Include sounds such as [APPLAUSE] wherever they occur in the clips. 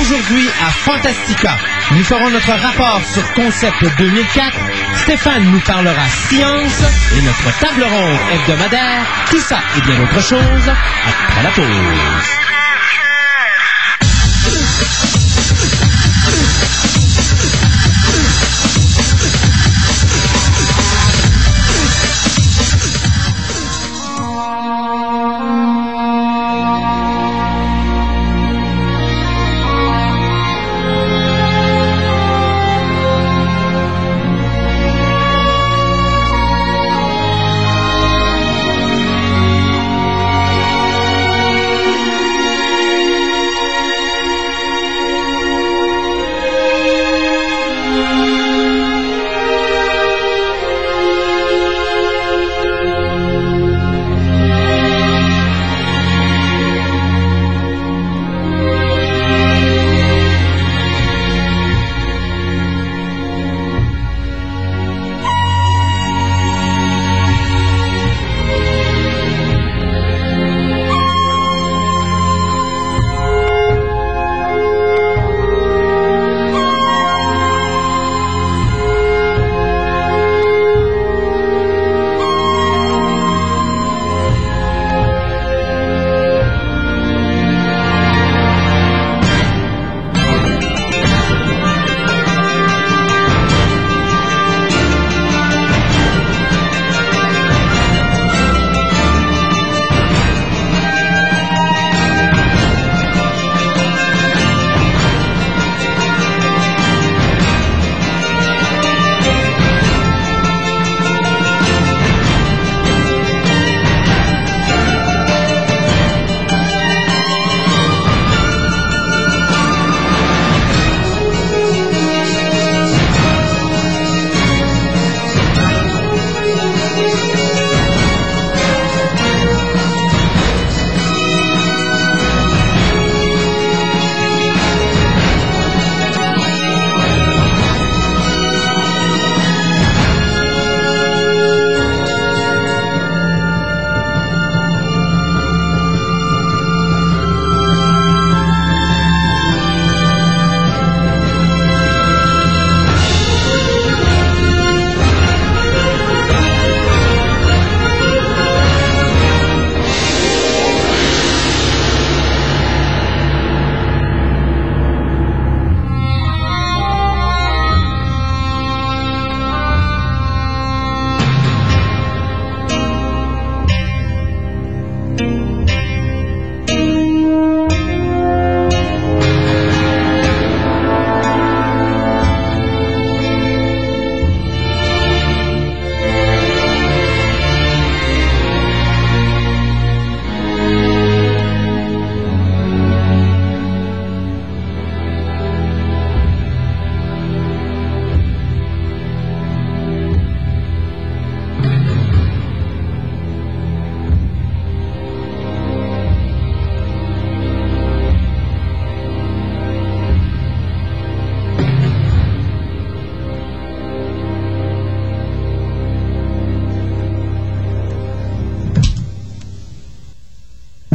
Aujourd'hui à Fantastica, nous ferons notre rapport sur Concept 2004. Stéphane nous parlera science et notre table ronde hebdomadaire. Tout ça et bien d'autres choses après la pause.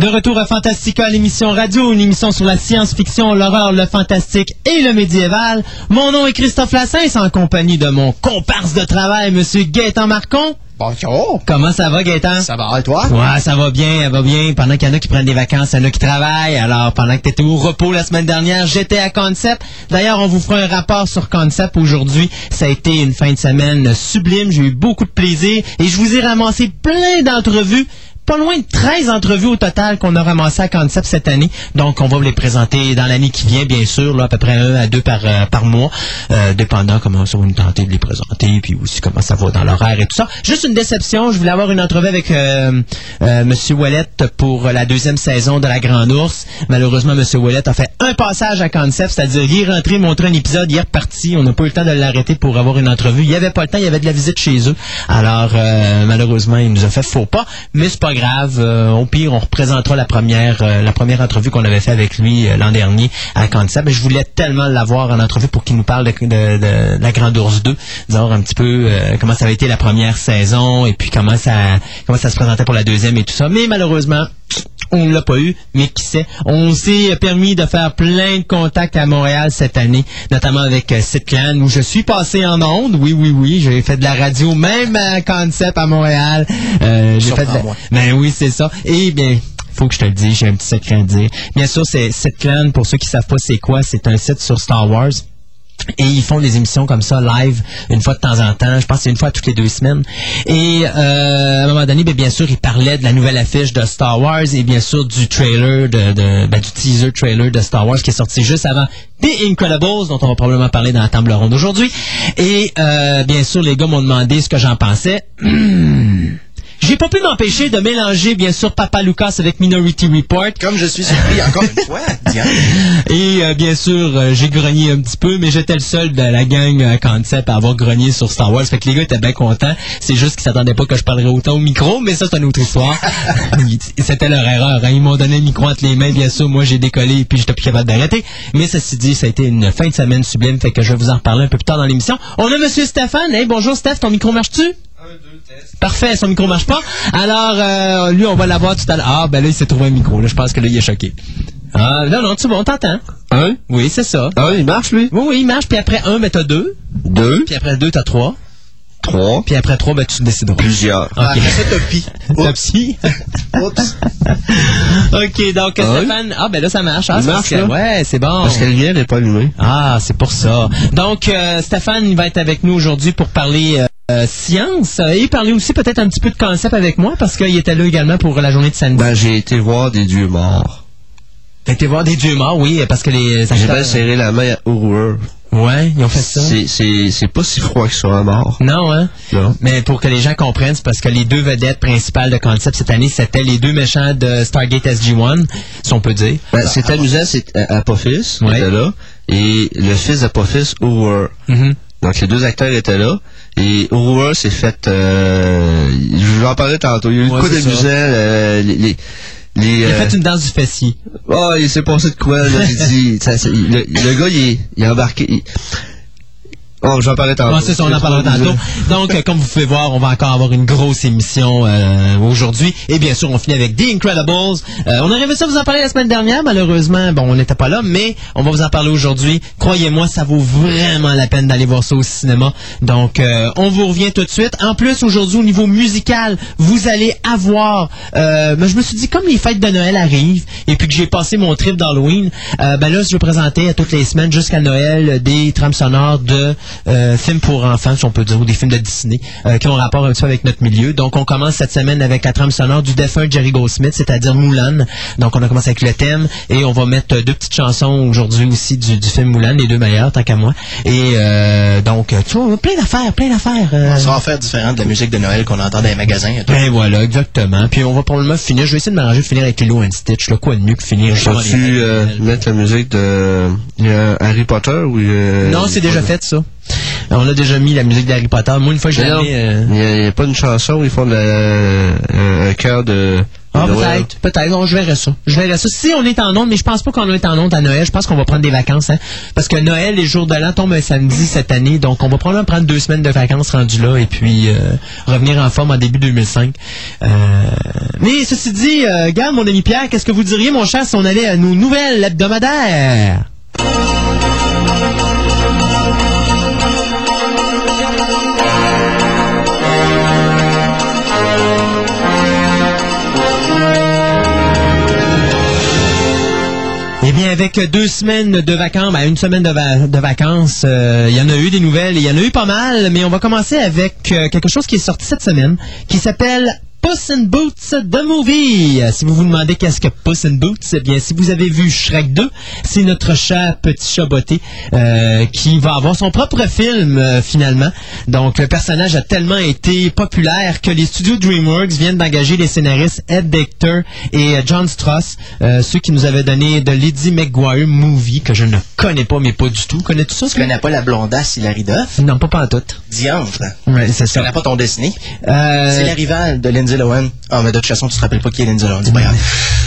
Retour à Fantastica, l'émission radio, une émission sur la science-fiction, l'horreur, le fantastique et le médiéval. Mon nom est Christophe Lassens, en compagnie de mon comparse de travail, Monsieur Gaëtan Marcon. Bonjour. Comment ça va, Gaëtan? Ça va, et toi? Ouais, ça va bien, ça va bien. Pendant qu'il y en a qui prennent des vacances, il y en a qui travaillent. Alors, pendant que tu étais au repos la semaine dernière, j'étais à Concept. D'ailleurs, on vous fera un rapport sur Concept aujourd'hui. Ça a été une fin de semaine sublime. J'ai eu beaucoup de plaisir et je vous ai ramassé plein d'entrevues pas loin de 13 entrevues au total qu'on a ramassées à Concept cette année. Donc, on va vous les présenter dans l'année qui vient, bien sûr, là, à peu près un à deux par, euh, par mois, euh, dépendant comment ça va nous tenter de les présenter, puis aussi comment ça va dans l'horaire et tout ça. Juste une déception, je voulais avoir une entrevue avec euh, euh, Monsieur Wallet pour la deuxième saison de La Grande Ours. Malheureusement, Monsieur Wallet a fait un passage à Concept, c'est-à-dire il est rentré, montrer un épisode, il est reparti. On n'a pas eu le temps de l'arrêter pour avoir une entrevue. Il n'y avait pas le temps, il y avait de la visite chez eux. Alors, malheureusement, il nous a fait faux pas, mais c'est pas grave grave. Euh, au pire, on représentera la première euh, la première entrevue qu'on avait fait avec lui euh, l'an dernier à Concept. Mais je voulais tellement l'avoir en entrevue pour qu'il nous parle de, de- de la Grande Ourse 2, disons un petit peu comment ça avait été la première saison et puis comment ça comment ça se présentait pour la deuxième et tout ça. Mais malheureusement, on ne l'a pas eu, mais qui sait? On s'est permis de faire plein de contacts à Montréal cette année, notamment avec euh, Clan, où je suis passé en ondes. Oui, oui, oui, j'ai fait de la radio, même à Concept à Montréal. Euh, j'ai fait de la... Surprends-moi. Ben oui, c'est ça. Et bien, faut que je te le dise, j'ai un petit secret à dire. Bien sûr, c'est Clan, pour ceux qui savent pas c'est quoi, c'est un site sur Star Wars. Et ils font des émissions comme ça, live, une fois de temps en temps. Je pense que c'est une fois toutes les deux semaines. Et euh, à un moment donné, ben, bien sûr, ils parlaient de la nouvelle affiche de Star Wars et bien sûr du trailer, de, de- ben, du teaser trailer de Star Wars qui est sorti juste avant The Incredibles, dont on va probablement parler dans la table ronde aujourd'hui. Et euh, bien sûr, les gars m'ont demandé ce que j'en pensais. [CLEARS THROAT] J'ai pas pu m'empêcher de mélanger, bien sûr, Papa Lucas avec Minority Report. Comme je suis surpris encore une fois, [LAUGHS] Diane. Et euh, bien sûr, euh, j'ai grogné un petit peu, mais j'étais le seul de la gang euh, Concept à avoir grogné sur Star Wars. Fait que les gars étaient bien contents. C'est juste qu'ils s'attendaient pas que je parlerais autant au micro, mais ça, c'est une autre histoire. [LAUGHS] C'était leur erreur. hein. Ils m'ont donné le micro entre les mains, bien sûr. Moi, j'ai décollé et puis j'étais plus capable d'arrêter. Mais ceci dit, ça a été une fin de semaine sublime, fait que je vais vous en reparler un peu plus tard dans l'émission. On a Monsieur Stéphane. Hey, bonjour Steph, ton micro marche-tu? Parfait, son micro marche pas. Alors, euh, lui, on va l'avoir tout à l'heure. Ah, ben là, il s'est trouvé un micro. Là, je pense que là, il est choqué. Ah, non, non, tu bon, t'entends. Un? Oui, c'est ça. Ah, il marche, lui? Oui, oui, il marche. Puis après un, ben t'as deux. Deux, Puis après deux, t'as trois. Trois, Puis après trois, ben tu décideras. plusieurs. Ah, Ok. ça, t'as pis. T'as psy. Oups. [LAUGHS] ok, donc Ah oui? Stéphane. Ah, ben là, ça marche. Ah, c'est marche, que-? Ouais, c'est bon. Parce que la lumière n'est pas allumée. Ah, c'est pour ça. Donc, euh, Stéphane, il va être avec nous aujourd'hui pour parler euh, euh, science euh, et parler aussi peut-être un petit peu de concept avec moi parce qu'il était là également pour la journée de samedi. Ben, j'ai été voir des dieux morts. T'as été voir des dieux morts, oui, parce que les J'ai bien serré la main à Horror. Ouais, ils ont fait ça. C'est, c'est, c'est pas si froid que soit mort. Non, hein? Non. Mais pour que les gens comprennent, c'est parce que les deux vedettes principales de Concept cette année, c'était les deux méchants de Stargate SG-1, si on peut dire. Ben, c'est amusant, c'est euh, Apophis qui Ouais. était là, et le fils d'Apophis, Horror. Mhm. Donc, les deux acteurs étaient là, et Horror s'est fait, euh, je vais en parler tantôt, il y a eu Ouais, le coup c'est d'amusant, euh, les, les, les, Il a euh, fait une danse du fessier. Oh, il s'est passé de quoi, là? J'ai dit, [LAUGHS] ça, le, le gars, il est, il est embarqué. il- Oh, j'en parlais tantôt. C'est ça, on en parlera tantôt. Donc, euh, comme vous pouvez voir, on va encore avoir une grosse émission euh, aujourd'hui. Et bien sûr, on finit avec The Incredibles. Euh, on aurait ça vous en parler la semaine dernière. Malheureusement, bon, on n'était pas là, mais on va vous en parler aujourd'hui. Croyez-moi, ça vaut vraiment la peine d'aller voir ça au cinéma. Donc, euh, on vous revient tout de suite. En plus, aujourd'hui, au niveau musical, vous allez avoir... Euh, ben, je me suis dit, comme les fêtes de Noël arrivent, et puis que j'ai passé mon trip d'Halloween, ben là, je vais présenter à toutes les semaines jusqu'à Noël des trames sonores de euh, films pour enfants, si on peut dire, ou des films de Disney, euh, qui ont rapport un petit peu avec notre milieu. Donc, on commence cette semaine avec la trame sonore du défunt Jerry Goldsmith, c'est-à-dire Moulin. Donc, on a commencé avec le thème, et on va mettre euh, deux petites chansons aujourd'hui aussi du, du film Moulin, les deux meilleures, tant qu'à moi. Et euh, donc, tu vois, plein d'affaires, plein d'affaires. euh, Ça va faire différent de la musique de Noël qu'on entend dans les magasins. et tout. ben voilà, exactement. Puis on va probablement finir. Je vais essayer de m'arranger de finir avec Lilo and Stitch. Là. Quoi de mieux que finir euh, Noël? mettre la musique de Harry Potter ou Non, c'est déjà fait ça. On a déjà mis la musique d'Harry Potter. Moi, une fois, je l'ai Non, mis... euh, Il y a, pas une chanson où ils font de la- un, chœur de, Ah, peut-être, peut-être. Non, je verrai ça. Je verrai ça. Si on est en onde, mais je pense pas qu'on est en onde à Noël. Je pense qu'on va prendre des vacances, hein. Parce que Noël, les jours de l'an tombent un samedi cette année. Donc, on va probablement prendre deux semaines de vacances rendues là et puis euh, revenir en forme en début 2005. Euh, mais ceci dit, euh, regarde, mon ami Pierre, qu'est-ce que vous diriez, mon cher, si on allait à nos nouvelles hebdomadaires? Avec deux semaines de vacances, ben, une semaine de, va- de vacances, euh, il y en a eu des nouvelles, il y en a eu pas mal, mais on va commencer avec euh, quelque chose qui est sorti cette semaine, qui s'appelle Puss in Boots The Movie. Si vous vous demandez qu'est-ce que Puss in Boots, eh bien, si vous avez vu Shrek 2, c'est notre cher petit chat botté euh, qui va avoir son propre film euh, finalement. Donc, le personnage a tellement été populaire que les studios DreamWorks viennent d'engager les scénaristes Ed Decter et euh, John Strauss, euh, ceux qui nous avaient donné de Lady McGuire Movie, que je ne connais pas, mais pas du tout. Connais-tu ça? Tu connais pas la blondasse Hilary Duff? Non, pas pas en tout. Diantre. Ouais, c'est Tu ça. connais pas ton Disney? Euh, C'est la rivale de Lindsay Lindsay Lohan. Ah, mais de toute façon, tu te rappelles pas qui est Lindsay Lohan, c'est pas grave.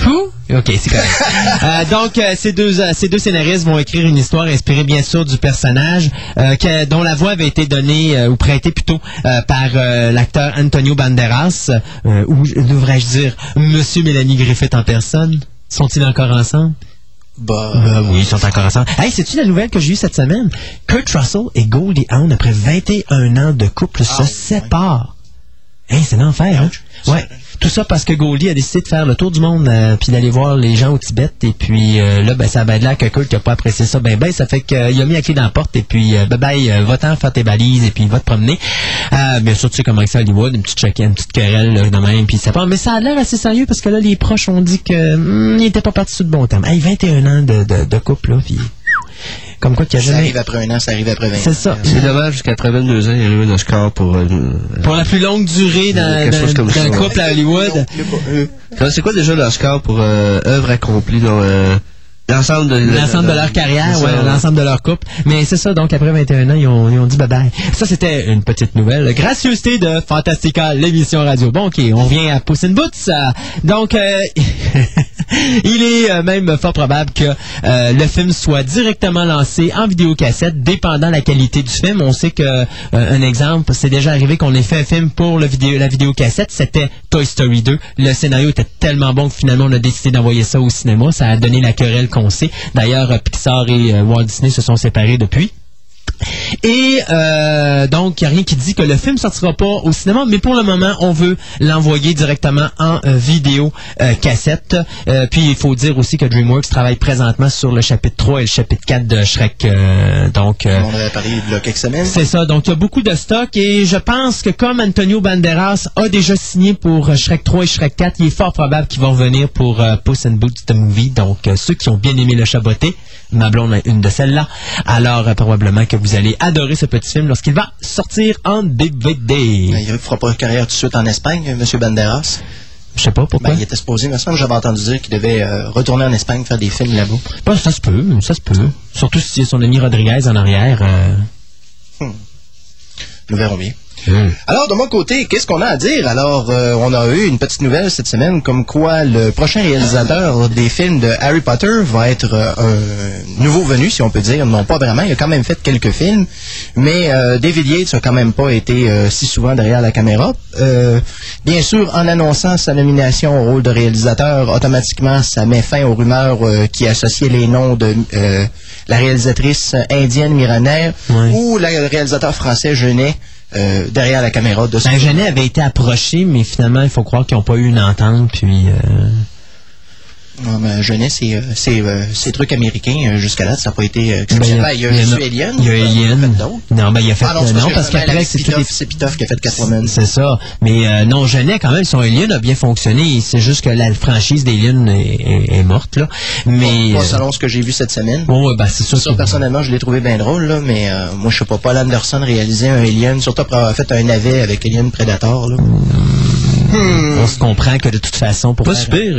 Ouh. OK, c'est correct. [LAUGHS] Euh, donc, euh, ces, deux, euh, ces deux scénaristes vont écrire une histoire inspirée, bien sûr, du personnage que- dont la voix avait été donnée, ou prêtée plutôt, par l'acteur Antonio Banderas, ou devrais-je dire, Monsieur Mélanie Griffith en personne. Sont-ils encore ensemble? Bah, Euh, oui, ils sont encore ensemble. Hey, c'est-tu la nouvelle que j'ai eue cette semaine? Kurt Russell et Goldie Hawn, après 21 ans de couple, se Ah, ouais. séparent. Hey, c'est l'enfer, hein? Ouais. Tout ça parce que Goldie a décidé de faire le tour du monde euh, puis d'aller voir les gens au Tibet. Et puis euh, là ben ça va être là que Kurt qui a pas apprécié ça ben ben ça fait qu'il a mis la clé dans la porte et puis euh, bye bye euh, va-t'en faire tes balises et puis va te promener. Euh, bien sûr tu sais comment c'est Hollywood une petite chacun une petite querelle là, de même puis ça pas mais ça a l'air assez sérieux parce que là les proches ont dit que hum, il était pas parti sur le bon terme. Hey 21 ans de, de, de couple là puis comme quoi qu'il y a ça jamais arrive après un an, ça arrive après 20 ans. c'est ça C'est dommage, jusqu'après 22 ans, il y a eu un Oscar pour... euh, pour la plus longue durée ouais. couple à Hollywood Comment- C'est quoi déjà l'Oscar pour euh, œuvre accomplie dans euh, l'ensemble de... L'ensemble de leur carrière, ouais, l'ensemble de leur couple. Mais c'est ça, donc après 21 ans, ils ont, ils ont dit bye-bye. Ça, c'était une petite nouvelle. Gracieuseté de Fantastica, l'émission radio. Bon, OK, on revient à Puss in Boots. Euh, Donc, euh, [LAUGHS] [LAUGHS] il est euh, même fort probable que euh, le film soit directement lancé en vidéocassette, dépendant la qualité du film. On sait que, euh, un exemple, c'est déjà arrivé qu'on ait fait un film pour le vidéo, la vidéocassette, c'était Toy Story 2. Le scénario était tellement bon que finalement, on a décidé d'envoyer ça au cinéma. Ça a donné la querelle qu'on sait. D'ailleurs, Pixar et Walt Disney se sont séparés depuis. Et euh, donc, il n'y a rien qui dit que le film sortira pas au cinéma, mais pour le moment, on veut l'envoyer directement en euh, vidéo euh, cassette. Puis, il faut dire aussi que DreamWorks travaille présentement sur le chapitre 3 et le chapitre 4 de Shrek. donc, On avait parlé il y a quelques semaines. c'est ça. Donc, il y a beaucoup de stock et je pense que comme Antonio Banderas a déjà signé pour Shrek 3 et Shrek 4, il est fort probable qu'il va revenir pour Puss in Boots the Movie. Donc, ceux qui ont bien aimé le chaboté, ma blonde est une de celles-là. Alors, probablement que vous allez adorer ce petit film lorsqu'il va sortir en DVD. Il ne fera pas carrière tout de suite en Espagne, M. Banderas. Je sais pas pourquoi. Ben, il était supposé, me semble, j'avais entendu dire qu'il devait euh, retourner en Espagne faire des films là-bas. Ben, ça se peut, ça se peut. Surtout si son ami Rodriguez en arrière. euh. Nous verrons bien. Alors, de mon côté, qu'est-ce qu'on a à dire? Alors, euh, on a eu une petite nouvelle cette semaine comme quoi le prochain réalisateur des films de Harry Potter va être euh, un nouveau venu, si on peut dire. Non, pas vraiment. Il a quand même fait quelques films. Mais euh, David Yates a quand même pas été euh, si souvent derrière la caméra. Euh, bien sûr, en annonçant sa nomination au rôle de réalisateur, automatiquement, ça met fin aux rumeurs euh, qui associaient les noms de euh, la réalisatrice indienne Miraner ou le réalisateur français Genet euh, derrière la caméra de ce Ben, Genet avait été approché, mais finalement, il faut croire qu'ils n'ont pas eu une entente. Puis, euh, Non, mais Genet, c'est euh, c'est, euh, c'est trucs américains. euh, Jusqu'à là, ça n'a pas été euh, exceptionnel. Ben, il y a il y a- Alien. Il y a Alien. fait d'autres. Non, ben, il a fait. Ah non, euh, c'est non, parce que, ben, qu'après, c'est c'est Pitoff qui a fait Catwoman. C'est ça. Mais euh, non, Genet, quand même, son Alien a bien fonctionné. C'est juste que la franchise d'Alien est, est- est morte, là. Mais. Pas euh, selon ce que j'ai vu cette semaine. bon, ouais, ben, c'est sûr. Ça, que- personnellement, je l'ai trouvé bien drôle, là, mais euh, moi, je sais pas, Paul Anderson réaliser un Alien, surtout après avoir fait un navet avec Alien Predator. Là. On se comprend que de toute façon, pour Pas faire- si pire,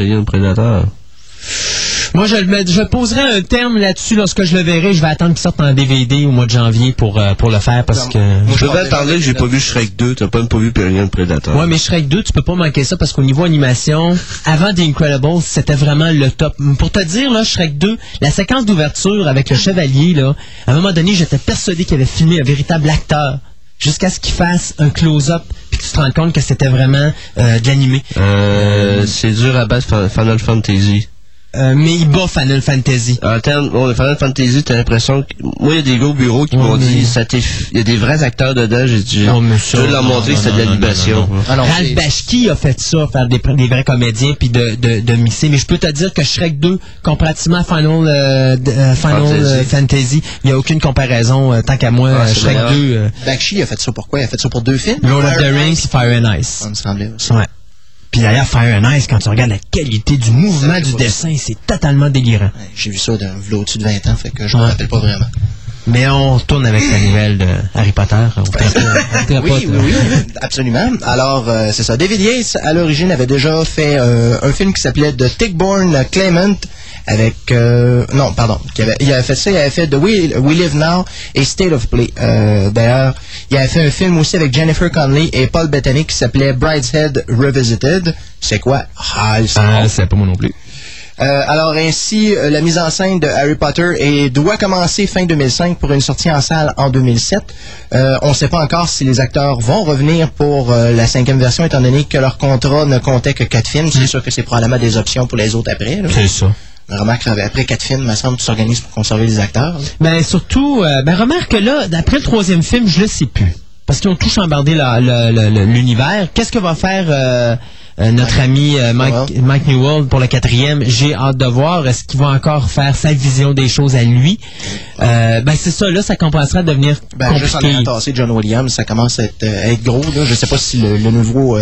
Moi, je, le mets- je poserai un terme là-dessus lorsque je le verrai. Je vais attendre qu'il sorte en DVD au mois de janvier pour, euh, pour le faire parce que. Moi, Je déjà parler que j'ai pas vu Shrek 2, t'as pas même pas vu Alien Predator. Ouais, mais Shrek 2, tu peux pas manquer ça parce qu'au niveau animation, avant The Incredibles, c'était vraiment le top. Pour te dire, là, Shrek 2, la séquence d'ouverture avec le chevalier, là, à un moment donné, j'étais persuadé qu'il avait filmé un véritable acteur. Jusqu'à ce qu'il fasse un close-up puis que tu te rendes compte que c'était vraiment euh, de l'animé. Euh, c'est dur à battre Final Fantasy. Euh, mais il bat Final Fantasy. En termes, bon, le Final Fantasy, t'as l'impression que, moi, il y a des gars au bureau qui Ouais, m'ont mais- dit, ça t'est, il y a des vrais acteurs dedans, j'ai dit, Non, mais je ça, vais leur montrer que c'était de l'animation. Ralph Bashki a fait ça, faire des, des vrais comédiens puis de, de, de mixer. Mais je peux te dire que Shrek 2, comparativement à Final, euh, euh, Final Fantasy. euh, Fantasy, il n'y a aucune comparaison. euh, tant qu'à moi, Ah, Shrek meilleur. 2, euh, Bakshi a fait ça pour quoi? Il a fait ça pour deux films? Lord of the Rings. Fire and Ice. Ça me semblait aussi. Ouais. Puis d'ailleurs, Fire and Ice, quand tu regardes la qualité du mouvement du dessin, c'est totalement délirant. Ouais, J'ai vu ça d'un v'là au-dessus de 20 ans, fait que je me Ouais. rappelle pas vraiment. Mais on retourne avec la nouvelle de Harry Potter. On on Oui, oui, oui, absolument. Alors, euh, c'est ça. David Yates, à l'origine, avait déjà fait euh, un film qui s'appelait The Tickborn Clement avec... euh, non, pardon. qui avait- il avait fait ça, il avait fait The We, We Live Now et State of Play. Euh, D'ailleurs, Il a fait un film aussi avec Jennifer Connelly et Paul Bettany qui s'appelait Brideshead Revisited. C'est quoi? Ah, c'est Ah, pas moi non plus. euh, alors ainsi, euh, la mise en scène de Harry Potter est- doit commencer fin 2005 pour une sortie en salle en 2007. Euh, on ne sait pas encore si les acteurs vont revenir pour euh, la cinquième version, étant donné que leur contrat ne comptait que quatre films. C'est sûr que c'est probablement des options pour les autres après. C'est ça. Remarque, après quatre films, il me semble tu s'organises pour conserver les acteurs. Ben surtout, euh, ben remarque que là, d'après le troisième film, je le sais plus. Parce qu'ils ont tous le- l'univers. Qu'est-ce que va faire euh, euh, notre ami euh, Mike, Newell. Mike Newell pour le quatrième? J'ai hâte de voir. Est-ce qu'il va encore faire sa vision des choses à lui? Ben c'est ça, là, ça commencera à devenir Ben, juste en compliqué. tassé John Williams, ça commence à être, à être gros. Là. Je sais pas si le, le nouveau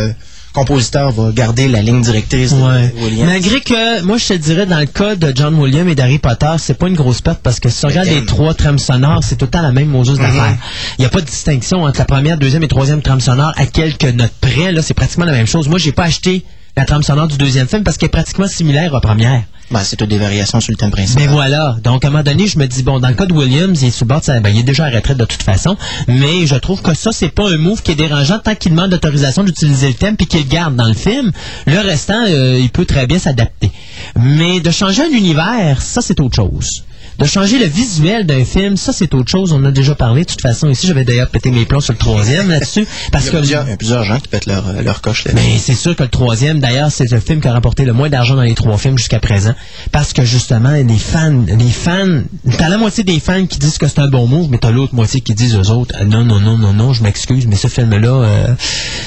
compositeur va garder la ligne directrice de Ouais. Williams. Malgré que, moi, je te dirais, dans le cas de John Williams et d'Harry Potter, c'est pas une grosse perte parce que si tu regardes les trois trames sonores, c'est tout le temps la même moseuse Mhm. d'affaires. Il n'y a pas de distinction entre la première, deuxième et troisième trame sonore à quelques notes près. Là, c'est pratiquement la même chose. Moi, j'ai pas acheté la trame sonore du deuxième film parce qu'elle est pratiquement similaire à la première. Ben, c'est toutes des variations sur le thème principal. Mais voilà. Donc, à un moment donné, je me dis, bon, dans le cas de Williams, il est sous bord ben, il est déjà à la retraite de toute façon. Mais je trouve que ça, c'est pas un move qui est dérangeant tant qu'il demande l'autorisation d'utiliser le thème puis qu'il le garde dans le film. Le restant, euh, il peut très bien s'adapter. Mais de changer un univers, ça, c'est autre chose. De changer le visuel d'un film, ça, c'est autre chose. On en a déjà parlé, de toute façon. Ici, j'avais d'ailleurs pété mes plombs sur le troisième là-dessus. [LAUGHS] Il Parce y, a que plusieurs, il y a plusieurs gens qui pètent leur, euh, leur coche là mais c'est sûr que le troisième, d'ailleurs, c'est le film qui a rapporté le moins d'argent dans les trois films jusqu'à présent. Parce que justement, les fans, les fans, t'as la moitié des fans qui disent que c'est un bon move, mais t'as l'autre moitié qui disent aux autres, euh, non, non, non, non, non, je m'excuse, mais ce film-là, euh,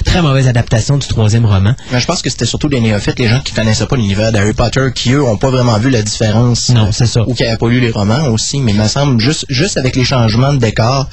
très mauvaise adaptation du troisième roman. Mais je pense que c'était surtout les néophytes, les gens qui connaissaient pas l'univers d'Harry Potter, qui eux ont pas vraiment vu la différence. Non, c'est ça. Ou qui n'avaient pas lu les romans aussi. Mais il me semble, juste, juste avec les changements de décor,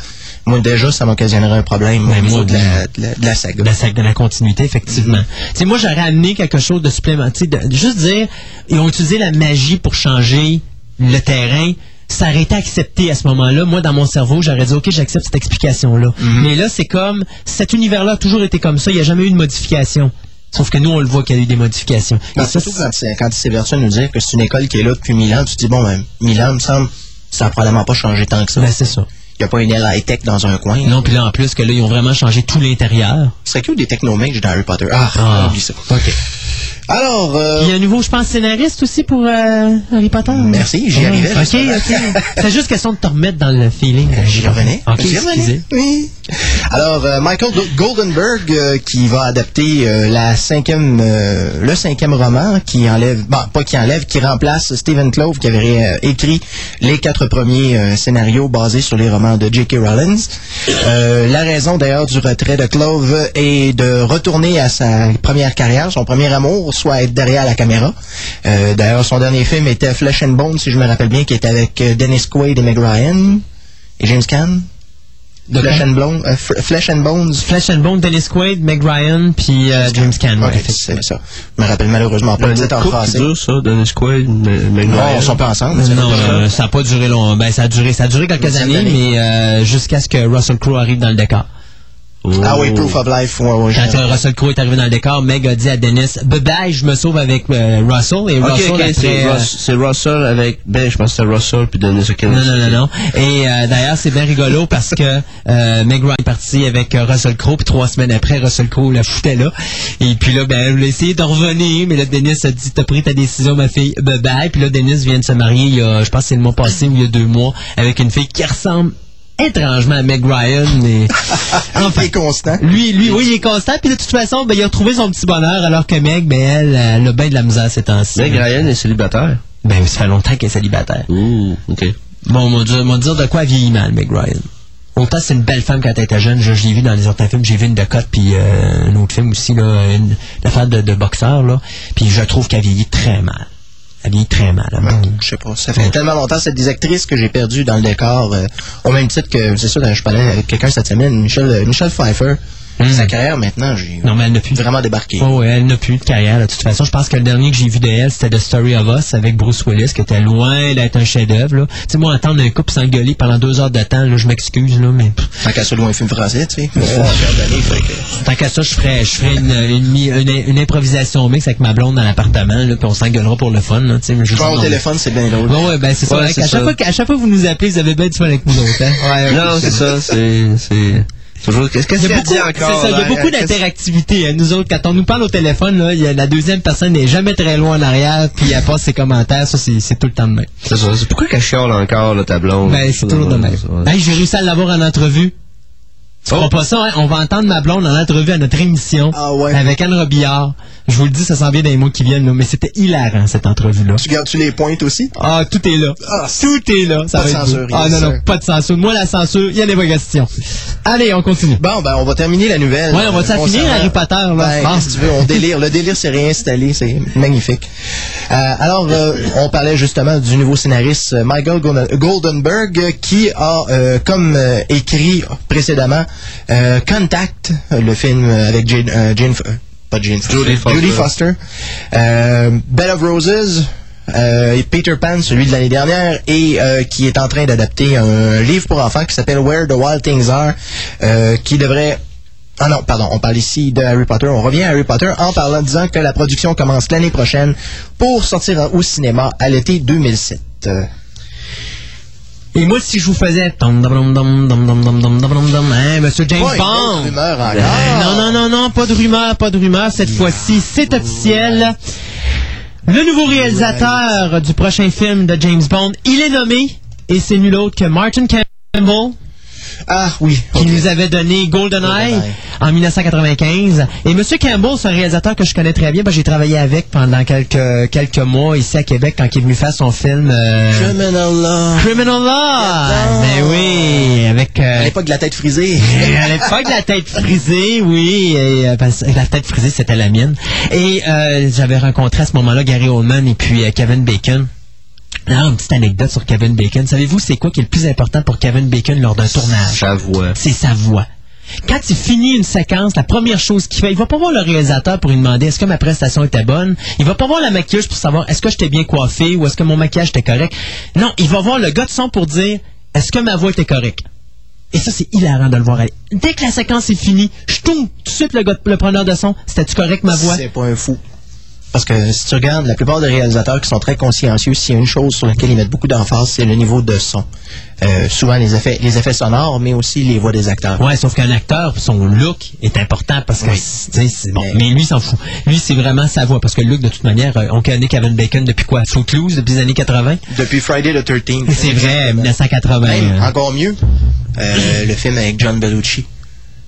moi déjà, ça m'occasionnerait un problème au niveau de, la, de, la, de la saga. de la, sac- de la continuité, effectivement. Sais, moi, j'aurais amené quelque chose de supplémentaire. De, juste dire, ils ont utilisé la magie pour changer le terrain. Ça aurait été accepté à ce moment-là. Moi, dans mon cerveau, j'aurais dit, OK, j'accepte cette explication-là. Mais là, c'est comme, cet univers-là a toujours été comme ça. Il n'y a jamais eu de modification. Sauf que nous, on le voit qu'il y a eu des modifications. Et surtout quand, c'est- quand il versé à nous dire que c'est une école qui est là depuis mille ans, tu te dis, bon, ben, mille ans, me semble, ça a probablement pas changé tant que ça. ben, c'est ça. Il n'y a pas une aile high-tech dans un coin. Non, puis là, en plus, que là, ils ont vraiment changé tout l'intérieur. C'est que des technomages dans Harry Potter. Ah, oublie ça. OK. Alors, euh, Il y a un nouveau, je pense, scénariste aussi pour euh, Harry Potter. Merci, j'y arrivais, OK. OK. C'est juste question de te remettre dans le feeling. J'y revenais. OK, J'y revenais. Oui. Alors, euh, Michael Go- Goldenberg, euh, qui va adapter euh, la cinquième, le cinquième roman, qui enlève, bon, pas qui enlève, qui remplace Stephen Clove, qui avait écrit les quatre premiers scénarios basés sur les romans de J.K. Rowling. La raison d'ailleurs du retrait de Clove est de retourner à sa première carrière, son premier amour, soit être derrière la caméra. D'ailleurs, son dernier film était Flesh and Bone, si je me rappelle bien, qui était avec Dennis Quaid et Meg Ryan et James Caan. De Flesh quoi? and, Bone, euh, F- Flesh and Bones. Flesh and Bone, Dennis Quaid, Meg Ryan, puis euh, James Ouais, effectivement. c'est ça. Je me rappelle malheureusement pas le titre en français. dur, ça, Dennis Quaid, mais, mais Non, ils sont pas ensemble. c'est Non, euh, ça n'a pas duré long. Ben, ça a duré, ça a duré quelques années, d'années. mais euh, jusqu'à ce que Russell Crowe arrive dans le décor. Ah oui, Proof of Life. Ouais, ouais, Quand euh, Russell Crowe est arrivé dans le décor, Meg a dit à Dennis, bye bye, je me sauve avec euh, Russell. Et Russell, ok, après, c'est euh, Russ- c'est Russell avec, ben, je pense que c'était Russell puis Dennis O'Connor. Non, non, non, non. Et euh, d'ailleurs, c'est bien rigolo parce que euh, Meg Ryan est partie avec euh, Russell Crowe, puis trois semaines après, Russell Crowe la foutait là. Et puis là, ben, elle voulait essayer de revenir, mais là, Dennis a dit, t'as pris ta décision, ma fille, bye bye. Puis là, Dennis vient de se marier, il y a, je pense que c'est le mois passé ou il y a deux mois, avec une fille qui ressemble étrangement à Meg Ryan. Et... [LAUGHS] Enfin, constant. Lui, lui, oui, il est constant. Puis de toute façon, ben, il a retrouvé son petit bonheur, alors que Meg, ben, elle, elle a bien de la misère ces temps-ci. Meg Ryan est célibataire? Ben, ça fait longtemps qu'elle est célibataire. Ouh, ok. Bon, on va dire, on va dire de quoi elle vieillit mal, Meg Ryan. Autant c'est une belle femme quand elle était jeune, je, je l'ai vu dans les autres films, j'ai vu une de Cotte puis euh, un autre film aussi, là, une, l'affaire de, de boxeur, là. Puis je trouve qu'elle vieillit très mal. Elle vieillit très mal. hein? Je sais pas. Ça fait tellement longtemps, c'est des actrices que j'ai perdues dans le décor. euh, au même titre que, c'est ça, je parlais avec quelqu'un cette semaine, Michel, euh, Michel Pfeiffer. Sa carrière, maintenant, j'ai Non, mais elle n'a plus. vraiment débarqué. Oh, ouais, elle n'a plus de carrière. De toute façon, je pense que le dernier que j'ai vu de elle, c'était The Story of Us avec Bruce Willis, qui était loin d'être un chef-d'œuvre. là. Tu sais, moi, entendre un couple s'engueuler pendant deux heures de temps, là, je m'excuse, là, mais Tant qu'à ça, loin un film français, tu sais. Que- tant qu'à ça, je ferais, je ferais une, une, mi- une- une improvisation mix avec ma blonde dans l'appartement, là, puis on s'engueulera pour le fun. Là, tu sais, je au non. téléphone, c'est bien drôle. Bon, ouais, ben c'est ça. Ouais, qu'à chaque fois, qu'à chaque fois que vous nous appelez, vous avez bien du fun avec nous autres. Hein? Ouais, Non, c'est ça, c'est, c'est, Toujours, qu'est-ce que Il y c'est beaucoup, encore? il y a beaucoup d'interactivité. hein. Nous autres, quand on nous parle au téléphone, là, y a la deuxième personne n'est jamais très loin en arrière, puis elle passe ses commentaires. Ça, c'est tout le temps de même. C'est ça. C'est pourquoi qu'elle chiale encore, là, ta blonde? Ben, c'est toujours de même. Hey, j'ai réussi à l'avoir en entrevue. Tu Oh. pas ça, hein? On va entendre ma blonde en entrevue à notre émission. Ah ouais. Avec Anne Robillard. Je vous le dis, ça s'en vient dans les mois qui viennent, là, mais c'était hilarant, cette entrevue-là. Tu gardes-tu les pointes aussi? Ah, tout est là. Ah, tout est là. Ça pas de va être censure, beau. Ah, non, non, pas de censure. Moi, la censure, il y a pas question. Allez, on continue. Bon, ben, on va terminer la nouvelle. Ouais, on va-tu Euh, finir, Harry Potter, là? Ben, Ah. que tu veux, on délire. Le délire s'est réinstallé, c'est magnifique. Euh, alors, euh, on parlait justement du nouveau scénariste euh, Michael Golden- Goldenberg qui a, comme écrit précédemment, euh, Contact, le film avec Jane, euh, Jane pas Jane Foster, Jodie Foster. Euh, Bed of Roses, euh, et Peter Pan, celui de l'année dernière, et euh, qui est en train d'adapter un livre pour enfants qui s'appelle Where the Wild Things Are, euh, qui devrait ah non, pardon, on parle ici de Harry Potter. On revient à Harry Potter en parlant, disant que la production commence l'année prochaine pour sortir au cinéma à l'été 2007. Et moi, si je vous faisais. Hein, monsieur James Bond. Non, non, non, non, pas de rumeur, pas de rumeur. Cette fois-ci, c'est officiel. Le nouveau réalisateur du prochain film de James Bond, il est nommé, et c'est nul autre que Martin Campbell. Ah oui. qui nous avait donné GoldenEye GoldenEye. en 1995. Et Monsieur Campbell, c'est un réalisateur que je connais très bien, j'ai travaillé avec pendant quelques, quelques mois ici à Québec quand il est venu faire son film euh, Criminal Law. Criminal Law. Mais oui, avec... euh, À l'époque de la tête frisée. [LAUGHS] à l'époque, la tête frisée, oui. Et, euh, parce que la tête frisée, c'était la mienne. Et euh, j'avais rencontré à ce moment-là Gary Oldman et puis Kevin Bacon. Alors, une petite anecdote sur Kevin Bacon. Savez-vous, c'est quoi qui est le plus important pour Kevin Bacon lors d'un tournage? Sa voix. C'est sa voix. Quand il finit une séquence, la première chose qu'il fait, il va pas voir le réalisateur pour lui demander est-ce que ma prestation était bonne? Il va pas voir la maquilleuse pour savoir est-ce que j'étais bien coiffé ou est-ce que mon maquillage était correct? Non, il va voir le gars de son pour dire est-ce que ma voix était correcte? Et ça, c'est hilarant de le voir aller. Dès que la séquence est finie, je tourne tout de suite le, gars, le preneur de son. C'était-tu correct ma voix? C'est pas un fou. Parce que si tu regardes, la plupart des réalisateurs qui sont très consciencieux, s'il y a une chose sur laquelle ils mettent beaucoup d'emphase, c'est le niveau de son. Euh, souvent les effets, les effets sonores, mais aussi les voix des acteurs. Ouais, sauf qu'un acteur, son look est important parce que, Oui. tu sais, c'est bon. Mais- Mais lui, il s'en fout. Lui, c'est vraiment sa voix parce que le look, de toute manière, euh, on connaît Kevin Bacon depuis quoi? Footloose, depuis les années 80? Depuis Friday the 13th. C'est vrai, 1980. Même, euh. encore mieux, euh, le film avec John Bellucci,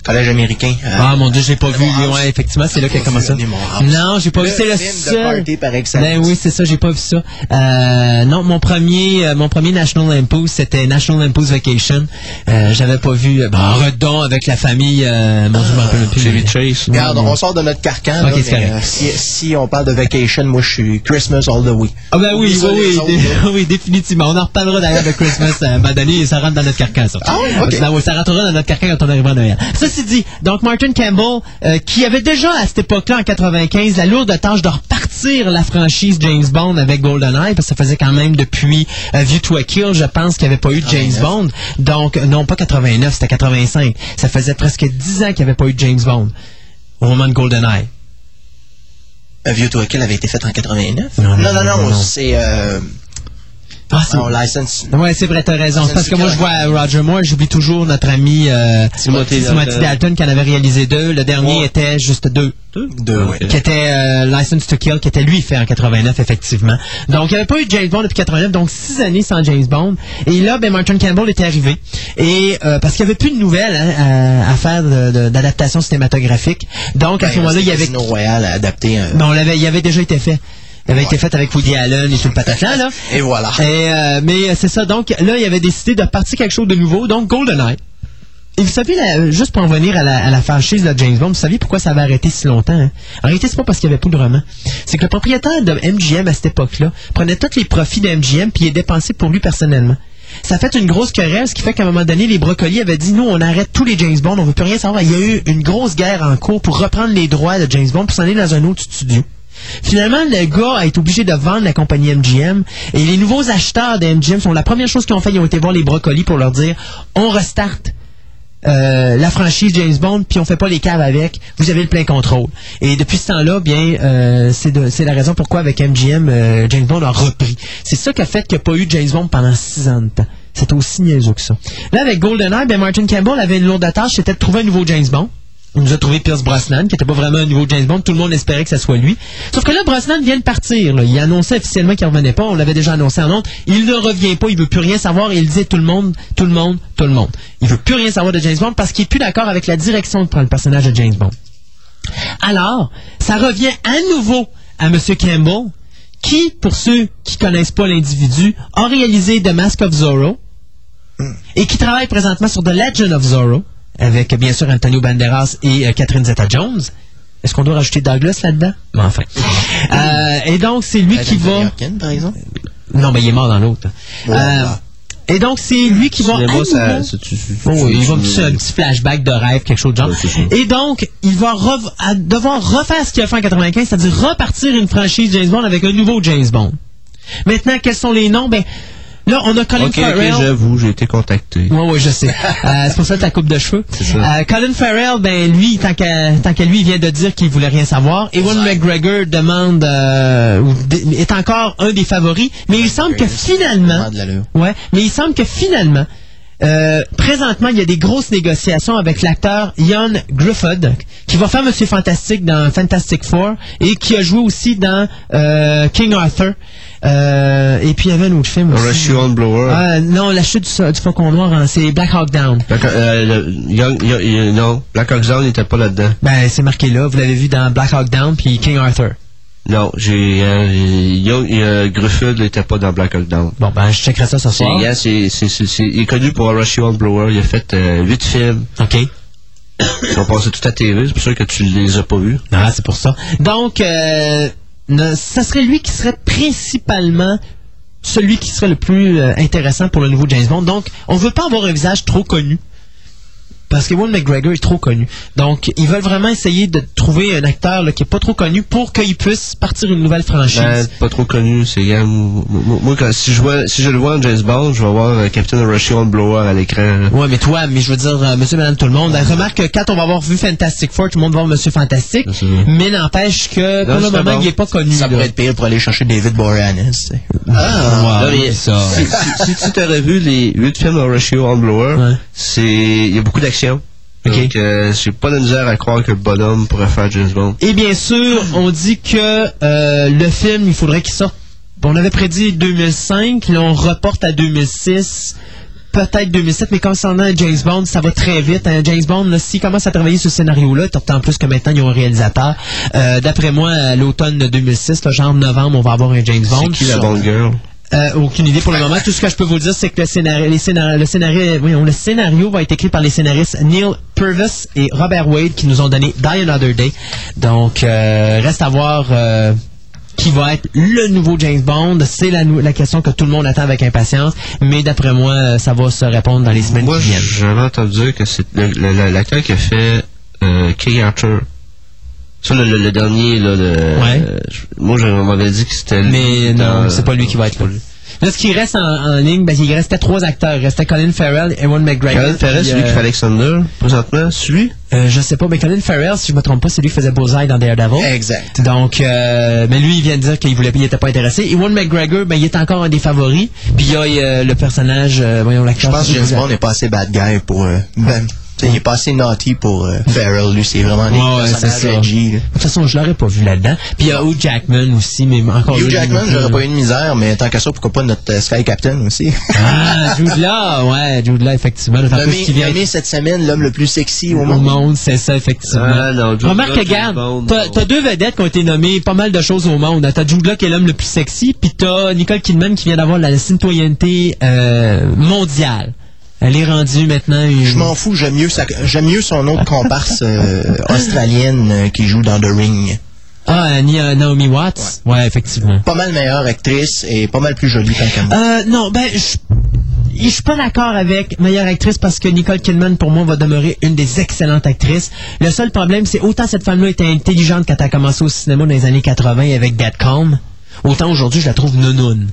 collège américain. euh, Ah mon dieu, j'ai pas vu. House. Ouais, effectivement, c'est là qu'il a commencé. Non, j'ai pas Le vu. C'est le de seul. party par excellence. Ben oui, c'est ça, j'ai pas vu ça. Euh, non, mon premier, euh, mon premier National Lampoon, c'était National Lampoon's Vacation. Euh, J'avais pas vu. Ben, redon avec la famille. Euh, mon dieu, je m'en rappelle plus. Chevy Chase. Regarde, Ouais, on sort de notre carcan. Là, mais, euh, si, si on parle de vacation, moi je suis Christmas all the way. Ah ben oui, ça, oui, oui, dé- [LAUGHS] définitivement. On en reparlera d'ailleurs de Christmas moment donné et ça rentre dans notre carcan, ça. Ah oui, ok. Ça, ça rentrera dans notre carcan quand on arrivera à Noël. Ceci dit, donc Martin Campbell, euh, qui avait déjà à cette époque-là, en 95, la lourde tâche de repartir la franchise James Bond avec GoldenEye, parce que ça faisait quand même depuis euh, View to a Kill, je pense qu'il n'y avait pas eu de James 89. Bond. Donc, euh, non pas 89, c'était 85. Ça faisait presque 10 ans qu'il n'y avait pas eu de James Bond au moment de GoldenEye. Un vieux to a Kill avait été fait en 89. Non, non, non, non, non, non. c'est euh, Ah, c'est- non, license. Ouais, c'est vrai, t'as raison. C'est parce que moi, je vois Roger Moore, j'oublie toujours notre ami euh, Timothy Dalton. Dalton qui en avait réalisé deux. Le dernier Ouais. était juste deux. Deux, ouais. Qui était euh, License to Kill, qui était lui fait en 89, effectivement. Donc, il n'y avait pas eu de James Bond depuis 89, donc six années sans James Bond. Et là, ben, Martin Campbell était arrivé. Et euh, parce qu'il n'y avait plus de nouvelles hein, à, à faire de- de- d'adaptation cinématographique. Donc, à ce Ben, moment-là, il y avait Casino Royale adapté un. non, on l'avait, il avait déjà été fait. Il avait Ouais. été fait avec Woody Allen et tout le pataclan, là. Et voilà. Et, euh, mais euh, c'est ça. Donc, là, il avait décidé de partir quelque chose de nouveau. Donc, GoldenEye. Et vous savez, là, juste pour en venir à la, à la franchise de James Bond, vous savez pourquoi ça avait arrêté si longtemps? Hein? En réalité, c'est pas parce qu'il n'y avait plus de romans. C'est que le propriétaire de MGM à cette époque-là prenait tous les profits de MGM puis les dépensait pour lui personnellement. Ça a fait une grosse querelle, ce qui fait qu'à un moment donné, les brocolis avaient dit, nous, on arrête tous les James Bond, on veut plus rien savoir. Il y a eu une grosse guerre en cours pour reprendre les droits de James Bond pour s'en aller dans un autre studio. Finalement, le gars a été obligé de vendre la compagnie MGM et les nouveaux acheteurs de MGM sont la première chose qu'ils ont fait, ils ont été voir les brocolis pour leur dire on restart euh, la franchise James Bond puis on fait pas les caves avec, vous avez le plein contrôle. Et depuis ce temps-là, bien euh, c'est la raison pourquoi avec MGM euh, James Bond a repris. C'est ça qui a fait qu'il n'y a pas eu James Bond pendant six ans de temps. C'est aussi niaiseux que ça. Là, avec GoldenEye, ben Martin Campbell avait une lourde tâche, c'était de trouver un nouveau James Bond. Il nous a trouvé Pierce Brosnan, qui n'était pas vraiment un nouveau James Bond. Tout le monde espérait que ça soit lui. Sauf que là, Brosnan vient de partir. là. Il annonçait officiellement qu'il revenait pas. On l'avait déjà annoncé en honte. Il ne revient pas. Il veut plus rien savoir. Et il disait tout le monde, tout le monde, tout le monde. Il veut plus rien savoir de James Bond parce qu'il est plus d'accord avec la direction de prendre le personnage de James Bond. Alors, ça revient à nouveau à M. Campbell, qui, pour ceux qui connaissent pas l'individu, a réalisé The Mask of Zorro et qui travaille présentement sur The Legend of Zorro avec bien sûr Antonio Banderas et euh, Catherine Zeta-Jones. Est-ce qu'on doit rajouter Douglas là-dedans? Mais enfin. Euh, et donc, c'est lui qui va... American, par exemple? Non, mais il est mort dans l'autre. Ouais, Euh, et donc, c'est lui qui va... ça, ça, tu, tu- Oh, il va me faire un petit flashback de rêve, quelque chose de genre. Ouais. Et donc, il va rev- devoir refaire ce qu'il a fait en 95, c'est-à-dire repartir une franchise James Bond avec un nouveau James Bond. Maintenant, quels sont les noms? Ben, là, on a Colin Ok, ok, Farrell. j'avoue, j'ai été contacté. Oui, oui, je sais. Euh, c'est pour ça que ta coupe de cheveux. C'est ça. Euh, Colin Farrell, ben lui, tant qu'à tant qu'à lui, il vient de dire qu'il voulait rien savoir. Ewan McGregor demande euh, est encore un des favoris, mais il semble que finalement, ouais, mais il semble que finalement, euh, présentement, il y a des grosses négociations avec l'acteur Ian Griffith, qui va faire Monsieur Fantastique dans Fantastic Four et qui a joué aussi dans euh, King Arthur. Euh, et puis il y avait un autre film aussi. On Blower. Ah, non, la chute du, du faucon noir, hein, c'est Black Hawk Down. Black- euh, le- Young- Young- Young- non, Black Hawk Down n'était pas là-dedans. Ben, c'est marqué là. Vous l'avez vu dans Black Hawk Down puis King Arthur. Non, j'ai euh, euh, Griffith n'était pas dans Black Hawk Down. Bon, ben, je checkerai ça ce soir. c'est, il est connu pour Rush Blower. Il a fait euh, huit films. OK. Ils ont passé tout à TV. C'est pour ça que tu les as pas vus. Ah, c'est pour ça. Donc, euh, ne- ça serait lui qui serait principalement celui qui serait le plus euh, intéressant pour le nouveau James Bond. Donc, on veut pas avoir un visage trop connu. Parce que Ewan McGregor est trop connu. Donc, ils veulent vraiment essayer de trouver un acteur là, qui est pas trop connu pour qu'il puisse partir une nouvelle franchise. Ben, pas trop connu. C'est gars, moi, quand, si je vois, si je le vois en James Bond, je vais voir euh, Captain Rush On Blower à l'écran. là. Ouais, mais toi, mais je veux dire, euh, monsieur, madame, tout le monde, remarque que quand on va avoir vu Fantastic Four, tout le monde va voir monsieur vrai. mais n'empêche que pour Non, le moment, bon. il est pas connu. Ça pourrait être pire pour aller chercher David Boreanaz. Ah, Non, mais ça. Si, si, si tu aurais vu les huit films de on Blower, Ouais. c'est il y a beaucoup d'action. Ok. Donc, euh, j'ai pas de misère à croire que le bonhomme pourrait faire James Bond. Et bien sûr, on dit que euh, le film, il faudrait qu'il sorte. On avait prédit 2005, là on reporte à 2006, peut-être 2007, mais concernant James Bond, ça va très vite. James Bond, s'il commence à travailler sur ce scénario-là, d'autant plus que maintenant ils ont un réalisateur. euh, D'après moi, à l'automne de 2006, là, genre novembre, on va avoir un James Bond. C'est qui la bonne girl? Euh, aucune idée pour le moment. Tout ce que je peux vous dire, c'est que le scénario, les le scénario, oui, le scénario va être écrit par les scénaristes Neil Purvis et Robert Wade qui nous ont donné Die Another Day. Donc, euh, reste à voir euh, qui va être le nouveau James Bond. C'est la, question que tout le monde attend avec impatience. Mais d'après moi, ça va se répondre dans les semaines Moi, qui viennent. j'avais entendu dire que c'est l'acteur qui a fait euh, King Arthur. Ça, le, le- le dernier, là, le, Ouais. euh, je- moi, je m'avais dit que c'était lui Mais dans- non, c'est pas lui qui va être là. Là, ce qui reste en, en ligne, ben, il restait trois acteurs. Il restait Colin Farrell, Ewan McGregor. Colin Farrell, celui qui euh, fait Alexander, présentement, celui? euh, je sais pas, mais Colin Farrell, si je me trompe pas, c'est lui qui faisait Bullseye dans Daredevil. Exact. Donc, euh, mais lui, il vient de dire qu'il voulait, il était pas intéressé. Ewan McGregor, ben, il est encore un des favoris. Puis il y a euh, le personnage, euh, voyons Je l'acteur. pense que James Bond n'est pas assez bad guy pour... euh, ben, tu sais, il est pas assez naughty pour euh, Farrell. Lui, c'est vraiment Ouais, ouais, ça. De toute façon, je l'aurais pas vu là-dedans. Puis il y a Hugh Jackman aussi, mais encore Hugh Jackman, j'aurais pas eu de misère, mais tant qu'à ça, pourquoi pas notre euh, Sky Captain aussi? Ah, Jude Law, ouais, Jude Law, effectivement. Nommé, qu'il vient nommé cette semaine l'homme le plus sexy au au monde. monde, c'est ça, effectivement. Ah, non, Jude Remarque, regarde, t'as deux vedettes qui ont été nommées pas mal de choses au monde. T'as Jude Law qui est l'homme le plus sexy, puis t'as Nicole Kidman qui vient d'avoir la citoyenneté euh, mondiale. Elle est rendue maintenant une... Je m'en fous, j'aime mieux, sa- j'aime mieux son autre comparse euh, [LAUGHS] australienne euh, qui joue dans The Ring. Ah, euh, Naomi Watts? Ouais, effectivement. Pas mal meilleure actrice et pas mal plus jolie moi. Euh, non, ben, je je suis pas d'accord avec meilleure actrice parce que Nicole Kidman, pour moi, va demeurer une des excellentes actrices. Le seul problème, c'est autant cette femme-là était intelligente quand elle a commencé au cinéma dans les années 80 avec That Calm, autant aujourd'hui, je la trouve nounoune.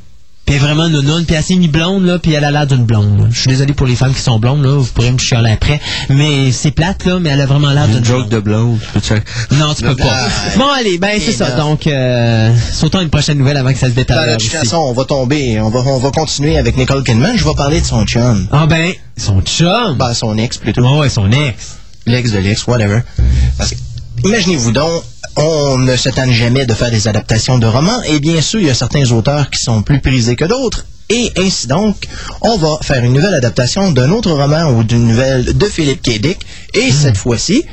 Puis elle est vraiment nounoune, puis elle s'est mis blonde, là, puis elle a l'air d'une blonde. Je suis désolé pour les femmes qui sont blondes, là, vous pourrez me chialer après. Mais c'est plate, là, mais elle a vraiment l'air d'une Une joke blonde. de blonde. tu peux te- Non, tu peux pas. Bon, allez, ben c'est ça. non. Donc, euh, sautons à une prochaine nouvelle avant que ça se détériore de toute façon, on va tomber, on va, on va continuer avec Nicole Kidman. Je vais parler de son chum. Ah ben, son chum. Ben, son ex, plutôt. Ouais, ouais, son ex. L'ex de l'ex, whatever. Parce que, imaginez-vous donc, on ne s'étonne jamais de faire des adaptations de romans, et bien sûr, il y a certains auteurs qui sont plus prisés que d'autres. Et ainsi donc, on va faire une nouvelle adaptation d'un autre roman ou d'une nouvelle de Philip K. Dick. Et cette fois-ci,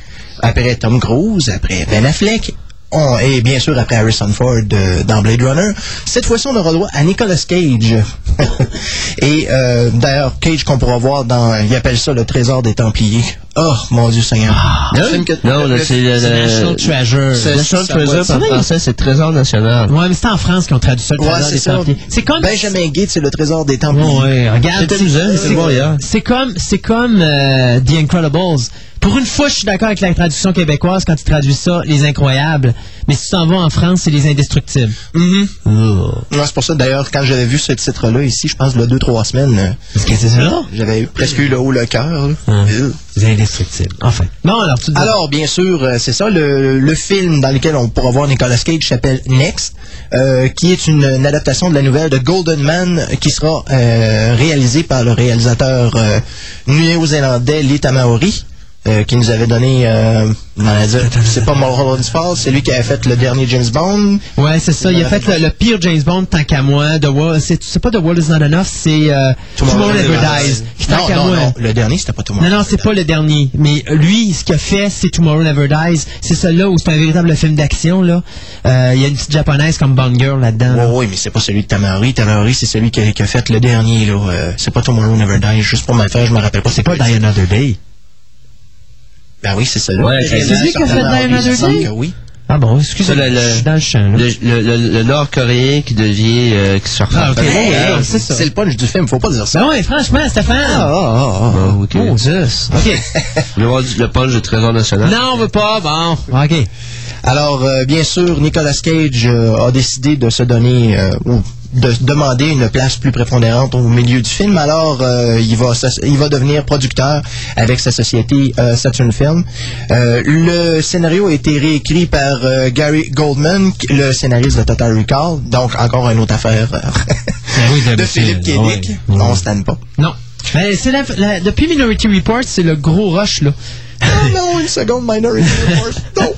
après Tom Cruise, après Ben Affleck, on- et bien sûr après Harrison Ford euh, dans Blade Runner, cette fois-ci on aura droit à Nicolas Cage. [LAUGHS] et euh, d'ailleurs, Cage qu'on pourra voir dans, il appelle ça le trésor des Templiers. Oh mon Dieu Seigneur. Que- Non, c'est le- National Treasure. National Treasure, ça- français, c'est Trésor National. Ouais, mais c'est en France qu'ils ont traduit ça, le trésor c'est des. Templiers. C'est comme... Benjamin Gates, c'est le trésor des Templiers. Ouais, regarde. C'est- amusant, c'est- c'était bon hier. C'est comme, c'est comme euh, The Incredibles. Pour une fois, je suis d'accord avec la traduction québécoise quand tu traduis ça, Les Incroyables. Mais si tu t'en vas en France, c'est Les Indestructibles. Mhm. Oh. Ouais, c'est pour ça, d'ailleurs, quand j'avais vu ce titre-là ici, je pense, il y a deux, trois semaines, euh, Qu'est-ce que c'est ça? j'avais presque eu le haut le cœur. Hein. Les Indestructibles. Enfin. Bon, alors, tu dis- Alors, bien sûr, euh, c'est ça, le, le film dans lequel on pourra voir Nicolas Cage s'appelle Next, euh, qui est une, une adaptation de la nouvelle de Golden Man, qui sera euh, réalisée par le réalisateur euh, néo-zélandais Lee Tamaori. Euh, qui nous avait donné, euh, c'est pas Mulholland's Falls, c'est lui qui avait fait le dernier James Bond. Ouais, c'est ça. Il a fait le, le pire James Bond tant qu'à moi. The Wall, c'est, c'est pas The World is Not Enough, c'est euh, Tomorrow Never Dies. Non, non, moi. non, le dernier, c'était pas Tomorrow Non, non, c'est pas le dernier. Mais lui, ce qu'il a fait, c'est Tomorrow Never Dies. C'est celui-là où c'est un véritable film d'action, là. Euh, Il y a une petite japonaise comme Bond Girl là-dedans. là. Oui, oui, mais c'est pas celui de Tamari. Tamari, c'est celui qui a, qui a fait le dernier, là. C'est pas Tomorrow Never Dies. Juste pour me faire, je me rappelle pas. C'est pas Die Another Day. Ben oui, c'est celui Ouais, c'est lui qui a fait Die Another Day? Oui. Ah bon, excusez-moi. Le- le- Je suis dans le champ, là. Le, le, le- le Nord-Coréen qui devient, euh, qui se refait. Ah, ok. Hey, ouais, hey, ouais, c'est ça. c'est le punch du film, faut pas dire ça. Ben ouais, franchement, Stéphane. Ah, ah, ah, ah. Bon, ok. Mon Dieu. OK. [LAUGHS] Le punch du Trésor National. non, on veut pas. Bon. OK. Alors, euh, bien sûr, Nicolas Cage euh, a décidé de se donner, euh, ou de demander une place plus prépondérante au milieu du film. Alors, euh, il, va, il va devenir producteur avec sa société euh, Saturn Film. Euh, le scénario a été réécrit par euh, Gary Goldman, le scénariste de Total Recall. Donc, encore une autre affaire euh, oui, [LAUGHS] de Philippe K. ouais. Dick. Ouais. On se tanne pas. Non. Ben, c'est la, la- depuis Minority Report, c'est le gros rush, là. Oh non, une seconde Minority Report. [LAUGHS] Non.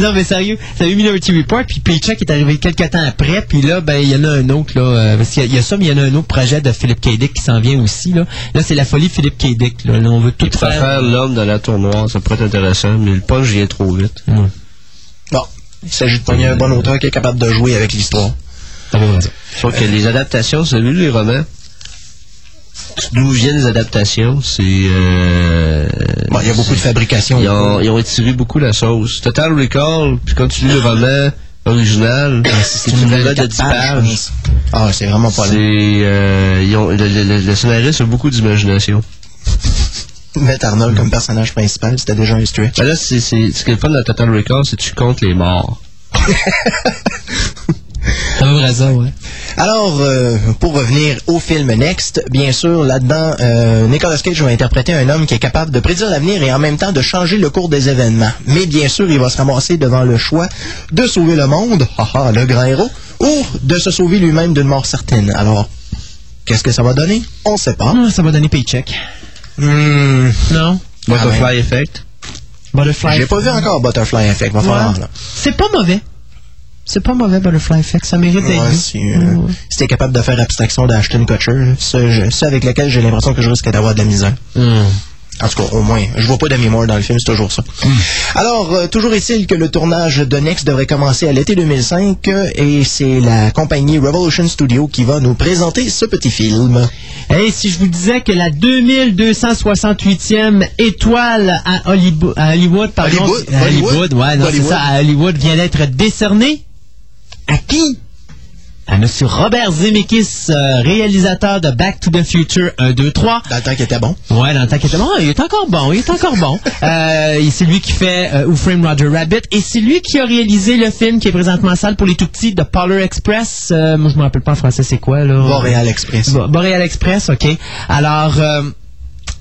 non, mais sérieux, ça a eu Minority Report, puis Paycheck est arrivé quelques temps après, puis là, ben, il y en a un autre, là, euh, parce qu'il y, a- il y a ça, mais il y en a un autre projet de Philippe K. Dick qui s'en vient aussi, là. Là, c'est la folie Philippe K. Dick, là. Là, on veut tout Il faire. faire l'homme dans la tour noire, ça pourrait être intéressant, mais le punch vient trop vite. Ouais. Bon, il s'agit de pogner un bon auteur qui est capable de jouer avec l'histoire. Ça. Sauf que les adaptations, c'est vu les romans. D'où viennent les adaptations, c'est... Euh, Bon, il y a beaucoup de fabrication. ils, ont, ils ont étiré beaucoup la sauce. Total Recall, puis quand tu lis le roman original, c'est une nouvelle de 10 pages. Ah, c'est vraiment pas là. euh, ils ont, le, le- le- le scénariste a beaucoup d'imagination. Mettre Arnold comme personnage principal, c'était déjà un stretch. Ben là, c'est, c'est, ce qui est le fun de Total Recall, c'est que tu comptes les morts. [LAUGHS] Ça ouais. Alors, euh, pour revenir au film Next, bien sûr, là-dedans, euh, Nicolas Cage va interpréter un homme qui est capable de prédire l'avenir et en même temps de changer le cours des événements. Mais bien sûr, il va se ramasser devant le choix de sauver le monde, [LAUGHS] haha, le grand héros, ou de se sauver lui-même d'une mort certaine. Alors, qu'est-ce que ça va donner? On ne sait pas. Ah, ça va donner Paycheck. Hmm, Non? Butterfly Effect. Butterfly. J'ai pas vu encore Butterfly Effect, Ouais. C'est pas mauvais. C'est pas mauvais, Butterfly Effect. Ça mérite d'être Ouais, si, euh, si t'es capable de faire abstraction d'Ashton Kutcher, c'est avec lequel j'ai l'impression que je risque d'avoir de la misère. Hmm. En tout cas, au moins, je vois pas Demi Moore dans le film, c'est toujours ça. Alors, euh, toujours est-il que le tournage de Next devrait commencer à l'été 2005 euh, et c'est la compagnie Revolution Studio qui va nous présenter ce petit film. Hey, si je vous disais que la 2268e étoile à Hollywood, à Hollywood, pardon, Hollywood? à Hollywood? Hollywood, ouais, non, c'est ça, à Hollywood vient d'être décernée à qui? à Monsieur Robert Zemeckis, euh, réalisateur de Back to the Future 1, 2, 3. Dans le temps qu'il était bon. Ouais, dans le temps qu'il était bon, il est encore bon, il est encore bon. [LAUGHS] Euh, c'est lui qui fait euh, Who Framed Roger Rabbit et c'est lui qui a réalisé le film qui est présentement en salle pour les tout petits de Polar Express. Euh, moi, je me rappelle pas en français c'est quoi là. Boreal Express. Bo- Boreal Express, ok. Alors,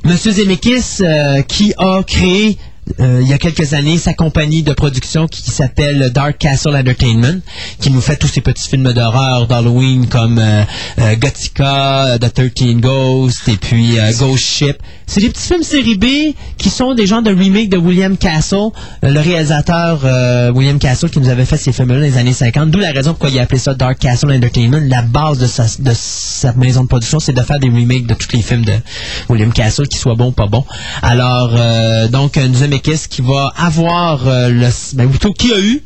Monsieur Zemeckis qui a créé euh, il y a quelques années sa compagnie de production qui s'appelle Dark Castle Entertainment, qui nous fait tous ces petits films d'horreur d'Halloween comme euh, euh, Gothica, The 13 Ghosts et puis euh, Ghost Ship. C'est des petits films série B qui sont des genres de remake de William Castle, euh, le réalisateur euh, William Castle qui nous avait fait ces films-là dans les années 50. D'où la raison pourquoi il a appelé ça Dark Castle Entertainment. La base de sa, maison de production, c'est de faire des remakes de tous les films de William Castle, qui soient bons ou pas bons. Alors, euh, donc, euh, Zemeckis qui va avoir euh, le... Ben, plutôt, qui a eu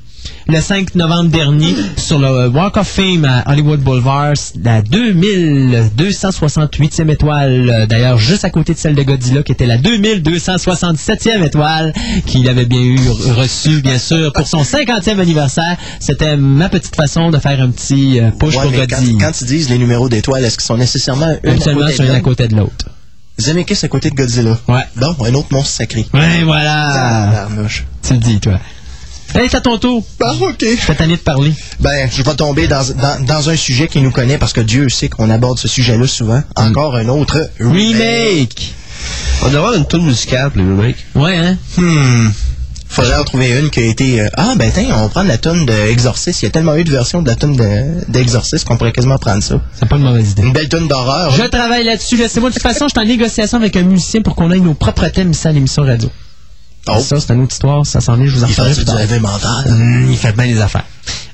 le 5 novembre dernier sur le Walk of Fame à Hollywood Boulevard, la 2268e étoile, euh, d'ailleurs juste à côté de celle de Godzilla, qui était la 2267e étoile qu'il avait bien eu reçue, bien sûr, pour son 50e anniversaire. C'était ma petite façon de faire un petit euh, push Ouais, pour quand, Godzilla. quand ils disent les numéros d'étoiles, est-ce qu'ils sont nécessairement une une à côté de l'autre. Zemeckis à côté de Godzilla? Ouais. Bon, un autre monstre sacré. Ouais, voilà. Tu le dis, toi. Allez, c'est à ton tour. Ah, ok. T'as tanné de parler. Ben, je vais tomber dans, dans, dans un sujet qui nous connaît parce que Dieu sait qu'on aborde ce sujet-là souvent. Encore un autre Remake. On devrait avoir une tune musicale pour les remakes. Ouais, hein? Hmm. Faudrait en trouver une qui a été. euh, ah, ben, tiens, on va prendre la tune d'Exorcist. Il y a tellement eu de versions de la tune d'Exorcist qu'on pourrait quasiment prendre ça. C'est pas une mauvaise idée. Une belle tune d'horreur. Je travaille là-dessus. Laissez-moi, de toute façon, je suis en négociation avec un musicien pour qu'on ait nos propres thèmes ici à l'émission radio. Oh. Ça, c'est une autre histoire. Ça s'en est, je vous en fait plus tard. mental. Hum, il fait bien les affaires.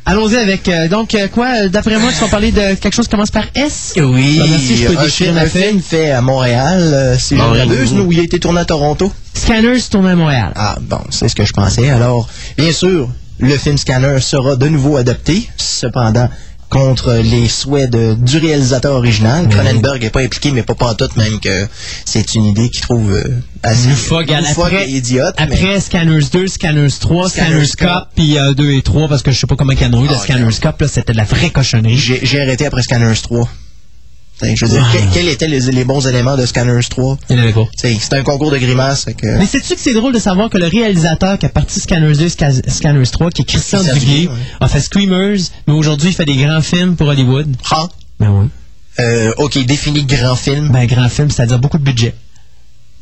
Allons-y avec, euh, donc, euh, quoi, euh, d'après moi, tu vas parler de quelque chose qui commence par S? Oui, Ah, merci, je peux un, déchirer film, ma un feuille. film fait à Montréal. euh, si je ne Montréal. m'abuse, nous, où il a été tourné à Toronto. Scanners tourné à Montréal. Ah, bon, c'est ce que je pensais. Alors, bien sûr, le film Scanner sera de nouveau adapté. Cependant, contre les souhaits de, du réalisateur original. Cronenberg n'est pas impliqué, mais pas tout même que c'est une idée qu'il trouve euh, assez Loufoque, après- et idiote. mais- Après Scanners 2, Scanners 3, Scanners. Cup, puis euh, 2 et 3, parce que je sais pas comment il y en a eu, de Scanners là, c'était de la vraie cochonnerie. j'ai arrêté après Scanners 3. T'sais, Je veux dire, Ah. que- quels étaient les, les bons éléments de Scanners 3? Il n'y en avait pas. T'sais, C'était un concours de grimaces. que- Mais sais-tu que c'est drôle de savoir que le réalisateur qui a parti Scanners 2, Sca- Scanners 3, qui est Christian Duguay, ouais. a fait Screamers, mais aujourd'hui il fait des grands films pour Hollywood. Ah, Ben oui. euh, ok, défini grand film. Ben grand film, c'est-à-dire beaucoup de budget.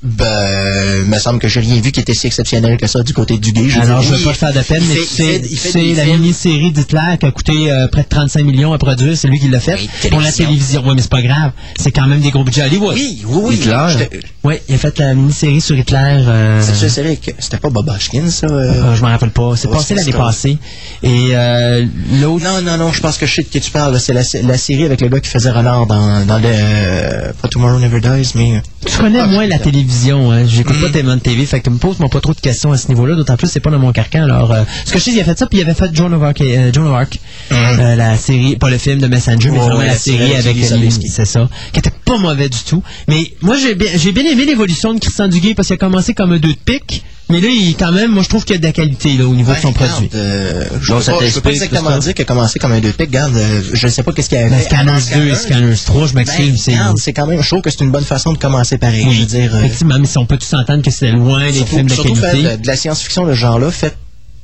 Ben, me semble que j'ai rien vu qui était si exceptionnel que ça du côté du gay. Alors je veux pas te faire de peine, mais il il c'est la mini-série d'Hitler qui a coûté euh, près de 35 millions à produire, c'est lui qui l'a fait. Oui, pour la télévision. télévision. Oui, mais c'est pas grave. C'est quand même des gros budgets Hollywood. Oui, oui, oui. Hitler. Oui, il a fait la mini-série sur Hitler. euh, C'est vrai que c'était pas Bob Hoskins, ça. euh? euh, je m'en rappelle pas. C'est passé l'année passée. Et euh, l'autre. Non, non, non, je pense que je sais de qui tu parles. C'est la, la série avec le gars qui faisait Renard dans, dans le... euh, pas Tomorrow Never Dies, mais... Tu connais Ah, moins la putain. Télévision, hein. J'écoute Mm. pas tellement de TV, fait que me pose-moi pas trop de questions à ce niveau-là, d'autant plus c'est pas dans mon carcan. Alors, euh, ce que je sais, il a fait ça, puis il avait fait Joan of Arc, euh, Joan of Arc, euh, la série, pas le film de Messenger, mais Mm. Ouais, vraiment ouais, la la série avec avec c'est ça, qui était pas mauvais du tout. Mais moi, j'ai bien, j'ai bien aimé l'évolution de Christian Duguay parce qu'il a commencé comme un deux de pique, mais là, il quand même, moi, je trouve qu'il y a de la qualité là au niveau Ouais, de son regarde, produit. euh, je Donc, peux pas, peux exactement dire qu'il a commencé comme un deux pics. Regarde, euh, je sais pas qu'est-ce qu'il avait Ben, Scanners 2 et Scanners 3, je m'excuse, Ben, c'est... quand même, je trouve que c'est une bonne façon de commencer pareil. Je veux dire, euh, Effectivement, mais si on peut tous s'entendre que c'est loin des films de surtout qualité. fait de, de la science-fiction de ce genre-là, fait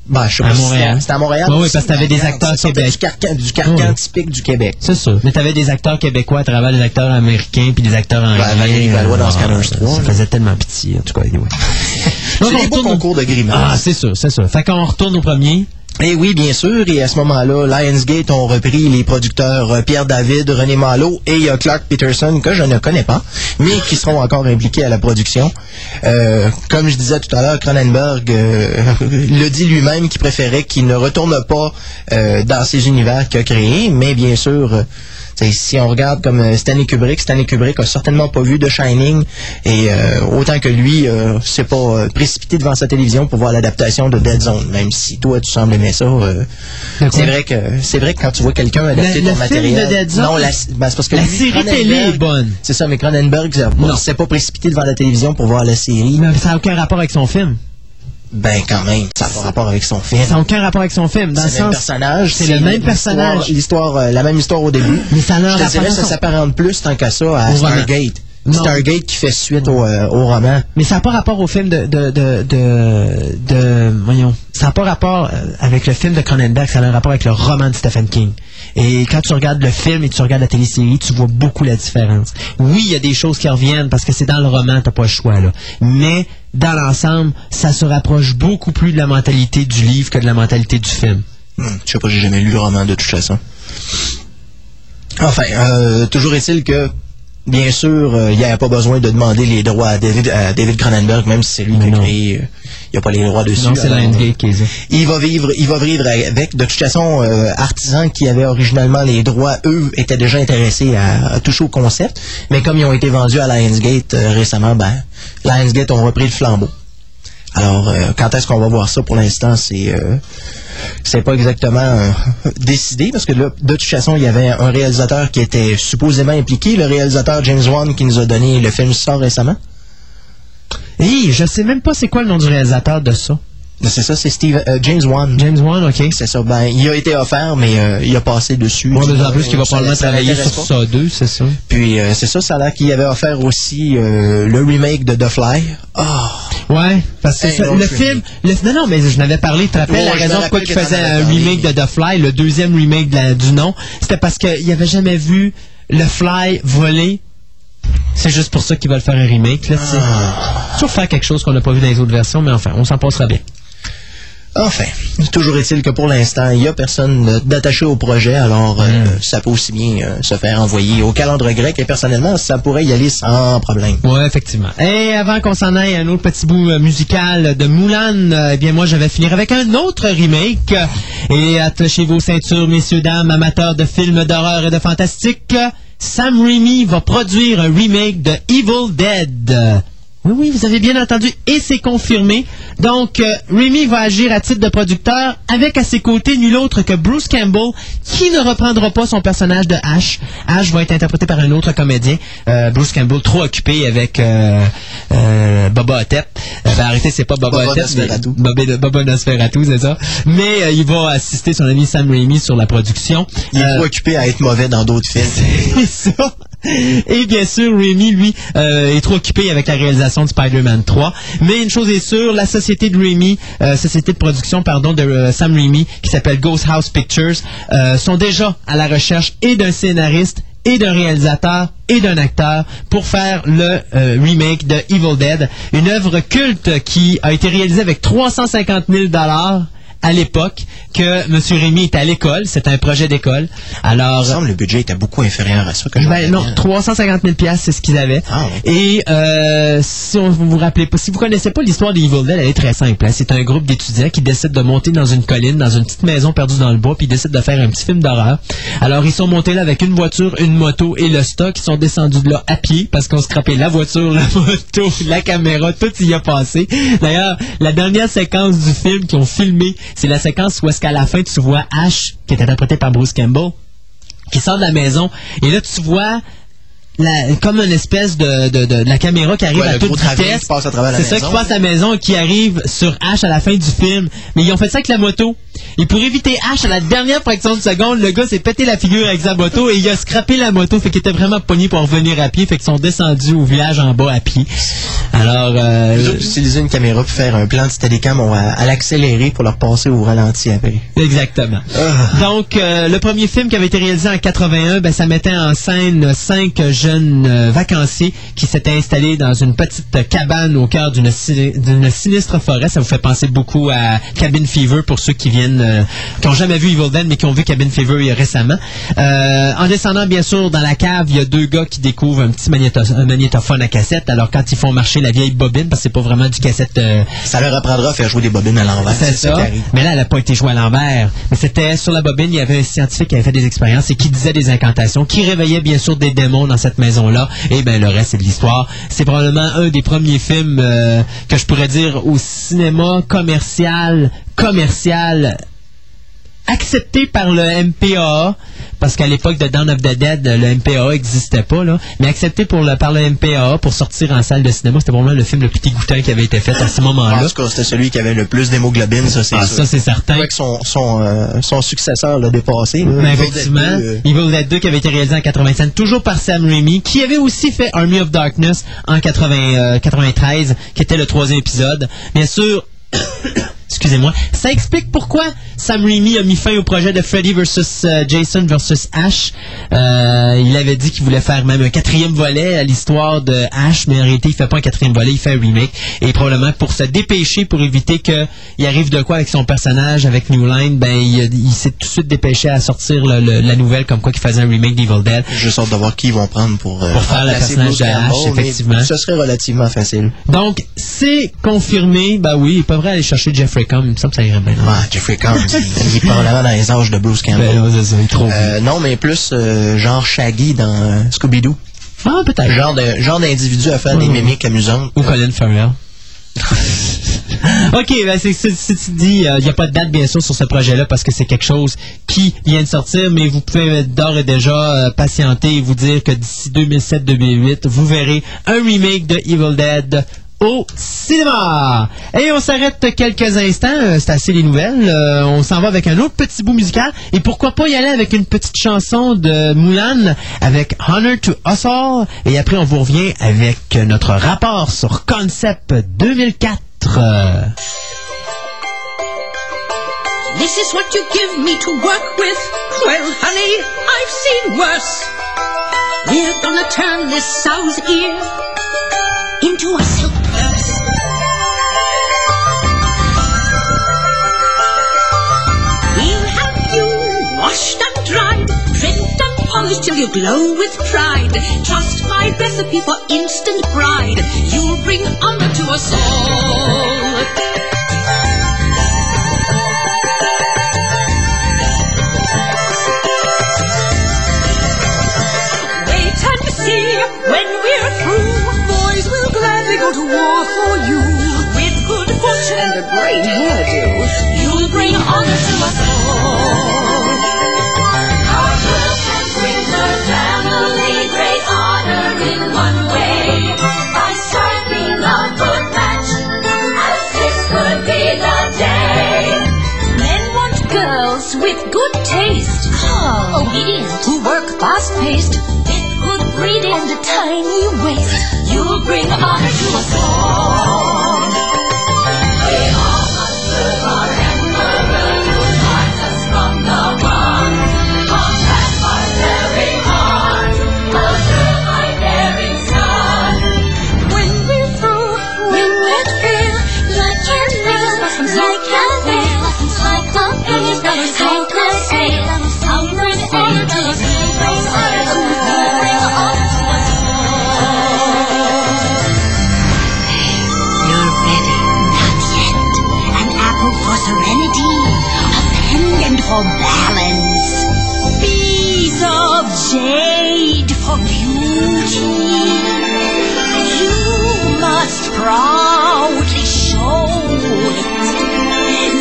ben, je sais À pas si Montréal. c'était- C'était à Montréal. Oui, parce que t'avais des acteurs Québec. Du carcan, du carcan Ouais. typique du Québec. C'est ça. Mais t'avais des acteurs québécois à travers des acteurs américains puis des acteurs anglais. Valérie Valois dans Ah, Scanners 3, Ça faisait tellement pitié, en tout cas. anyway. [LAUGHS] C'est des beaux concours de Ah, grimaces. c'est ça, c'est ça. Fait qu'on retourne au premier. Et oui, bien sûr. Et à ce moment-là, Lionsgate ont repris les producteurs euh, Pierre David, René Malo et Clark Peterson, que je ne connais pas, mais qui seront encore impliqués à la production. Euh, comme je disais tout à l'heure, Cronenberg euh, [LAUGHS] le dit lui-même qu'il préférait qu'il ne retourne pas dans ces univers qu'il a créés, mais bien sûr... t'sais, si on regarde comme euh, Stanley Kubrick, Stanley Kubrick a certainement pas vu de Shining et euh, autant que lui euh, s'est pas euh, précipité devant sa télévision pour voir l'adaptation de Dead Zone, même si toi tu sembles aimer ça. c'est vrai que c'est vrai que quand tu vois quelqu'un adapter Le- ton le film matériel, de Dead Zone? non, la, ben, c'est parce que La lui, série télé est bonne. C'est ça, mais Cronenberg s'est pas précipité devant la télévision pour voir la série. Mais ça n'a aucun rapport avec son film. Ben, quand même, ça n'a pas rapport avec son film. Ça n'a aucun rapport avec son film. Dans le C'est le même sens, personnage. c'est le même personnage. L'histoire, euh, la même histoire au début. Mais ça n'a Je te dirais, ça s'apparente plus tant qu'à ça à. Stargate. Non. Stargate qui fait suite au, euh, au roman. Mais ça n'a pas rapport au film de, de, de, de, de- voyons, ça n'a pas rapport euh, avec le film de Cronenberg, ça a un rapport avec le roman de Stephen King. Et quand tu regardes le film et tu regardes la télésérie, tu vois beaucoup la différence. Oui, il y a des choses qui reviennent parce que c'est dans le roman, t'as pas le choix, là. Mais, dans l'ensemble, ça se rapproche beaucoup plus de la mentalité du livre que de la mentalité du film. Hmm, je sais pas, j'ai jamais lu le roman de toute façon. Enfin, euh, toujours est-il que, bien sûr, euh, il n'y a pas besoin de demander les droits à David, à David Cronenberg, même si c'est lui qui a créé, euh, il n'y a pas les droits dessus. Non, c'est Lionsgate qui les a. il va vivre, il va vivre avec. De toute façon, euh, artisans qui avaient originalement les droits, eux, étaient déjà intéressés à, à toucher au concept. Mais comme ils ont été vendus à Lionsgate euh, récemment, ben, Lionsgate ont repris le flambeau. Alors, euh, quand est-ce qu'on va voir ça? Pour l'instant, c'est euh, c'est pas exactement euh, [LAUGHS] décidé parce que là, de toute façon, il y avait un réalisateur qui était supposément impliqué, le réalisateur James Wan qui nous a donné le film sort récemment. Hey, je sais même pas c'est quoi le nom du réalisateur de ça. C'est ça, c'est Steve euh, James Wan. James Wan, ok. C'est ça. Ben, il a été offert, mais euh, il a passé dessus. Moi, mais en plus, qu'il va probablement travailler sur ça deux, c'est ça. Puis euh, c'est ça, ça a l'air qu'il avait offert aussi euh, le remake de The Fly. Ah, Ouais, parce que Hey, ça- non, le film, le- non, non, mais je n'avais parlé, tu te rappelles Ouais, la raison pourquoi il faisait un remake de The Fly, le deuxième remake de la- du nom, c'était parce qu'il avait jamais vu le Fly voler. C'est juste pour ça qu'ils veulent faire un remake, là. Ah. Toujours faire quelque chose qu'on n'a pas vu dans les autres versions, mais enfin, on s'en passera bien. Enfin, toujours est-il que pour l'instant, il n'y a personne d'attaché au projet, alors euh, Mm. ça peut aussi bien euh, se faire envoyer au calendrier grec et personnellement, ça pourrait y aller sans problème. Ouais, effectivement. Et avant qu'on s'en aille, un autre petit bout euh, musical de Moulin, eh bien moi je vais finir avec un autre remake. Et attachez vos ceintures, messieurs, dames, amateurs de films d'horreur et de fantastique. Sam Raimi va produire un remake de Evil Dead. Oui, oui, vous avez bien entendu, et c'est confirmé. Donc, euh, Raimi va agir à titre de producteur avec à ses côtés nul autre que Bruce Campbell, qui ne reprendra pas son personnage de Ash. Ash va être interprété par un autre comédien. Euh, Bruce Campbell, trop occupé avec euh, euh, Boba Hotep. Euh, ben, arrêtez, c'est pas Boba, Boba mais-. Boba, Boba Nosferatu, c'est ça. Mais euh, il va assister son ami Sam Raimi sur la production. Il est Euh, trop occupé à être mauvais dans d'autres films. [LAUGHS] c'est ça. Et bien sûr, Raimi, lui, euh, est trop occupé avec la réalisation de Spider-Man 3. Mais une chose est sûre, la société de Raimi, euh, société de production, pardon, de euh, Sam Raimi, qui s'appelle Ghost House Pictures, sont déjà à la recherche et d'un scénariste et d'un réalisateur et d'un acteur pour faire le remake de Evil Dead, une œuvre culte qui a été réalisée avec 350 000 dollars à l'époque que M. Rémy est à l'école. C'est un projet d'école. Alors, Il me semble que le budget était beaucoup inférieur à ça que je ben non, rappelle. 350 000 pièces, c'est ce qu'ils avaient. Ah, ouais. Et euh, si on, vous vous rappelez pas, si vous connaissez pas l'histoire de Evil Dead, elle est très simple. hein. C'est un groupe d'étudiants qui décident de monter dans une colline, dans une petite maison perdue dans le bois, puis ils décident de faire un petit film d'horreur. Alors ils sont montés là avec une voiture, une moto et le stock. Ils sont descendus de là à pied parce qu'on scrapait la voiture, [LAUGHS] la moto, la caméra, tout y a passé. D'ailleurs, la dernière séquence du film qu'ils ont filmé, c'est la séquence où est-ce qu'à la fin tu vois Ash, qui est interprété par Bruce Campbell, qui sort de la maison. Et là tu vois la- comme une espèce de, de, de- de la caméra qui arrive Ouais, à toute vitesse. à C'est ça qui passe à la maison et qui arrive sur H à la fin du film. Mais ils ont fait ça avec la moto. Et pour éviter H à la dernière fraction de seconde, le gars s'est pété la figure avec sa moto et il a scrappé la moto. Fait qu'il était vraiment pogné pour revenir à pied. Fait qu'ils sont descendus au village en bas à pied. Alors, euh, Eux autres, utiliser une caméra pour faire un plan de on va à l'accélérer pour leur passer au ralenti après. Exactement. Ah. Donc, euh, le premier film qui avait été réalisé en 81, ben, ça mettait en scène cinq jeunes euh, vacanciers qui s'étaient installés dans une petite cabane au cœur d'une si- d'une sinistre forêt. Ça vous fait penser beaucoup à Cabin Fever pour ceux qui viennent, euh, qui n'ont jamais vu Evil Dead, mais qui ont vu Cabin Fever récemment. Euh, en descendant, bien sûr, dans la cave, il y a deux gars qui découvrent un petit magnéto- un magnétophone à cassette. Alors, quand ils font marcher la vieille bobine, parce que c'est pas vraiment du cassette... Ça leur apprendra à faire jouer des bobines à l'envers. c'est ça. Mais là, elle n'a pas été jouée à l'envers. Mais c'était sur la bobine, il y avait un scientifique qui avait fait des expériences et qui disait des incantations, qui réveillait bien sûr des démons dans cette maison-là. Et ben le reste, c'est de l'histoire. C'est probablement un des premiers films euh, que je pourrais dire au cinéma commercial, commercial accepté par le MPAA, parce qu'à l'époque de Dawn of the Dead, le MPAA n'existait pas, là, mais accepté pour le, par le MPAA pour sortir en salle de cinéma. C'était vraiment le film le plus dégoûtant qui avait été fait à ce moment-là. En tout cas, c'était celui qui avait le plus d'hémoglobine, ça c'est Ah, sûr. ça, c'est certain. Que son, son, euh, son successeur l'a dépassé. là. Mais Evil Dead effectivement, 2, euh, Evil Dead 2 qui avait été réalisé en 85, toujours par Sam Raimi, qui avait aussi fait Army of Darkness en 80, euh, 93, qui était le troisième épisode. Bien sûr, excusez-moi, ça explique pourquoi Sam Raimi a mis fin au projet de Freddy vs. euh, Jason vs. Ash. Euh, il avait dit qu'il voulait faire même un quatrième volet à l'histoire de Ash, mais en réalité, il fait pas un quatrième volet, il fait un remake. Et probablement pour se dépêcher, pour éviter qu'il arrive de quoi avec son personnage, avec New Line, ben, il, il s'est tout de suite dépêché à sortir le- le- la nouvelle comme quoi qu'il faisait un remake d'Evil Dead. Juste hâte de voir qui ils vont prendre pour, euh, Pour faire le personnage de Ash, effectivement. Ce serait relativement facile. Donc, c'est confirmé. Ben oui, ils peuvent aller chercher Jeffrey Combs. Il me semble que ça irait bien. Ah, Jeffrey Combs, [LAUGHS] il est probablement dans les âges de Bruce Campbell. Ben ça, il est trop. Euh, non, mais plus euh, genre Shaggy dans euh, Scooby-Doo. Ah, peut-être. Genre de genre d'individu à faire des mimiques amusantes. Ou Colin Farrell. [LAUGHS] OK, ben c'est c'est- si tu dis, il n'y a pas de date bien sûr sur ce projet-là parce que c'est quelque chose qui vient de sortir, mais vous pouvez d'ores et déjà euh, patienter et vous dire que d'ici 2007-2008, vous verrez un remake de Evil Dead au cinéma. Et on s'arrête quelques instants, euh, c'est assez les nouvelles. Euh, on s'en va avec un autre petit bout musical. Et pourquoi pas y aller avec une petite chanson de Mulan avec Honor to Us All. Et après, on vous revient avec notre rapport sur Concept 2004. Euh, This is what you give me to work with. Well, honey, I've seen worse. We're gonna turn this sow's ear into a trimmed till you glow with pride. Trust my recipe for instant pride. You'll bring honor to us all. Wait and see when we're through. Boys will gladly go to war for you. With good fortune and a great hairdo, you'll bring honor to us all. Who work fast paced, with good breeding and a tiny waist. You'll bring honor to us all. Of jade for beauty. You must proudly show it.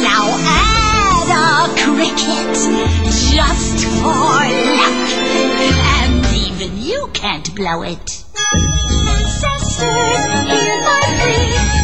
Now add a cricket just for luck, and even you can't blow it. Ancestors, hear my plea.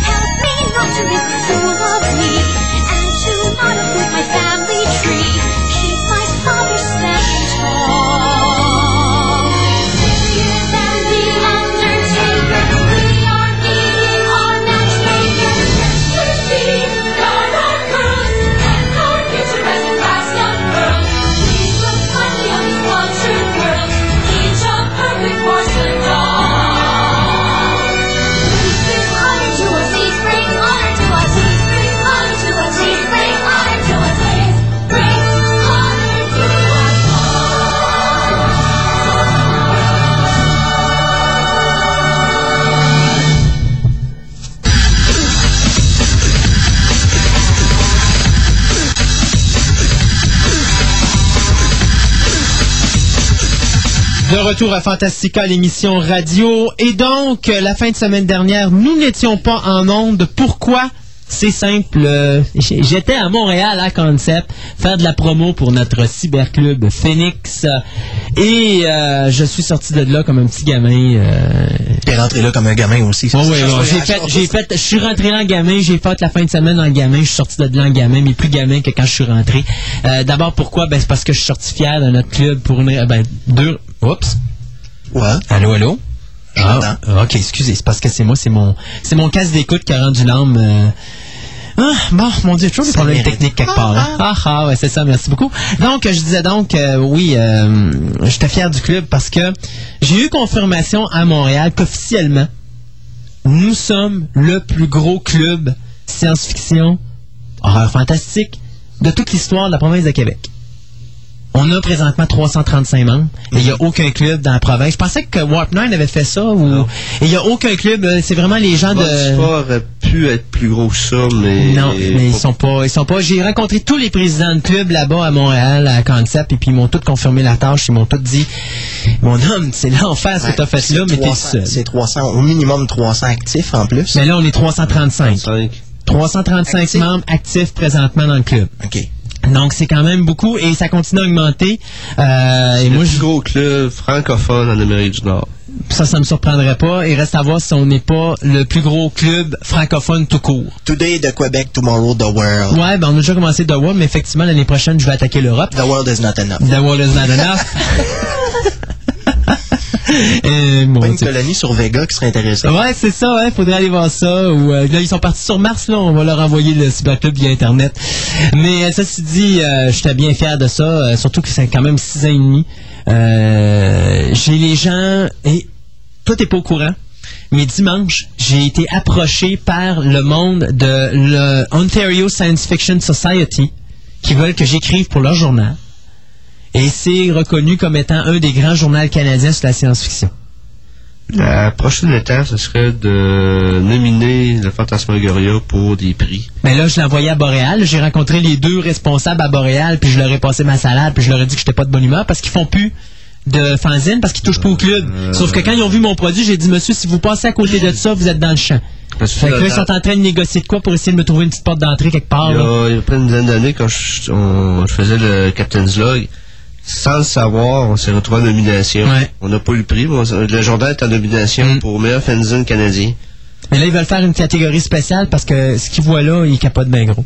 De retour à Fantastica, l'émission radio. Et donc, la fin de semaine dernière, nous n'étions pas en onde. Pourquoi? C'est simple. euh, J'étais à Montréal à Concept faire de la promo pour notre cyberclub Phoenix et euh, je suis sorti de là comme un petit gamin. euh, T'es rentré là comme un gamin aussi. Ouais, ouais, ouais. J'ai fait, j'ai fait, je suis rentré là en gamin, j'ai fait la fin de semaine en gamin, je suis sorti de là en gamin, mais plus gamin que quand je suis rentré. Euh, D'abord, pourquoi? Ben, c'est parce que je suis sorti fier de notre club pour une, ben, deux, oups. Ouais. Allô, allô? J'entends. Ah, ok, excusez, c'est parce que c'est moi, c'est mon, c'est mon casque d'écoute qui a rendu l'âme. euh, Ah, bon, mon Dieu, toujours des problèmes techniques quelque part. hein? Ah, ah, ouais, c'est ça, merci beaucoup. Donc, je disais donc, euh, oui, euh, j'étais fier du club parce que j'ai eu confirmation à Montréal qu'officiellement, nous sommes le plus gros club science-fiction, horreur fantastique, de toute l'histoire de la province de Québec. On a présentement 335 membres et il n'y a aucun club dans la province. Je pensais que Warp 9 avait fait ça. Ou... Et il n'y a aucun club. euh, C'est vraiment les gens Bon, de... sport aurait pu être plus gros que ça, mais. Non, mais ils sont pas, ils sont pas. J'ai rencontré tous les présidents de clubs là-bas à Montréal, à Concept, et puis ils m'ont tous confirmé la tâche. Ils m'ont tous dit, mon homme, c'est l'enfer ce que t'as fait là, mais t'es 300 seul. C'est 300, au minimum 300 actifs en plus. Mais là, on est 335. 5. 335 Actifs. membres actifs présentement dans le club. OK. Donc c'est quand même beaucoup et ça continue à augmenter. Euh, et Et moi, le je- plus gros club francophone en Amérique du Nord. ça, ça me surprendrait pas. Il reste à voir si on n'est pas le plus gros club francophone tout court. Today the Quebec, tomorrow the world. Ouais, ben on a déjà commencé The World, mais effectivement l'année prochaine je vais attaquer l'Europe. The world is not enough. The World is not enough. [LAUGHS] [LAUGHS] Euh, une colonie sur Vega qui serait intéressante. Ouais, c'est ça, ouais, faudrait aller voir ça. Ou, euh, là, ils sont partis sur Mars, là, on va leur envoyer le cyberclub via Internet. Mais euh, ceci dit, euh, j'étais bien fier de ça, euh, surtout que c'est quand même six ans et demi. J'ai les gens, et toi t'es pas au courant, mais dimanche, j'ai été approché par le monde de le Ontario Science Fiction Society qui veulent que j'écrive pour leur journal. Et c'est reconnu comme étant un des grands journaux canadiens sur la science-fiction. La prochaine étape, ce serait de nominer le Fantasmagoria pour des prix. Mais là, je l'ai envoyé à Boréal. J'ai rencontré les deux responsables à Boréal, puis je leur ai passé ma salade, puis je leur ai dit que j'étais pas de bonne humeur parce qu'ils font plus de fanzine, parce qu'ils touchent pas au club. Sauf que quand ils ont vu mon produit, j'ai dit, monsieur, si vous passez à côté de ça, vous êtes dans le champ. Parce que là, ils sont en train de négocier de quoi pour essayer de me trouver une petite porte d'entrée quelque part. Il y, là. a, il y a près d'une dizaine d'années, quand je, on- je faisais le Captain's Log, sans le savoir, on s'est retrouvé en nomination. Ouais. On n'a pas eu le prix, mais on- le journal est en nomination Mm. pour meilleur fanzine canadien. Mais là, ils veulent faire une catégorie spéciale parce que ce qu'ils voient là, ils capotent bien gros.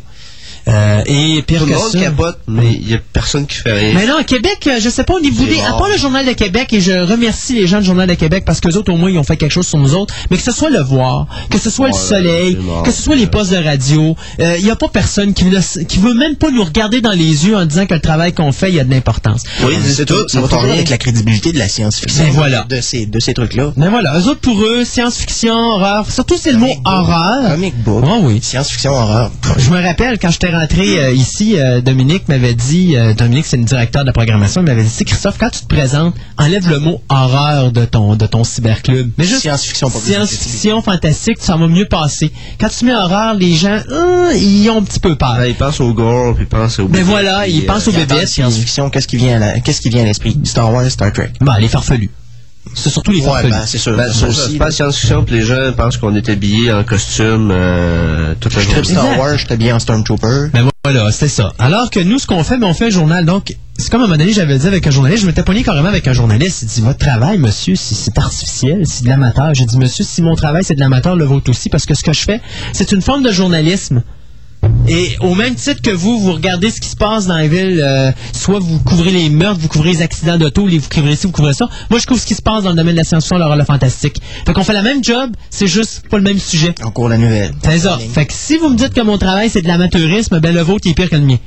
Euh, et pire Tout le que monde ça... capote, mais il n'y a personne qui fait rien. Mais non, à Québec, euh, je sais pas au niveau des. À rare. part le Journal de Québec, et je remercie les gens du Journal de Québec parce que autres, au moins, ils ont fait quelque chose sur nous autres. Mais que ce soit le voir, que ce soit le soleil, mort. que ce soit les postes de radio, il n'y a pas personne qui, qui veut même pas nous regarder dans les yeux en disant que le travail qu'on fait, il y a de l'importance. Oui, c'est tout. Ça va toujours rien. avec la crédibilité de la science-fiction. Ben voilà. De ces, de ces trucs-là. Mais voilà, eux autres, pour eux, science-fiction, horreur, surtout c'est le mot horreur. Comic book. Ah oui. Science-fiction horreur. Je me rappelle quand j'étais rentré euh, ici, euh, Dominique m'avait dit, euh, Dominique c'est le directeur de la programmation, il m'avait dit, Christophe, quand tu te présentes, enlève le mot horreur de ton de ton cyberclub. Mais juste Science-fiction, science-fiction fantastique, ça va mieux passer. Quand tu mets horreur, les gens, ils ont un petit peu peur. Ben, ils pensent au gore, puis ils pensent au Mais bébé, voilà, ils pensent au bébé. Science-fiction, qu'est-ce qui vient qu'est-ce qui vient à l'esprit? Star Wars, Star Trek. Bah, les farfelus. C'est surtout les Ouais, ben, c'est sûr. Ben, c'est ça, aussi. pas science-fiction, puis les gens pensent qu'on est habillés en costume euh, toute la Je journée. Star. Wars, j'étais bien en Stormtrooper. Ben voilà, c'est ça. Alors que nous, ce qu'on fait, ben, on fait un journal. Donc, c'est comme à un moment donné, j'avais dit avec un journaliste, je m'étais pogné carrément avec un journaliste. Il dit, votre travail, monsieur, si c'est artificiel, c'est de l'amateur. J'ai dit, monsieur, si mon travail, c'est de l'amateur, le vôtre aussi, parce que ce que je fais, c'est une forme de journalisme. Et au même titre que vous, vous regardez ce qui se passe dans la ville, euh, soit vous couvrez les meurtres, vous couvrez les accidents d'auto, vous couvrez ci, vous couvrez ça. Moi, je couvre ce qui se passe dans le domaine de la science-fiction, l'horreur, le fantastique. Fait qu'on fait la même job, c'est juste pas le même sujet. On court la nouvelle. C'est ça. Fait que si vous me dites que mon travail c'est de l'amateurisme, ben le vôtre est pire que le mien.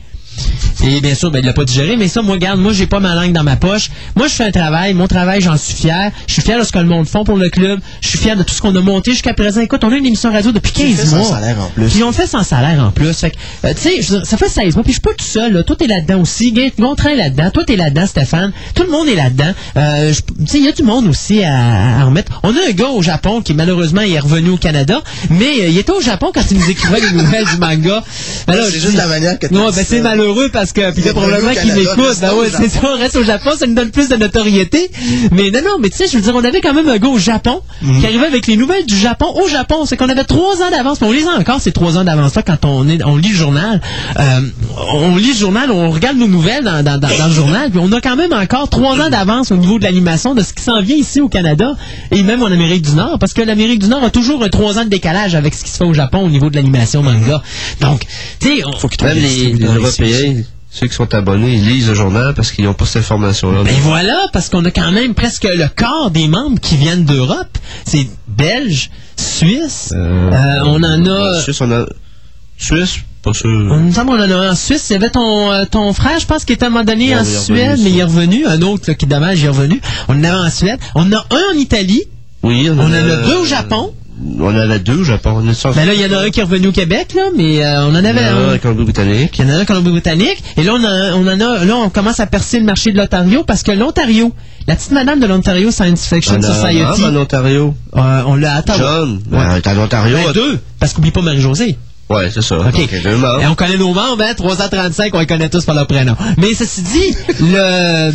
Et bien sûr, ben, il l'a pas digéré, mais ça, moi, regarde, moi, j'ai pas ma langue dans ma poche. Moi, je fais un travail, mon travail, j'en suis fier. Je suis fier de ce que le monde font pour le club. Je suis fier de tout ce qu'on a monté jusqu'à présent. Écoute, on a une émission radio depuis Puis 15 fait sans mois. salaire en plus. Puis on fait sans salaire en plus. Fait que, euh, tu sais, ça fait 16 mois, puis je suis pas tout seul, là. Toi, t'es là-dedans aussi. Gontran est là-dedans. Toi, t'es là-dedans, Stéphane. Tout le monde est là-dedans. Euh, tu sais, il y a du monde aussi à, à remettre. On a un gars au Japon qui, malheureusement, est revenu au Canada, mais euh, il était au Japon quand il nous écrivait les [LAUGHS] nouvelles du manga. Ben C'est juste la manière que tu Ouais, ben c'est. Heureux parce que, puis là, probablement qu'ils m'écoutent. Ben au ouais, c'est ça, on reste au Japon, ça nous donne plus de notoriété. Mais non, non, mais tu sais, je veux dire, on avait quand même un gars au Japon Mhm. qui arrivait avec les nouvelles du Japon au Japon. C'est qu'on avait trois ans d'avance. Mais on les a encore, ces trois ans d'avance-là, quand on, est, on lit le journal. Euh, on lit le journal, on regarde nos nouvelles dans, dans, dans, dans le journal, puis on a quand même encore trois ans d'avance au niveau de l'animation de ce qui s'en vient ici au Canada et même en Amérique du Nord, parce que l'Amérique du Nord a toujours un trois ans de décalage avec ce qui se fait au Japon au niveau de l'animation manga. Donc, tu sais, on- Faut qu'ils trouvent les, les ceux qui sont abonnés, ils lisent le journal parce qu'ils n'ont pas cette information-là. Ben voilà, parce qu'on a quand même presque le quart des membres qui viennent d'Europe. C'est belge, suisse. Euh, Euh, on en a. Suisse, on a... Suisse, pas sûr. On nous semble qu'on en a un en Suisse. Il y avait ton, euh, ton frère, je pense, qui était à un moment donné Non, en Suède, mais il est revenu. Un autre, là, qui est dommage, il est revenu. On en avait en Suède. On en a un en Italie. Oui, On en a deux au Japon. On en a deux au Japon. On a Ben là, il y en a un qui est revenu au Québec, là, mais euh, on en Il y avait en a un un. Colombie-Britannique. Il y en a un en Colombie-Britannique. Et là, on, a, on en a, là, on commence à percer le marché de l'Ontario parce que l'Ontario, la petite madame de l'Ontario Science Fiction On a un Society, membre en Ontario. euh, on l'a à Ottawa. John. Ouais. Ben, t'es en Ontario. Ben, deux, parce qu'oublie pas Marie-Josée. Ouais, c'est ça. OK. Donc, deux membres. Et on connaît nos membres, hein, 335, on les connaît tous par leur prénom. Mais ceci dit, [LAUGHS] le...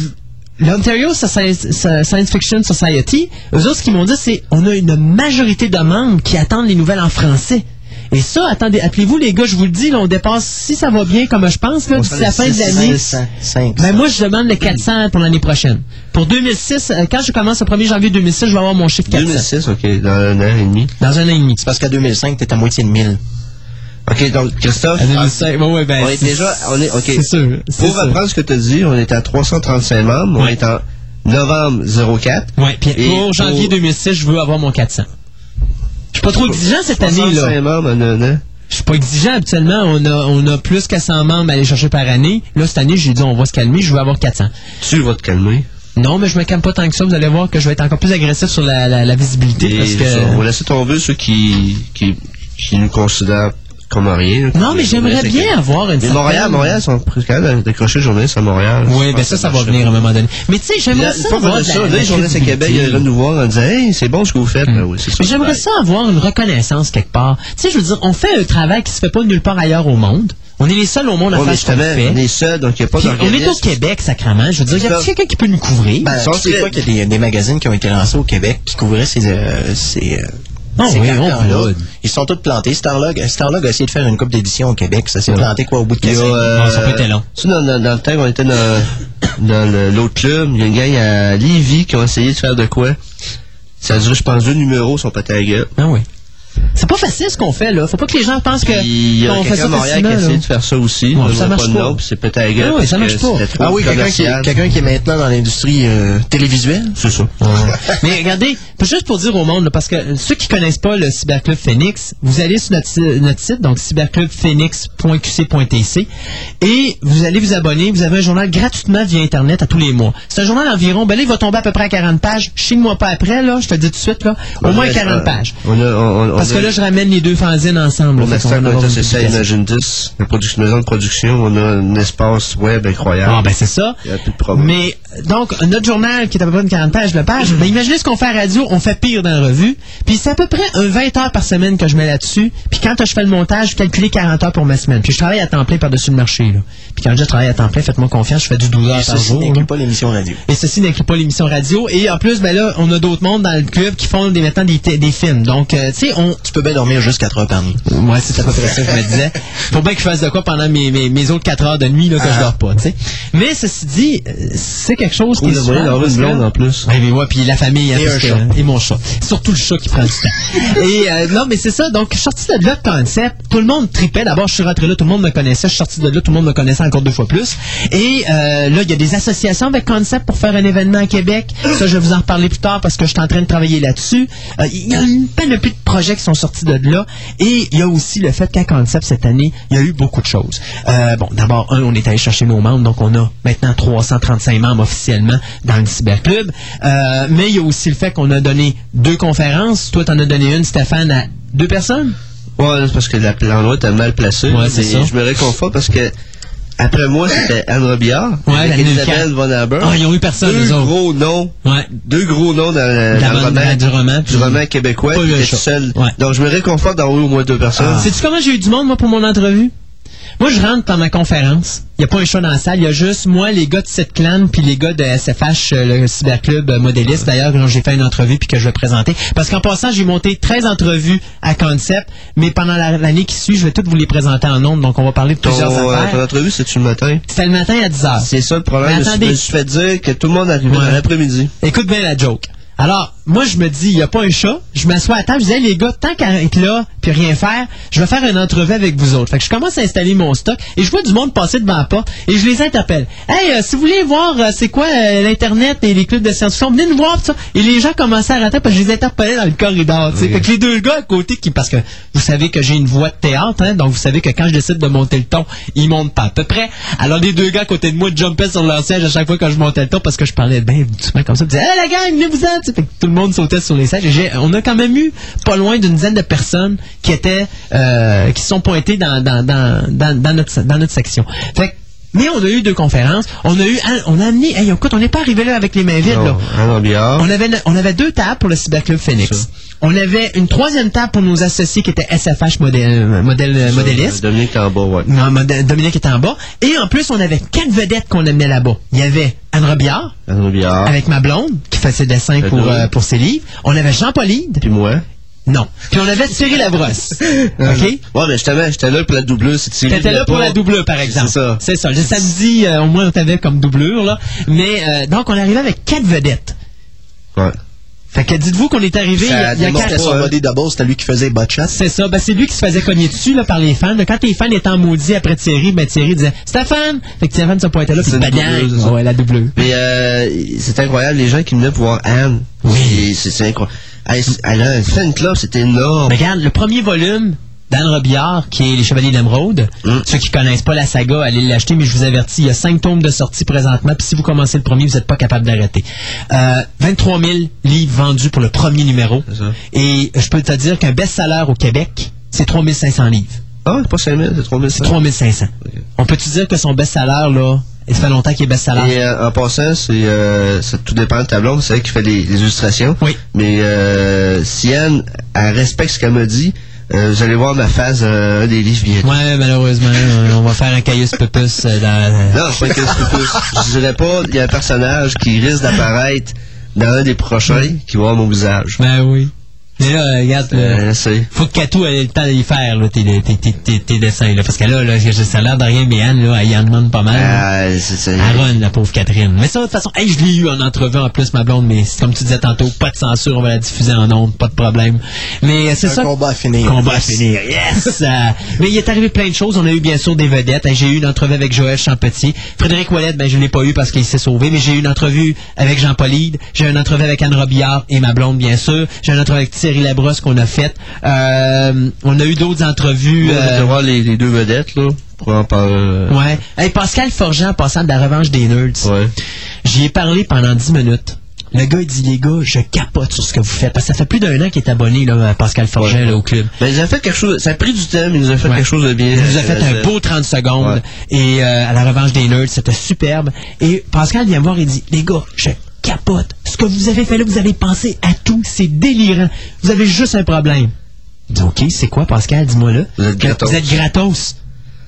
L'Ontario Science Fiction Society, eux autres, ce qu'ils m'ont dit, c'est on a une majorité de membres qui attendent les nouvelles en français. Et ça, attendez, appelez-vous les gars, je vous le dis, là, on dépasse, si ça va bien comme je pense, là, d'ici la fin de l'année. 500. Ben moi, je demande le 400 pour l'année prochaine. Pour 2006, euh, quand je commence le 1er janvier 2006, je vais avoir mon chiffre 400. 2006, OK, dans un an et demi. Dans un an et demi. C'est parce qu'à 2005, t'es à moitié de 1000. OK, donc, Christophe, À 2005, ouais, ouais, ben, on est déjà, on est, OK. C'est sûr. Pour sûr. apprendre ce que tu as dit, on est à 335 membres. On est en novembre 04. Ouais, puis pour janvier pour- 2006, je veux avoir mon 400. Je suis pas trop exigeant cette année, 335 là. membres en un an. Je suis pas exigeant habituellement. On a, on a plus que 100 membres à aller chercher par année. Là, cette année, j'ai dit, on va se calmer, je veux avoir 400. Tu vas te calmer. Non, mais je me calme pas tant que ça. Vous allez voir que je vais être encore plus agressif sur la, la, la visibilité. Et parce ça, on va laisser tomber ceux qui, qui, qui nous considèrent comme rien. Non, mais j'aimerais bien avoir une Mais. Montréal, Montréal, sont presque capables décrocher journaliste à Montréal. Oui, ben ça, ça va venir à un moment donné. Mais tu sais, j'aimerais ça pas avoir de de ça. les journalistes à Québec, ils viennent nous voir en disant Hey, c'est bon ce que vous faites. Ben oui, c'est ça. Mais j'aimerais ça avoir une reconnaissance quelque part. Tu sais, je veux dire, on fait un travail qui se fait pas nulle part ailleurs au monde. On est les seuls au monde à Ouais, faire ce qu'on justement, fait. on est seul, donc il n'y a pas Puis on est au d'organisme. Québec, sacrament. Je veux dire, y a quelqu'un qui peut nous couvrir? Ben, tu sais quoi qu'il y a des, des magazines qui ont été lancés au Québec qui couvraient ces, euh, ces, euh, Ah ces oui, cartons-là. on peut. Ils sont tous plantés. Starlog, Starlog a essayé de faire une coupe d'édition au Québec. Ça s'est Ouais. planté quoi au bout de Il y a, 4 euh, Non, ça peut être long. Tu sais, dans, dans, dans le temps, on était dans, dans l'autre club, il y a une gang à Lévis qui ont essayé de faire de quoi. Ça a duré, je pense, deux numéros, sont pétés à la gueule. Ah oui. C'est pas facile ce qu'on fait, là. Faut pas que les gens pensent que Il y a quelqu'un à Montréal qui a essayé de faire ça aussi. Ouais, ça a marche pas c'est à gueule. Ah parce ça marche pas. Ah oui, quelqu'un qui, commercial. quelqu'un qui est maintenant dans l'industrie euh, télévisuelle. C'est ça. [LAUGHS] Mais regardez, juste pour dire au monde, là, parce que ceux qui connaissent pas le Cyberclub Phoenix, vous allez sur notre, notre site, donc cyberclubphoenix.qc.tc, et vous allez vous abonner. Vous avez un journal gratuitement via Internet à tous les mois. C'est un journal environ, ben là, il va tomber à peu près à 40 pages. Chigne-moi pas après, là, je te le dis tout de suite, là. Au moins 40 pages. On a, on, on Parce que là, je ramène les deux fanzines ensemble. On a ça, ça. Imagine 10, la production, maison de production, on a un espace web incroyable. Ah, ben c'est ça. Il y a plus de problème. Mais donc, notre journal qui est à peu près une 40 pages de page, ben, imaginez ce qu'on fait à radio, on fait pire dans la revue. Puis c'est à peu près un 20 heures par semaine que je mets là-dessus. Puis quand je fais le montage, je calcule 40 heures pour ma semaine. Puis je travaille à temps plein par-dessus le marché. Là. Puis quand je travaille à temps plein, faites-moi confiance, je fais du 12 heures Et par ceci jour. n'inclut là. pas l'émission radio. Et ceci n'inclut pas l'émission radio. Et en plus, ben là, on a d'autres mondes dans le club qui font des, maintenant des, des films. Donc, euh, tu sais, on, Tu peux bien dormir juste 4 heures par nuit. Ouais, c'est à peu près ça que je me disais. Faut bien que je fasse de quoi pendant mes, mes, mes autres 4 heures de nuit là, que je dors pas, tu sais. Mais ceci dit, euh, c'est quelque chose qui est souvent, d'avoir une blonde en plus. Ouais, mais ouais, puis la famille, hein, Et un que- chat. et mon chat. Surtout le chat qui prend du temps. [LAUGHS] et euh, non, mais c'est ça. Donc, je suis sorti de là, concept. Tout le monde tripait. D'abord, je suis rentré là, tout le monde me connaissait. Je suis sorti de là, tout le monde me connaissait encore deux fois plus. Et euh, là, il y a des associations avec Concept pour faire un événement à Québec. Ça, je vais vous en reparler plus tard parce que je suis en train de travailler là-dessus. Euh, Il y a une panoplie de projets qui sont sortis de là. Et il y a aussi le fait qu'à Concept, cette année, il y a eu beaucoup de choses. Euh, bon, d'abord, un, on est allé chercher nos membres. Donc, on a maintenant 335 membres officiellement dans le cyberclub. Euh, mais il y a aussi le fait qu'on a donné deux conférences. Toi, t'en as donné une, Stéphane, à deux personnes? Ouais, c'est parce que la- l'endroit était mal placé. Ouais, c'est ça. Je me réconforte parce que après moi, c'était Anne Robillard. Ouais, avec Nulka. Von Haber. Ah, ils ont eu personne, Deux eux autres. gros noms. Ouais. Deux gros noms dans, le- dans le roman, du roman, du roman québécois. pas seul. Ouais. Donc, je me réconforte d'avoir eu au moins deux personnes. Sais-tu comment j'ai eu du monde, moi, pour mon entrevue? Moi, je rentre dans ma conférence. Il n'y a pas un chat dans la salle. Il y a juste moi, les gars de cette clan, puis les gars de SFH, euh, le cyberclub euh, modéliste, d'ailleurs, dont j'ai fait une entrevue puis que je vais présenter. Parce qu'en passant, j'ai monté 13 entrevues à Concept, mais pendant la- l'année qui suit, je vais toutes vous les présenter en nombre. Donc, on va parler de Ton, plusieurs euh, ton affaires. entrevue, c'est-tu le matin? C'était le matin à 10 h. C'est ça le problème. Mais attendez. je me suis fait dire que tout le monde arrivait Ouais. dans l'après-midi. Écoute bien la joke. Alors, moi, je me dis, il n'y a pas un chat. Je m'assois à table. Je dis, Hey, les gars, tant qu'à être là puis rien faire, je vais faire une entrevue avec vous autres. Fait que je commence à installer mon stock et je vois du monde passer devant la porte et je les interpelle. Hey, euh, si vous voulez voir euh, c'est quoi euh, l'Internet et les clubs de science-fiction, venez nous voir. pis ça. Et les gens commençaient à rater parce que je les interpellais dans le corridor. tu sais. Fait que les deux gars à côté qui, parce que vous savez que j'ai une voix de théâtre, hein, donc vous savez que quand je décide de monter le ton, ils montent pas à peu près. Alors les deux gars à côté de moi jumpaient sur leur siège à chaque fois que je montais le ton parce que je parlais bien doucement comme ça. Ils disaient, hey la gang, venez-vous-en. Tu sais, Fait que tout le monde sautait sur les sièges. Et on a quand même eu pas loin d'une dizaine de personnes qui étaient, euh, qui sont pointées dans, dans, dans, dans, notre, dans notre section. Mais on a eu deux conférences. On a eu, on a amené, hey, écoute, on n'est pas arrivé là avec les mains vides, là. Non. On avait, on avait deux tables pour le Cyberclub Phoenix. On avait une troisième table pour nos associés qui étaient SFH modèle, euh, modèle, euh, modéliste. Dominique en bas, ouais. Non, Dominique était en bas. Et en plus, on avait quatre vedettes qu'on amenait là-bas. Il y avait Anne Robillard, Un ambiance. avec ma blonde, qui fait ses dessins pour, euh, pour ses livres. On avait Jean Paulide. Puis moi. Non. Puis on avait Cyril Labrosse. [LAUGHS] OK? Ouais, mais justement, j'étais là pour la doubleuse. si tu T'étais là pour la doublure, par exemple. C'est ça. C'est ça. Le samedi, euh, au moins, on t'avait comme doublure, là. Mais, euh, donc, on arrivait avec quatre vedettes. Ouais. Fait que dites-vous qu'on est arrivé, il y a, Ça il y a quatre... Son body double, c'était lui qui faisait bot chat. C'est ça. Ben, c'est lui qui se faisait cogner dessus là, par les fans. Quand les fans étaient en maudit après Thierry, ben, Thierry disait Stéphane! Fait que Stéphane se pointait là, puis C'est ça. Ouais, la double. Mais euh, c'est incroyable, les gens qui venaient pour voir Anne. Oui. C'est c'est incroyable. Elle, elle a un fan club, c'était énorme. Regarde, le premier volume d'Anne Robillard, qui est Les Chevaliers d'Émeraude. Mm. Ceux qui connaissent pas la saga, allez l'acheter, mais je vous avertis, il y a cinq tomes de sortie présentement, puis si vous commencez le premier, vous n'êtes pas capable d'arrêter. Euh, 23 000 livres vendus pour le premier numéro. Et je peux te dire qu'un best-seller au Québec, c'est 3 500 livres. Ah, c'est pas 5000, c'est 3500. C'est 3 500. Ok. On peut-tu dire que son best-seller, là, ça fait longtemps qu'il est best-seller? Et euh, en passant, c'est euh, ça tout dépend de ta blonde, c'est elle qui fait les, les illustrations. Oui. Mais euh, si Anne, elle respecte ce qu'elle m'a dit, euh, vous allez voir ma phase euh, un des livres bientôt. Ouais, malheureusement, euh, on va faire un caillus pupus euh, dans... Non, c'est pas que c'est plus. Je dirais pas, il y a un personnage qui risque d'apparaître dans un des prochains qui va voir mon visage. Ben oui. Mais là, euh, regarde, là, Euh, c'est. faut que Katou ait le temps d'y faire, là, tes, tes, tes, tes, tes dessins, là. Parce que là, là, ça a l'air de rien, mais Anne, là, elle y en demande pas mal. Ah, c'est c'est- Aaron, la pauvre Catherine. Mais ça, de toute façon, hey, je l'ai eu en entrevue en plus, ma blonde, mais c'est comme tu disais tantôt, pas de censure, on va la diffuser en ondes, pas de problème. Mais euh, c'est ça. combat à finir. Combat à finir, yes! [LAUGHS] Euh, mais il est arrivé plein de choses. On a eu bien sûr des vedettes. J'ai eu une entrevue avec Joël Champetier. Frédéric Ouellette, ben je l'ai pas eu parce qu'il s'est sauvé, mais j'ai eu une entrevue avec Jean Paulide. J'ai eu une entrevue avec Anne Robillard et ma blonde, bien sûr. J'ai eu une entrevue avec Thierry Labrosse qu'on a faite. Euh, on a eu d'autres entrevues. Moi, je euh, voir les, les deux vedettes, là, pour en parler. euh, Ouais. Hey, Pascal Forgeant, en passant de la revanche des nerds. Ouais. J'y ai parlé pendant 10 minutes. Le gars, il dit, les gars, je capote sur ce que vous faites. Parce que ça fait plus d'un an qu'il est abonné, là, à Pascal Forgeant, Ouais. là, au club. Mais il a fait quelque chose, ça a pris du temps, mais il nous a fait Ouais. quelque chose de bien. Il nous a fait un beau 30 secondes. Ouais. Et euh, à la revanche des nerds, c'était superbe. Et Pascal vient me voir et dit, les gars, je capote. Ce que vous avez fait là, vous avez pensé à tout. C'est délirant. Vous avez juste un problème. Je dis, OK, c'est quoi, Pascal? Dis-moi là. Vous êtes gratos. Vous êtes gratos.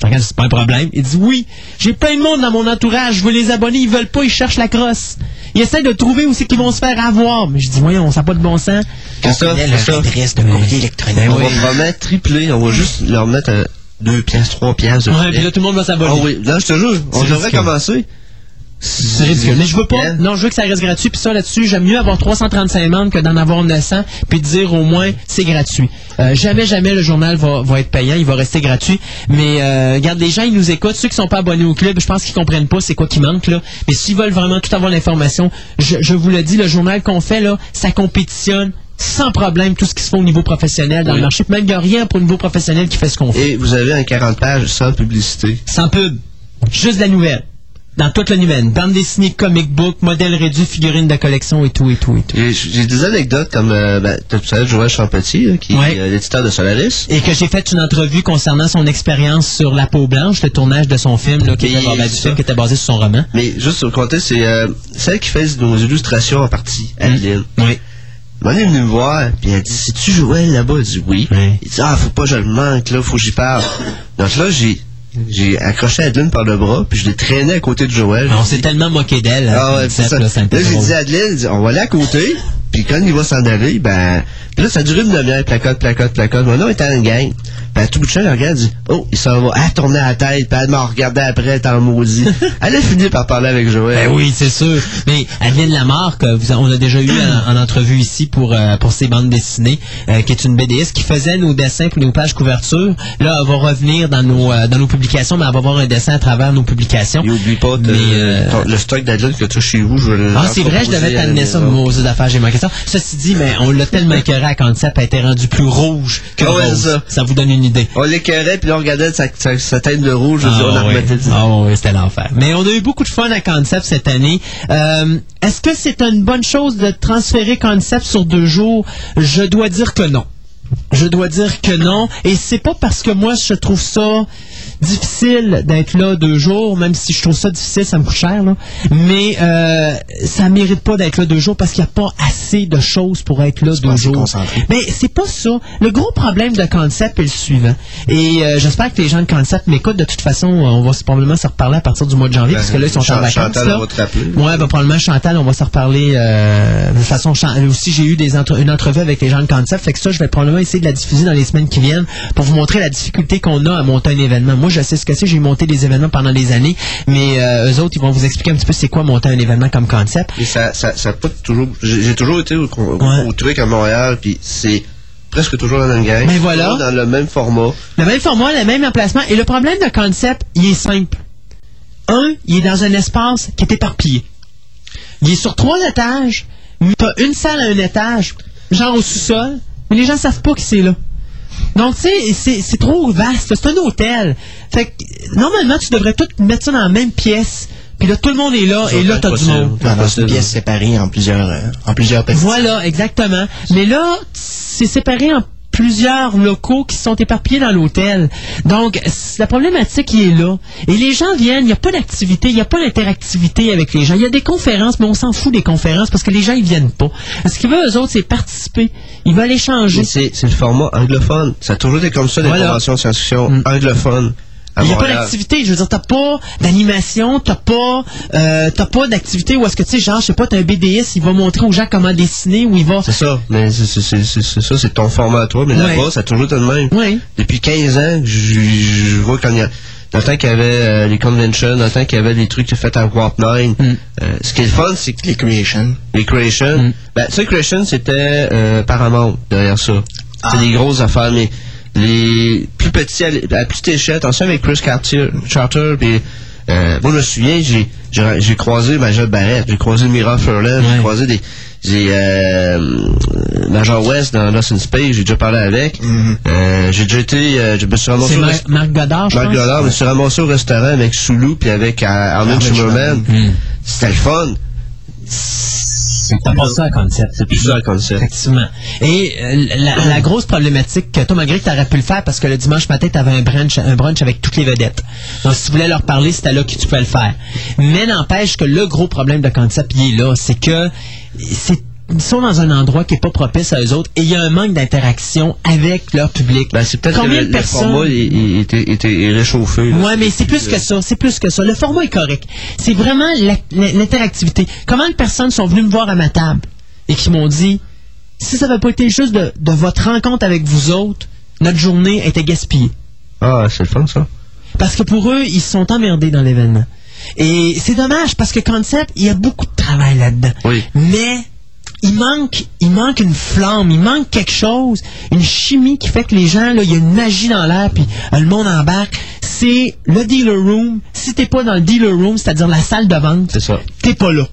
Regarde, c'est pas un problème. Il dit oui, j'ai plein de monde dans mon entourage, je veux les abonner, ils veulent pas, ils cherchent la crosse. Ils essaient de trouver où c'est qu'ils vont se faire avoir. Mais je dis, voyons, ça n'a pas de bon sens. Christophe, connaît Christophe, leur adresse de courrier électronique. Ben on oui. va vraiment tripler, on va juste leur mettre euh, deux pièces, trois pièces. de Ouais, puis là, tout le monde va s'abonner. Ah oui, non, je te jure, on devrait ridicule. commencer. C'est ridicule. Mais je veux pas. Non, je veux que ça reste gratuit. Puis ça, là-dessus, j'aime mieux avoir 335 membres que d'en avoir 900. Puis de dire au moins, c'est gratuit. Euh, jamais, jamais le journal va, va être payant. Il va rester gratuit. Mais euh, regarde, les gens, ils nous écoutent. Ceux qui sont pas abonnés au club, je pense qu'ils comprennent pas c'est quoi qui manque là. Mais s'ils veulent vraiment tout avoir l'information, je, je vous le dis, le journal qu'on fait là, ça compétitionne sans problème tout ce qui se fait au niveau professionnel dans Oui. le marché. Même, il n'y a rien pour le niveau professionnel qui fait ce qu'on fait. Et vous avez un 40 pages sans publicité. Sans pub. Juste de la nouvelle. Dans toute la nouvelle. Bande dessinée, comic book, modèle réduit, figurines de collection et tout, et tout, et tout. J'ai des anecdotes comme, euh, ben, tu savais Joël Champetier, là, qui Ouais. est euh, l'éditeur de Solaris. Et que j'ai fait une entrevue concernant son expérience sur La peau blanche, le tournage de son film, là, qui, était, ben, du film qui était basé sur son roman. Mais juste pour compter, c'est euh, celle qui fait nos illustrations en partie, Adeline. Oui. Elle est venue me voir, puis elle dit C'est-tu Joël là-bas Elle dit Oui. Oui. Il dit Ah, faut pas que je le manque, là, faut que j'y parle. Donc là, j'ai j'ai accroché Adeline par le bras, puis je l'ai traîné à côté de Joël. On s'est tellement moqué d'elle. Ah à ouais, c'est ça. là, j'ai dit à Adeline, on va aller à côté, puis quand il va s'en aller, ben, là, ça a duré une demi-heure, placote, placote, placote. Mon nom était en gang. Ben, tout bout de champ, elle regarde, dit, oh, il s'en va. Elle tournait la tête, puis elle m'a regardé après, elle était en maudit. [LAUGHS] elle a fini par parler avec Joël. Ben oui, c'est sûr. Mais Adeline Lamarck, on a déjà eu en, en entrevue ici pour euh, pour ses bandes dessinées, euh, qui est une BDiste qui faisait nos dessins pour nos pages couverture. Là, elle va revenir dans nos euh, dans nos publications, mais elle va avoir un dessin à travers nos publications. Et oublie pas de- Mais, euh, ton- le stock d'Adeline que tu as chez vous, je vais le Ah, c'est vrai, je devais t'amener ça, moi, aux affaires, j'ai manqué ça. Ceci dit, mais on l'a tellement écœuré à Concept, elle était rendue plus rouge que Ah rose. ça. ça vous donne une idée. On l'écœurait, puis là, on regardait sa, sa, sa tête de rouge, dis, on Ah, oui. remettait du- Ah oui, c'était l'enfer. Mais on a eu beaucoup de fun à Concept cette année. Euh, Est-ce que c'est une bonne chose de transférer Concept sur deux jours? Je dois dire que non. Je dois dire que non. Et c'est pas parce que moi, je trouve ça difficile d'être là deux jours, même si je trouve ça difficile, ça me coûte cher, là. Mais euh, ça mérite pas d'être là deux jours parce qu'il n'y a pas assez de choses pour être là deux jours. concentré. Mais c'est pas ça. Le gros problème de Concept est le suivant. Et euh, j'espère que les gens de Concept m'écoutent. De toute façon, on va probablement se reparler à partir du mois de janvier, parce que là, ils sont en Chan- vacances. Chantal là. va te rappeler. Ouais, ben, probablement Chantal, on va se reparler. Euh, de toute façon, aussi, j'ai eu des entre- une entrevue avec les gens de Concept. Fait que ça, je vais probablement essayer de la diffuser dans les semaines qui viennent pour vous montrer la difficulté qu'on a à monter un événement. Moi, je sais ce que c'est. J'ai monté des événements pendant des années, mais euh, eux autres, ils vont vous expliquer un petit peu c'est quoi monter un événement comme Concept. Et ça, ça, ça pas toujours. J'ai toujours été au, au, Ouais. au truc à Montréal, puis c'est presque toujours la même gang. Ben voilà. Dans le même format. Le même format, le même emplacement. Et le problème de concept, il est simple. Un, il est dans un espace qui est éparpillé. Il est sur trois étages, mais t'as une salle à un étage, genre au sous-sol, mais les gens savent pas que c'est là. Donc, tu sais, c'est- c'est trop vaste. C'est un hôtel. Fait que, normalement, tu devrais tout mettre ça dans la même pièce. Puis là, tout le monde est là, et là, t'as du monde. Dans une pièce séparée en plusieurs, euh, en plusieurs petits. Voilà, exactement. Mais là, c'est séparé en plusieurs locaux qui sont éparpillés dans l'hôtel. Donc, la problématique est là. Et les gens viennent, il n'y a pas d'activité, il n'y a pas d'interactivité avec les gens. Il y a des conférences, mais on s'en fout des conférences parce que les gens, ils viennent pas. Ce qu'ils veulent, eux autres, c'est participer. Ils veulent échanger. C'est c'est le format anglophone. Ça a toujours été comme ça, les Voilà. conventions de science-fiction Mm. anglophones. Il n'y a pas d'activité. Je veux dire, t'as pas d'animation, t'as pas, euh, t'as pas d'activité où est-ce que, tu sais, genre, je sais pas, t'as un BDS, il va montrer aux gens comment dessiner, où il va... C'est ça, mais c'est c'est- c'est- c'est- c'est ça, c'est ton format à toi, mais Ouais. là-bas, ça a toujours été le même. Oui. Depuis 15 ans, je, je vois quand il y a. Dans le temps qu'il y avait euh, les conventions, dans le temps qu'il y avait des trucs faits à Warp 9, Mm. euh, ce qui est le fun, c'est que Les creations. les Creations, Mm. ben, ça, Creation, c'était euh, Paramount derrière ça. Ah. C'était des grosses affaires, mais les plus petits, à, l- à petite échelle, attention avec Chris Cartier, Charter, puis euh, moi, je me souviens, j'ai, j'ai, j'ai croisé Major Barrett, j'ai croisé Mira Furlan, Ouais. j'ai croisé des, j'ai, euh, Major West dans Lost in Space, j'ai déjà parlé avec, euh, j'ai déjà été, euh, je me suis ramassé Mar- Marc Godard, je Marc pense? Goddard, je me suis ramassé au restaurant avec Soulou puis avec euh, Armin Armin Shimmerman. Mm. C'était le fun. T'as pas ça à concept. C'est plus ça le concept. Effectivement. Et euh, la, la grosse problématique que toi, malgré que tu aurais pu le faire parce que le dimanche matin, tu avais un brunch, un brunch avec toutes les vedettes. Donc, si tu voulais leur parler, c'était là que tu pouvais le faire. Mais n'empêche que le gros problème de concept, il est là. C'est que c'est ils sont dans un endroit qui est pas propice à eux autres et il y a un manque d'interaction avec leur public. Ben, c'est peut-être que Combien le, format était réchauffé. Ouais, mais c'est plus que ça. C'est plus que ça. Le format est correct. C'est vraiment l'interactivité. Comment de personnes sont venues me voir à ma table et qui m'ont dit si ça n'avait pas été juste de, de votre rencontre avec vous autres, notre journée était gaspillée. Ah, c'est le fun, ça. Parce que pour eux, ils se sont emmerdés dans l'événement. Et c'est dommage parce que Concept, il y a beaucoup de travail là-dedans. Oui. Mais il manque, il manque une flamme, il manque quelque chose, une chimie qui fait que les gens, là, il y a une magie dans l'air, puis euh, le monde embarque. C'est le dealer room. Si t'es pas dans le dealer room, c'est-à-dire la salle de vente, t'es pas là.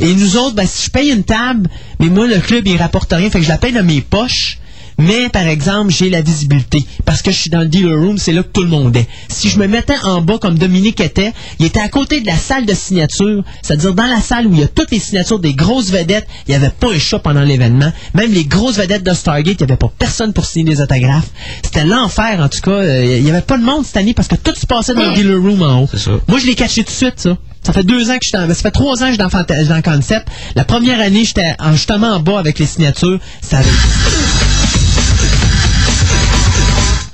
Et nous autres, ben, si je paye une table, mais moi, le club, il rapporte rien, fait que je la paye dans mes poches. Mais, par exemple, j'ai la visibilité. Parce que je suis dans le dealer room, c'est là que tout le monde est. Si je me mettais en bas comme Dominique était, il était à côté de la salle de signature, c'est-à-dire dans la salle où il y a toutes les signatures des grosses vedettes, il n'y avait pas un chat pendant l'événement. Même les grosses vedettes de Stargate, il n'y avait pas personne pour signer des autographes. C'était l'enfer, en tout cas. Euh, Il n'y avait pas de monde cette année parce que tout se passait dans le dealer room en haut. Ça. Moi, je l'ai caché tout de suite, ça. Ça fait deux ans que je suis dans, ça fait trois ans que je suis dans, Concept. La première année, j'étais en- justement en bas avec les signatures. Ça avait-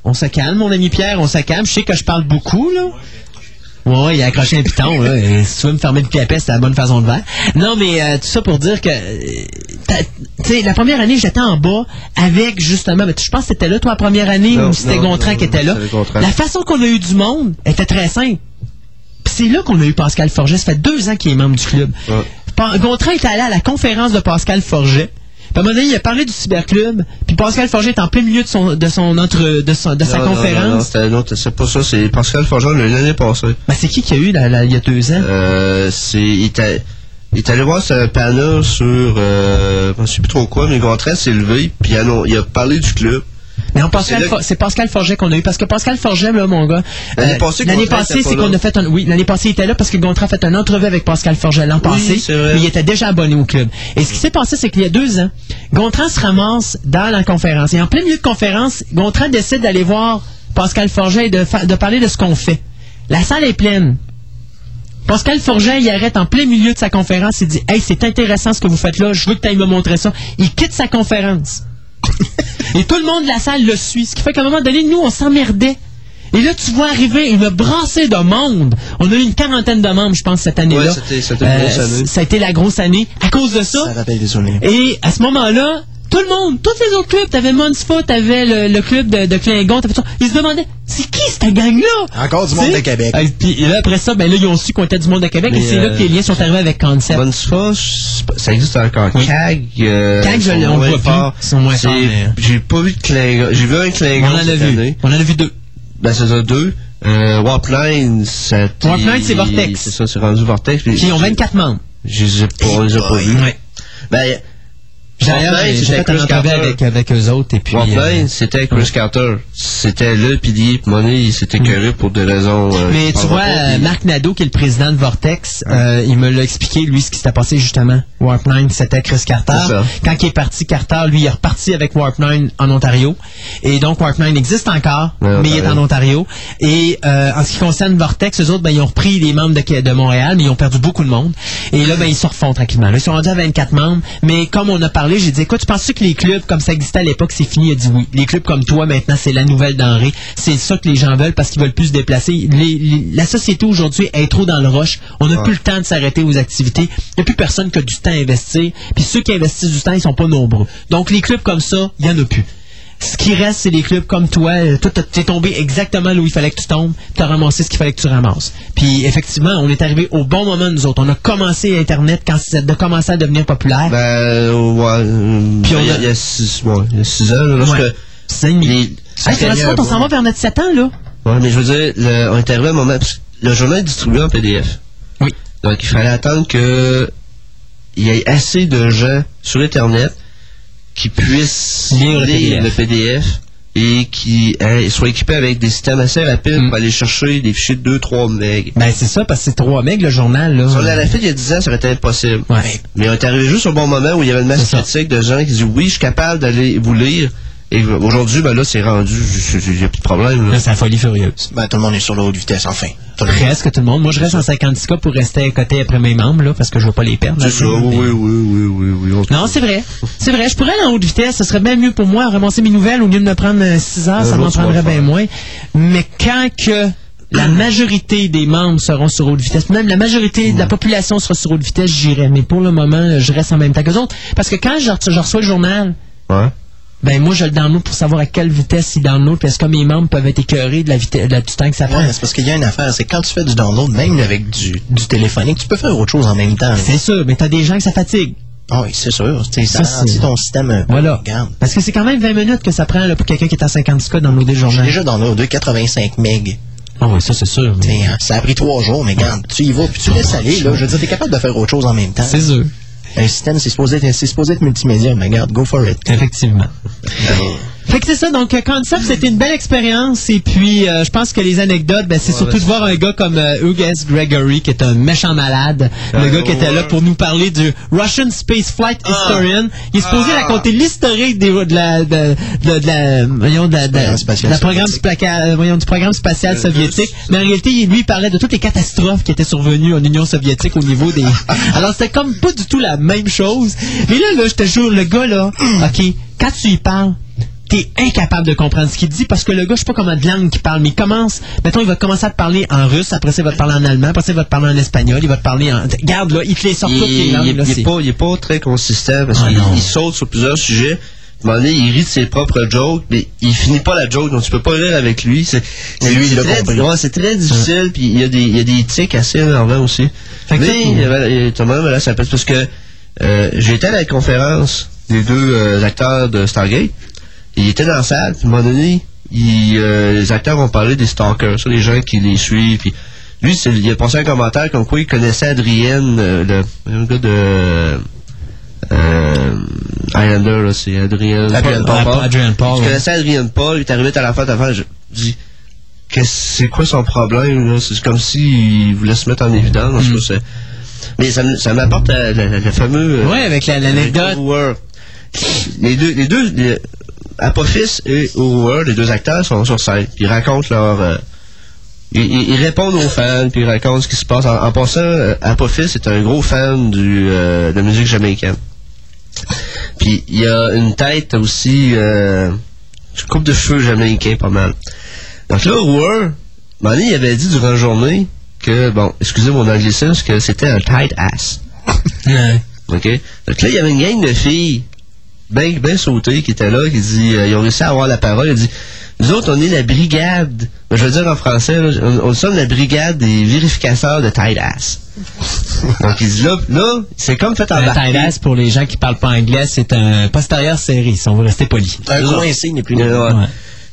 On se calme, mon ami Pierre, on se calme. Je sais que je parle beaucoup, là. Ouais, il a accroché un piton, là. Et si tu veux me fermer le peste, c'est la bonne façon de faire. Non, mais euh, tout ça pour dire que, euh, tu sais, la première année, j'étais en bas avec, justement, mais je pense que c'était là, toi, la première année, Non, ou c'était Gontran qui était là. La façon qu'on a eu du monde était très simple. C'est là qu'on a eu Pascal Forget. Ça fait deux ans qu'il est membre du club. Ouais. Gontran est allé à la conférence de Pascal Forget. Puis à un moment donné, il a parlé du cyberclub. Puis Pascal Forget est en plein milieu de son de son entre de, son- de sa Non, non, non, conférence. c'est pas ça, c'est Pascal Forgeon l'année passée. Ben, c'est qui qui a eu là, là, il y a deux ans? Euh, c'est, il il est allé voir ce panneau sur, euh, je sais plus trop quoi, mais Gontran s'est levé, puis il a parlé du club. Non, Pascal c'est Pascal Forget qu'on a eu. Parce que Pascal Forget, là, mon gars. L'année euh, passée, c'est qu'on a fait un. Oui, l'année passée, il était là parce que Gontran a fait une entrevue avec Pascal Forget l'an passé. Mais il était déjà abonné au club. Et ce qui s'est passé, c'est qu'il y a deux ans, Gontran se ramasse dans la conférence. Et en plein milieu de conférence, Gontran décide d'aller voir Pascal Forget et de, de parler de ce qu'on fait. La salle est pleine. Pascal Forget, il arrête en plein milieu de sa conférence. Il dit Hey, c'est intéressant ce que vous faites là. Je veux que tu ailles me montrer ça. Il quitte sa conférence. [LAUGHS] Et tout le monde de la salle le suit. Ce qui fait qu'à un moment donné, nous, on s'emmerdait. Et là, tu vois arriver une brassée de monde. On a eu une quarantaine de membres, je pense, cette année-là. Ouais, c'était- année. Ça a été la grosse année. À cause de ça, Ça rappelle des souvenirs. et à ce moment-là, tout le monde, tous les autres clubs, t'avais Monsfa, t'avais le, le club de, de Klingon, t'avais tout ça. Ils se demandaient, c'est qui cette gang-là? Encore du monde de Québec. Ah, Puis là, après ça, ben là, ils ont su qu'on était du monde de Québec et c'est là euh, que les liens sont arrivés avec Concept. Fosse, ça existe encore. Oui. CAG, euh, CAG, je l'ai- on C'est- forts, mais- J'ai pas vu de Klingon. J'ai vu un On Klingon en a vu. année. On en a vu deux. Ben, c'est ça, deux. Euh, Warpline, ça... Warpline, c'est Vortex. C'est ça, c'est rendu Vortex. Puis ils ont 24 membres. Je les ai pas, on pas vus. Ouais. Ben, D'ailleurs, j'ai fait un avec, avec eux autres et puis. Euh, c'était Chris Carter. C'était le pilier. Puis Money, il s'était écœuré pour des raisons... euh, Mais tu vois, euh, Marc Nadeau, qui est le président de Vortex, il me l'a expliqué, lui, ce qui s'était passé justement. Warp9, c'était Chris Carter. Quand il est parti, Carter, lui, il est reparti avec Warp9 en Ontario. Et donc, Warp9 existe encore, Ouais, mais il est en Ontario. Et en ce qui concerne Vortex, eux autres, ben, ils ont repris les membres de, de Montréal, mais ils ont perdu beaucoup de monde. Et là, ben, ils se refont tranquillement. Là, ils sont rendus à 24 membres. Mais comme on a parlé, j'ai dit, écoute, tu penses que les clubs, comme ça existait à l'époque, c'est fini? Il a dit oui. Les clubs comme toi, maintenant, c'est la nouvelle denrée. C'est ça que les gens veulent parce qu'ils veulent plus se déplacer. Les- les- la société aujourd'hui est trop dans le rush. On n'a plus le temps de s'arrêter aux activités. Il n'y a plus personne qui a du temps à investir. Puis ceux qui investissent du temps, ils sont pas nombreux. Donc, les clubs comme ça, il y en a plus. Ce qui reste, c'est des clubs comme toi. Euh, Toi, t'as- t'es tombé exactement là où il fallait que tu tombes. Tu as ramassé ce qu'il fallait que tu ramasses. Puis, effectivement, on est arrivé au bon moment, nous autres. On a commencé Internet quand ça a commencé à devenir populaire. Ben, ouais. Puis on il y a- a- il y a six, ouais, il y a six ans, là. C'est on s'en va vers notre 7 ans, là. Ouais, mais je veux dire, le- on est arrivé à un moment... parce que Le journal est distribué en PDF. Oui. Donc, il fallait attendre que il y ait assez de gens sur Internet qui puissent Lire le lire PDF. le PDF et qui hein, soient équipés avec des systèmes assez rapides Mm. pour aller chercher des fichiers de 2-3 MB. Ben, c'est ça, parce que c'est 3 mecs, le journal, là. Si on l'avait fait il y a 10 ans, ça aurait été impossible. Ouais. Mais on est arrivé juste au bon moment où il y avait une masse critique de gens qui disaient oui, je suis capable d'aller vous lire. Et aujourd'hui, ben là, c'est rendu, il n'y a plus de problème. là. Là, c'est la folie furieuse. Ben, tout le monde est sur la haute vitesse, enfin. Tout le monde. Presque tout le monde. Moi, je reste en 56K pour rester à côté après mes membres, là, parce que je veux pas les perdre. C'est ça, là, oui, mais- oui, oui, oui, oui, oui. on- Non, c'est vrai. C'est vrai. Je pourrais aller en haute vitesse. Ce serait bien mieux pour moi, ramasser mes nouvelles au lieu de me prendre 6 heures. Un ça m'en prendrait bien moins. Mais quand que la majorité des membres seront sur haute vitesse, même la majorité de la population sera sur haute vitesse, j'irai. Mais pour le moment, je reste en même temps que les autres. Parce que quand je, je reçois le journal, Ouais. Ben moi, je le download pour savoir à quelle vitesse il download, parce que mes membres peuvent être écœurés de la vitesse, du temps que ça prend. Ouais, c'est parce qu'il y a une affaire, c'est quand tu fais du download, même avec du, du téléphonique, tu peux faire autre chose en même temps. C'est sûr, mais t'as des gens que ça fatigue. Ah oui, c'est sûr. Tu sais, Ça, c'est- ton système peu. Voilà. Regarde. Parce que c'est quand même 20 minutes que ça prend là, pour quelqu'un qui est à 50 cas downloader le J'ai journal. déjà downloadé 85 MB. Ah oui, ça c'est sûr. mais- T'sais, hein, Ça a pris trois jours, mais regarde, tu y vas, puis tu laisses aller. Là, je veux dire, t'es capable de faire autre chose en même temps. C'est sûr. Un système, c'est supposé, être- c'est supposé être multimédia, mais regarde, go for it. Effectivement. [LAUGHS] Fait que c'est ça, donc euh, Concept, c'était une belle expérience. Et puis euh, je pense que les anecdotes, ben, c'est surtout de voir un gars comme euh, Hugh S. Gregory qui est un méchant malade, le gars qui était là pour nous parler du Russian Space Flight Historian. Il est supposé raconter l'historique de la de, de, de la voyons, de, la- Programme spatial voyons, du programme spatial soviétique, mais en réalité, lui il parlait de toutes les catastrophes qui étaient survenues en Union soviétique au niveau des [LAUGHS] Alors c'était comme pas du tout la même chose. Mais là là, je te jure le gars là, [CLEARS THROAT] OK, quand tu y parles t'es incapable de comprendre ce qu'il dit parce que le gars, je sais pas comment de langue qu'il parle, mais il commence, mettons, il va commencer à te parler en russe, après ça, il va te parler en allemand, après ça, il va te parler en espagnol, il va te parler en. Regarde, là, il te les sort toutes les il, langues, il- là, il c'est- est pas, il est pas très consistant parce Ah, qu'il saute sur plusieurs sujets. Donné, il rit de ses propres jokes, mais il finit pas la joke, donc tu peux pas rire avec lui. C'est, lui, l'a très, ouais, très difficile, puis il y a des, il y a des tics assez énervants aussi. Fait que mais, tu sais- il y avait- il y a- tout le monde, là, ça peut- parce que, euh, j'ai été à la conférence des deux euh, acteurs de Stargate. Il était dans la salle, puis à un moment donné, il, euh, les acteurs ont parlé des stalkers, ça, les gens qui les suivent, puis lui, il a passé un commentaire comme quoi il connaissait Adrienne, euh, le, le gars de euh, Highlander, là, c'est Adrienne Adrienne Paul. Paul. Adrienne Paul, Je connaissais Adrienne Paul, il est arrivé à la la fin, je dis, c'est quoi son problème, là? C'est comme s'il voulait se mettre en évidence, en tout cas, c'est- mais ça, m'apporte le, fameux... Ouais, avec la- l'anecdote. Les deux, les deux, les- Apophis et Hoover, les deux acteurs, sont sur scène. Ils racontent leur. euh, ils, répondent aux fans, puis ils racontent ce qui se passe. En, en passant, euh, Apophis est un gros fan du, euh, de la musique jamaïcaine. Puis il y a une tête aussi, euh, une coupe de cheveux jamaïcain pas mal. Donc là, moment donné, il avait dit durant la journée que, bon, excusez mon anglicisme, que c'était un tight ass. Ouais. OK? Donc là, il y avait une gang de filles bien ben sautées qui étaient là, qui dit, euh, ils ont réussi à avoir la parole. Il dit, nous autres, on est la brigade, ben, je veux dire en français, là, on, on sommes la brigade des vérificateurs de tight ass. [LAUGHS] Donc il dit là, là, c'est comme fait embarquer. tight ass, pour les gens qui parlent pas anglais, c'est un postérieur serré, si on veut rester poli. Un n'est plus Ouais, né. ouais. Ouais.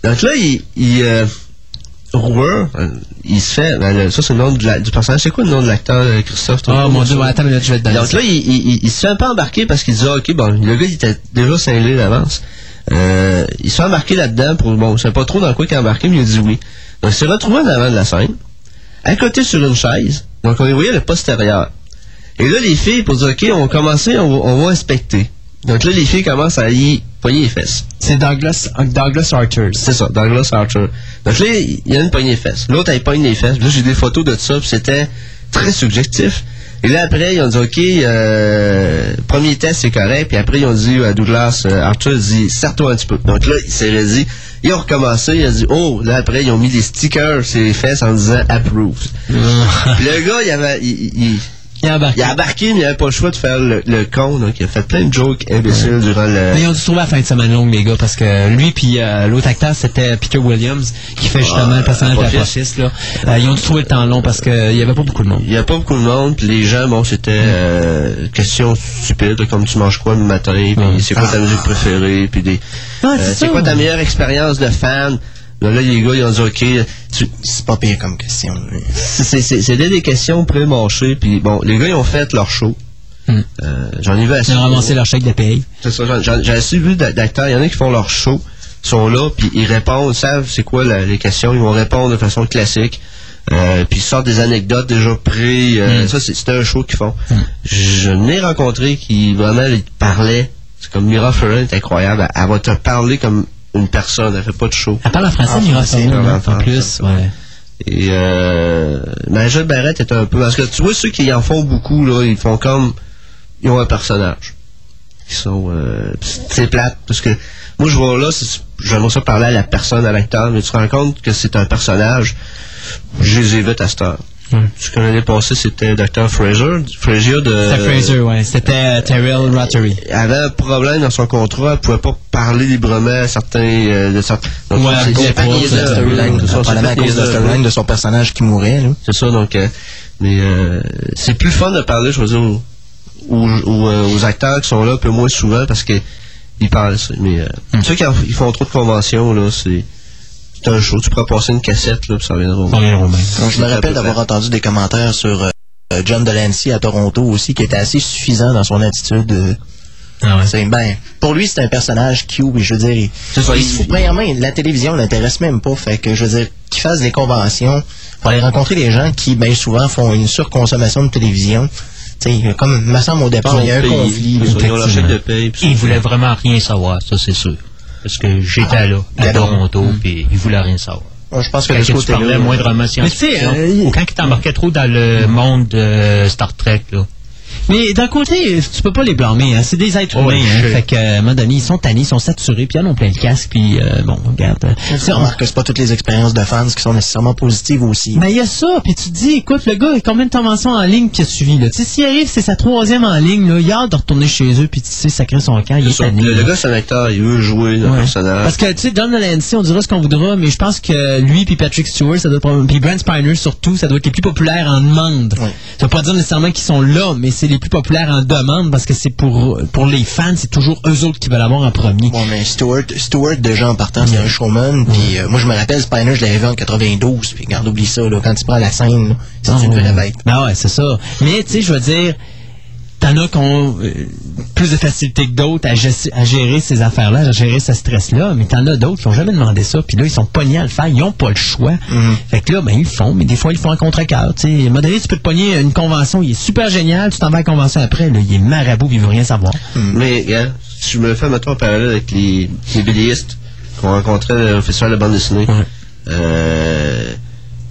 Donc là, il, il euh, Rower, euh, il se fait, ben, ça c'est le nom la- du personnage. C'est quoi le nom de l'acteur, euh, Christophe? Oh mon dieu, attends une minute, je vais te donner Donc ça. là, il, il, se fait un peu embarquer parce qu'il dit, ah, ok, bon, le gars, il était déjà cinglé d'avance. Euh, il se fait embarquer là-dedans pour, bon, je sais pas trop dans quoi il est embarqué, mais il a dit oui. Donc, il s'est retrouvé en avant de la scène, à côté sur une chaise. Donc, on y voyait le postérieur. Et là, les filles, pour dire, ok, on va commencer, on va inspecter. Donc là, les filles commencent à y les fesses. C'est Douglas, Douglas Arthur. C'est ça, Douglas Archer. Donc là, il y a une poignée de fesses. L'autre, elle pogne les fesses. Là, j'ai des photos de ça, puis c'était très subjectif. Et là, après, ils ont dit, OK, euh, premier test, c'est correct. Puis après, ils ont dit à Douglas, euh, Arthur, il dit, serre-toi un petit peu. Donc là, il s'est redit. Ils ont recommencé. Il a dit, oh, là, après, ils ont mis des stickers sur les fesses en disant, approved. [LAUGHS] Puis le gars, il avait, il, il- il- a embarqué. il a embarqué, mais il avait pas le choix de faire le, le con. Donc, il a fait plein de jokes imbéciles durant le... Mais ils ont dû trouver la fin de semaine longue, les gars, parce que lui puis euh, l'autre acteur, c'était Peter Williams, qui fait justement Ah, le personnage Apophis. d'Apophis, là. Euh, ils ont dû trouver le temps long parce qu'il y avait pas beaucoup de monde. Il n'y a pas beaucoup de monde, puis les gens, bon, c'était euh, question stupide, comme tu manges quoi le matin, puis Ouais. c'est quoi ta musique préférée, puis des... Ah, euh, c'est quoi ta meilleure expérience de fan? Là, là, les gars, ils ont dit, OK, C'est pas pire comme question. c'est des questions pré-mâchées, puis bon, les gars, ils ont fait leur show. Hmm. Euh, J'en ai vu assez. Ils ont ramassé leur chèque de paye. C'est ça, j'ai assez vu d'a- d'acteurs, il y en a qui font leur show, sont là, puis ils répondent, ils savent c'est quoi la- les questions, ils vont répondre de façon classique. Euh, puis ils sortent des anecdotes déjà pré euh, Mm. ça c'est c'était un show qu'ils font je n'ai rencontré qui vraiment ils parlaient c'est comme Mira Ferrer est incroyable elle, elle va te parler comme une personne elle fait pas de show Elle parle en français, En Mira français, Sorno, elle hein, en plus. Ouais. et euh, Majel Barrett est un peu parce que tu vois ceux qui en font beaucoup là ils font comme ils ont un personnage qui sont euh, c'est plate parce que moi je vois là j'aimerais ça parler à la personne à l'acteur mais tu te rends compte que c'est un personnage je les évite à cette heure Ouais. ce que l'année passée c'était Dr Fraser Fraser de C'était Fraser, ouais. C'était euh, Terrell Rotary. elle avait un problème dans son contrat, elle pouvait pas parler librement à certains euh, de certains. Donc, Ouais, c'est- Storyline, de la niaiseux, storyline de son personnage qui mourait. Là. C'est ça, donc, euh, mais euh, c'est plus fun de parler, je veux dire, aux, aux, aux, euh, aux acteurs qui sont là un peu moins souvent parce que ils parlent. ça. Mais euh, Hmm. ceux qui en- ils font trop de conventions, là, c'est c'est un show. Tu pourras passer une cassette, là, puis ça reviendra. au Ça reviendra bien. Donc, je me rappelle d'avoir entendu des commentaires sur euh, John Delancey à Toronto aussi, qui était assez suffisant dans son attitude. euh, Ah ouais. c'est- ben, pour lui, c'est un personnage cute, et je veux dire, ça, il premièrement, la télévision l'intéresse même pas, fait que, je veux dire, qu'il fasse des conventions pour aller rencontrer des gens qui, bien souvent, font une surconsommation de télévision. Tu sais, comme, me semble, au départ, il y a un Ils conflit. Ils ont leur chèque de paye. puis Il ça. voulait vraiment rien savoir, ça c'est sûr. Parce que j'étais là, à. Toronto, puis il voulait rien savoir. Je pense que Quand de ce tu parlais moindrement science-fiction, euh, ou quand il t'embarquait trop dans le monde de Star Trek, là. Mais d'un côté, tu peux pas les blâmer. Hein. C'est des êtres Oh, humains. Hein. sais. Fait que, à un moment donné, ils sont tannés, ils sont saturés, puis ils en ont plein le casque. Puis, euh, bon, regarde. Tu remarques que c'est pas toutes les expériences de fans qui sont nécessairement positives aussi. Mais il y a ça, puis tu te dis, écoute, le gars, il a combien de conventions en ligne qu'il a suivi, là? Tu sais, s'il arrive, c'est sa troisième en ligne, là, il a hâte de retourner chez eux, puis tu sais, sacrer son camp, il est tanné. Le, gars, c'est un acteur, il veut jouer le Ouais. personnage. Parce que, tu sais, John Delancey, on dira ce qu'on voudra, mais je pense que lui puis Patrick Stewart, ça doit être, puis Brent Spiner surtout, ça doit être les plus populaires en demande. Ouais. Ça veut pas dire nécessairement qu'ils sont là, mais c'est les plus populaires en demande parce que c'est pour, pour les fans, c'est toujours eux autres qui veulent avoir en premier. Bon, mais Stewart, Stewart déjà en partant, c'est un showman. Puis euh, moi, je me rappelle, Spiner, je l'avais vu en 92. Puis regarde, oublie ça, là, quand il prend la scène, c'est Ah, une ouais. vraie bête. Ben ouais, c'est ça. Mais, tu sais, je veux dire, t'en as qui ont euh, plus de facilité que d'autres à, à gérer ces affaires-là, à gérer ce stress-là, mais t'en as d'autres qui ont jamais demandé ça, puis là, ils sont pognés à le faire, ils ont pas le choix. Fait que là, ben, ils le font, mais des fois, ils le font en contre-cœur. Tu sais, à un moment donné, tu peux te pogner une convention, il est super génial, tu t'en vas à la convention après, là, il est marabout, puis il veut rien savoir. Mais, regarde, si je me fais, mettons, un parallèle avec les, les qu'on rencontrait au festival de bande dessinée, Ouais. euh,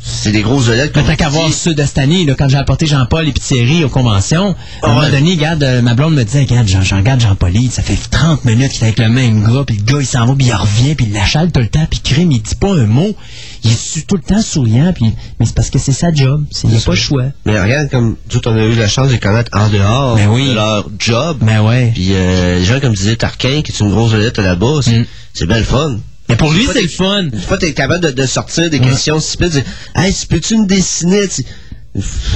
c'est des grosses vedettes. Mais tant qu'à voir dis. ceux de cette année, là, quand j'ai apporté Jean-Paul et Thierry aux conventions, à un moment donné, regarde, euh, ma blonde me disait, regarde, Jean, regarde Jean-Paul, ça fait 30 minutes qu'il est avec le même gars, puis le gars, il s'en va, puis il revient, puis il l'achale tout le temps, puis crime, il dit pas un mot. Il est tout le temps souriant, puis mais c'est parce que c'est sa job, c'est- il n'y a pas le choix. Mais regarde, comme autres, on a eu la chance de les connaître en dehors Ben de leur job. Mais ouais. Puis euh, les gens, comme disait Tarquin, qui est une grosse vedette là-bas, c'est Mm. c'est bien le fun. Mais pour lui, c'est le fun. Des fois, t'es capable de, de sortir des questions stupides. Hey, tu peux-tu me dessiner? Tu-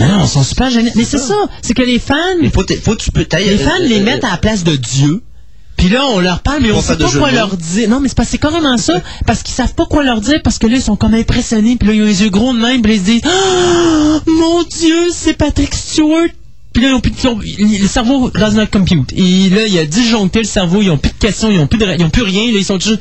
Non, ils sont super géniaux. Mais c'est ça, c'est que les fans, Il faut, faut tu peux les fans les mettent à la place de Dieu. Puis là, on leur parle, mais on sait pas quoi leur dire. Non, mais c'est parce carrément ça. Parce qu'ils savent pas quoi leur dire, parce que là, ils sont comme impressionnés. Puis là, ils ont les yeux gros de même, puis là, ils se disent Ah, Mon Dieu, c'est Patrick Stewart! Puis là, ils ont plus de, le cerveau not compute. Et là, il a disjoncté le cerveau, ils ont plus de questions, ils ont plus, de, ils ont plus rien. Là, ils sont juste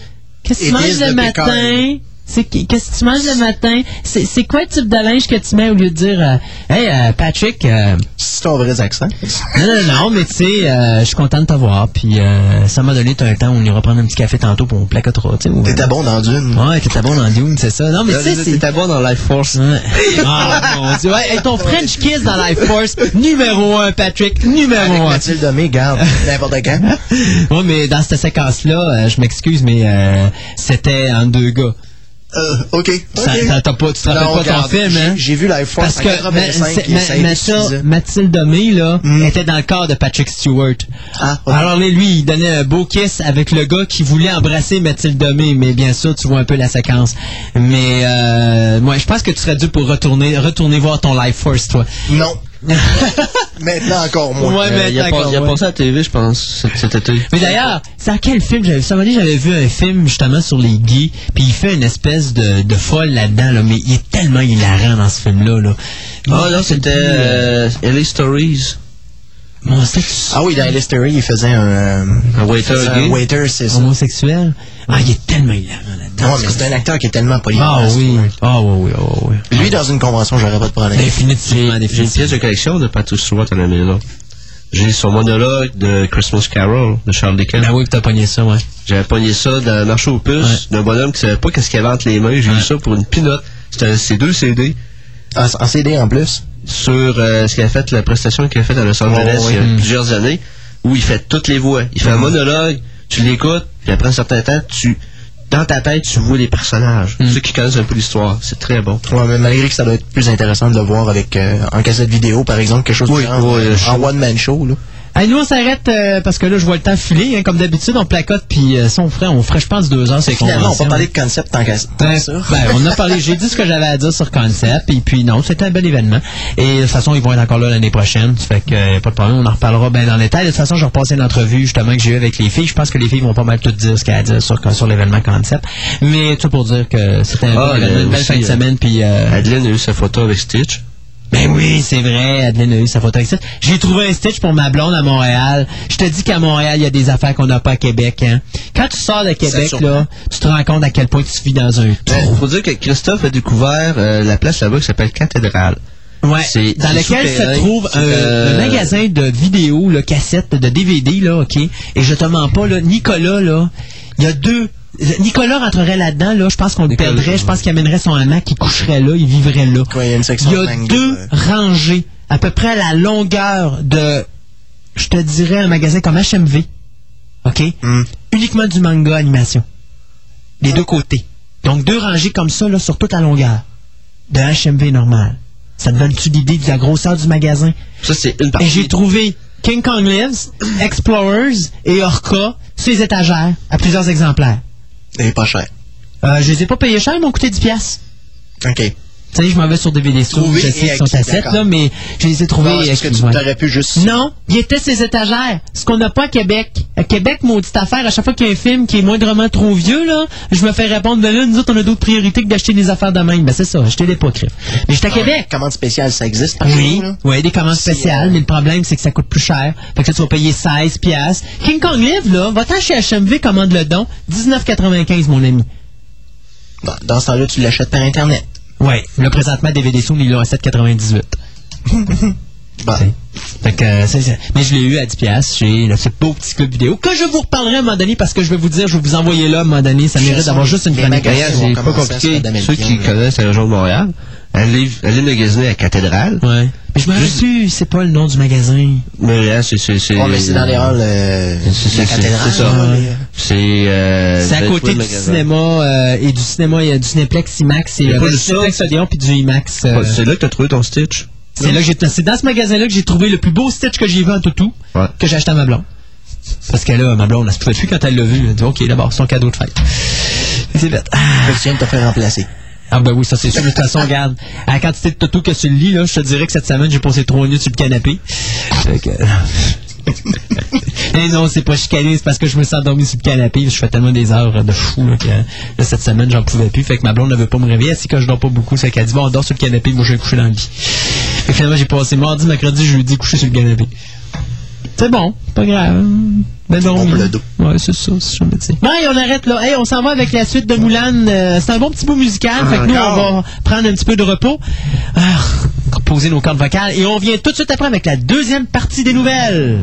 Qu'est-ce que tu manges le matin? Qu'est-ce que tu manges le matin? C'est quoi le type de linge que tu mets au lieu de dire euh, Hey, euh, Patrick, euh, C'est ton vrai accent. non, non, non, mais tu sais, euh, je suis content de te voir. Puis euh, ça m'a donné un temps, on ira prendre un petit café tantôt pour on placotera, T'étais bon dans Dune. Ouais, t'étais bon dans Dune, c'est ça. Non, mais tu sais, c'est... T'étais bon dans Life Force. Ouais. Ah, mon Dieu. Ouais, hey, ton French Kiss dans Life Force, numéro un, Patrick, numéro Avec un. Mathilde Domé, garde, n'importe quand. Ouais, mais dans cette séquence-là, euh, je m'excuse, mais euh, c'était en deux gars. Euh, OK. Ça- ok. ça- t'as pas- tu te rappelles Non, pas ton film, hein? j'ai- vu Life Force Parce que 85 Ma- qui Ma- essaye Ma- de ça, suffisant. Mathilde Domé, là, Mm. était dans le corps de Patrick Stewart. Ah, ok. Alors lui, il donnait un beau kiss avec le gars qui voulait embrasser Mathilde Domé, mais bien sûr, tu vois un peu la séquence. Mais euh, moi, je pense que tu serais dû pour retourner, retourner voir ton Life Force, toi. Non. [LAUGHS] Maintenant encore moins. Ouais, mais Euh, il a, pas- passé à la TV, je pense, cet, cet été. Mais d'ailleurs, c'est à quel film j'avais vu ça? J'avais vu un film justement sur les gays, puis il fait une espèce de, de folle là-dedans, là, mais il est tellement hilarant dans ce film-là. Là. Ah non, c'était euh, LA Stories. Mon sexe Ah oui, dans Listery, il faisait un... euh, Un waiter. Un waiter, c'est ça. homosexuel. Ah, il est tellement hilarant là-dedans. Ouais, mais c'est un acteur qui est tellement polyvalent. Ah oui. Ah oui, oui, ah oui. Lui, dans une convention, j'aurais pas de problème. Définitivement, J'ai une définitivement. pièce de collection de Patrick Stewart à la maison. J'ai son monologue de Christmas Carol de Charles Dickens. Ben oui, que t'as pogné ça, ouais. J'avais pogné ça dans le marché aux puces d'un bonhomme qui savait pas qu'est-ce qu'il avait entre les mains. J'ai eu ça pour une pinotte. C'était c'est deux CD En, en CD en plus? sur euh, ce qu'il a fait, la prestation qu'il a faite à Los Angeles Oh, oui. il y a Mm. plusieurs années, où il fait toutes les voix. Il fait un monologue, tu l'écoutes, puis après un certain temps, tu dans ta tête, tu vois les personnages. Ceux qui connaissent un peu l'histoire. C'est très bon. Ouais, mais malgré que ça doit être plus intéressant de le voir avec euh, en cassette vidéo, par exemple, quelque chose Oui, de différent, oui, en one-man show, là. Hey, nous, on s'arrête euh, parce que là, je vois le temps filer. Hein, comme d'habitude, on placote, puis euh, ça, on ferait, on ferait, je pense, deux heures, c'est Finalement, on va parler de concept tant qu'à tant Ben, que ça. ben, on a parlé, j'ai dit ce que j'avais à dire sur Concept, et puis non, c'était un bel événement. Et de toute façon, ils vont être encore là l'année prochaine, ça fait que euh, pas de problème, on en reparlera bien dans le détail. De toute façon, je vais repasser une entrevue justement que j'ai eu avec les filles. Je pense que les filles vont pas mal tout dire ce qu'elles à dire sur, sur l'événement Concept. Mais tout pour dire que c'était un Ah, bel événement, une belle aussi, fin de euh, semaine, puis euh, Adeline a eu sa photo avec Stitch. Ben oui, c'est vrai, Adeline a eu sa photo avec. J'ai trouvé un Stitch pour ma blonde à Montréal. Je te dis qu'à Montréal, il y a des affaires qu'on n'a pas à Québec. Hein. Quand tu sors de Québec, là, tu te rends compte à quel point tu vis dans un Il trou. faut dire que Christophe a découvert euh, la place là-bas qui s'appelle Cathédrale. Ouais, C'est- dans lequel se trouve un, euh, un magasin de vidéos, là, cassettes, de DVD, là, OK? Et je te mens pas, là, Nicolas, là, il y a deux... Nicolas rentrerait là-dedans, là, je pense qu'on le Nicolas, perdrait, je pense qu'il amènerait son hamac, il coucherait là, il vivrait là. Il y a une section Il y a manga, deux rangées, à peu près à la longueur de je te dirais un magasin comme HMV. OK? Hmm. Uniquement du manga animation. Les deux côtés. Donc, deux rangées comme ça, là, sur toute la longueur. De HMV normal. Ça te donne-tu l'idée de la grosseur du magasin? Ça, c'est une Et partie. j'ai trouvé King Kong Lives, Explorers et Orca sur les étagères à plusieurs exemplaires. Et pas cher. Euh, je les ai pas payés cher, ils m'ont coûté 10 piastres. OK. Tu sais, je m'en vais sur DVD Store, je sais qu'ils sont à 7, d'accord. là, mais je les ai trouvés Non, Est-ce que tu ouais. t'aurais pu juste... Non, il était ces étagères. Ce qu'on n'a pas à Québec. À Québec, maudite affaire, à chaque fois qu'il y a un film qui est moindrement trop vieux, là, je me fais répondre, ben là, nous autres, on a d'autres priorités que d'acheter des affaires de même. Ben c'est ça, acheter des pas, crif. Mais j'étais à Québec. Commande spéciale, ça existe par Oui, là? oui, des commandes spéciales, mais le problème, c'est que ça coûte plus cher. Fait que là, tu vas payer 16 piastres. King Kong Live, là, va-t'en chez HMV, commande le don, 19,95, mon ami. Bon, dans ce temps-là, tu l'achètes par Internet. Ouais, là, présentement, DVD Sound, à 7,98. [LAUGHS] Bon. Fait que, euh, mais je l'ai eu à 10 piastres chez le- ce beau petit club vidéo que je vous reparlerai à un moment donné parce que je vais vous dire, je vais vous envoyer là à un moment donné. Ça mérite d'avoir juste une chronique. c'est pas compliqué. le Ceux qui là. connaissent la région de Montréal, allez, allez magasiner à Cathédrale. Ouais. Mais je me rappelle c'est pas le nom du magasin. Mais là, c'est... C'est c'est- Oh, mais c'est dans les halls euh, la c'est- cathédrale. c'est ça. Ouais. euh, C'est... euh, C'est à côté du le cinéma euh, et du cinéma, il y a du Cineplex IMAX et juste ça. Cineplex Odeon puis du IMAX. C'est là que t'as trouvé ton Stitch. C'est là que j'ai c'est dans ce magasin-là que j'ai trouvé le plus beau Stitch que j'ai vu en toutou Ouais. que j'ai acheté à ma blonde. Parce que là, ma blonde, elle se pouvait plus quand elle l'a vu. Elle a dit, OK, d'abord, c'est son cadeau de fête. Et C'est bête. Ah. Je viens de te faire remplacer. Ah ben oui, ça c'est sûr. De toute façon, regarde, à la quantité de toto que tu le lis, là, je te dirais que cette semaine, j'ai passé trois minutes sur le canapé. Fait que... [LAUGHS] Eh non, c'est pas chicané, c'est parce que je me suis endormi sur le canapé. Je fais tellement des heures de fou là, que là, cette semaine, j'en pouvais plus. Fait que ma blonde ne veut pas me réveiller. C'est que je dors pas beaucoup. C'est qu'elle dit, bon, on dort sur le canapé, moi je vais coucher dans le lit. Fait que finalement, j'ai passé mardi, mercredi, jeudi, coucher sur le canapé. C'est bon, pas grave. Ben bon pour le dos. Ouais, c'est ça, c'est tu sais. Bon, et on arrête là. Hey, on s'en va avec la suite de Moulin. Euh, c'est un bon petit bout musical. fait que nous, on va prendre un petit peu de repos. Ah, reposer nos cordes vocales. Et on vient tout de suite après avec la deuxième partie des nouvelles.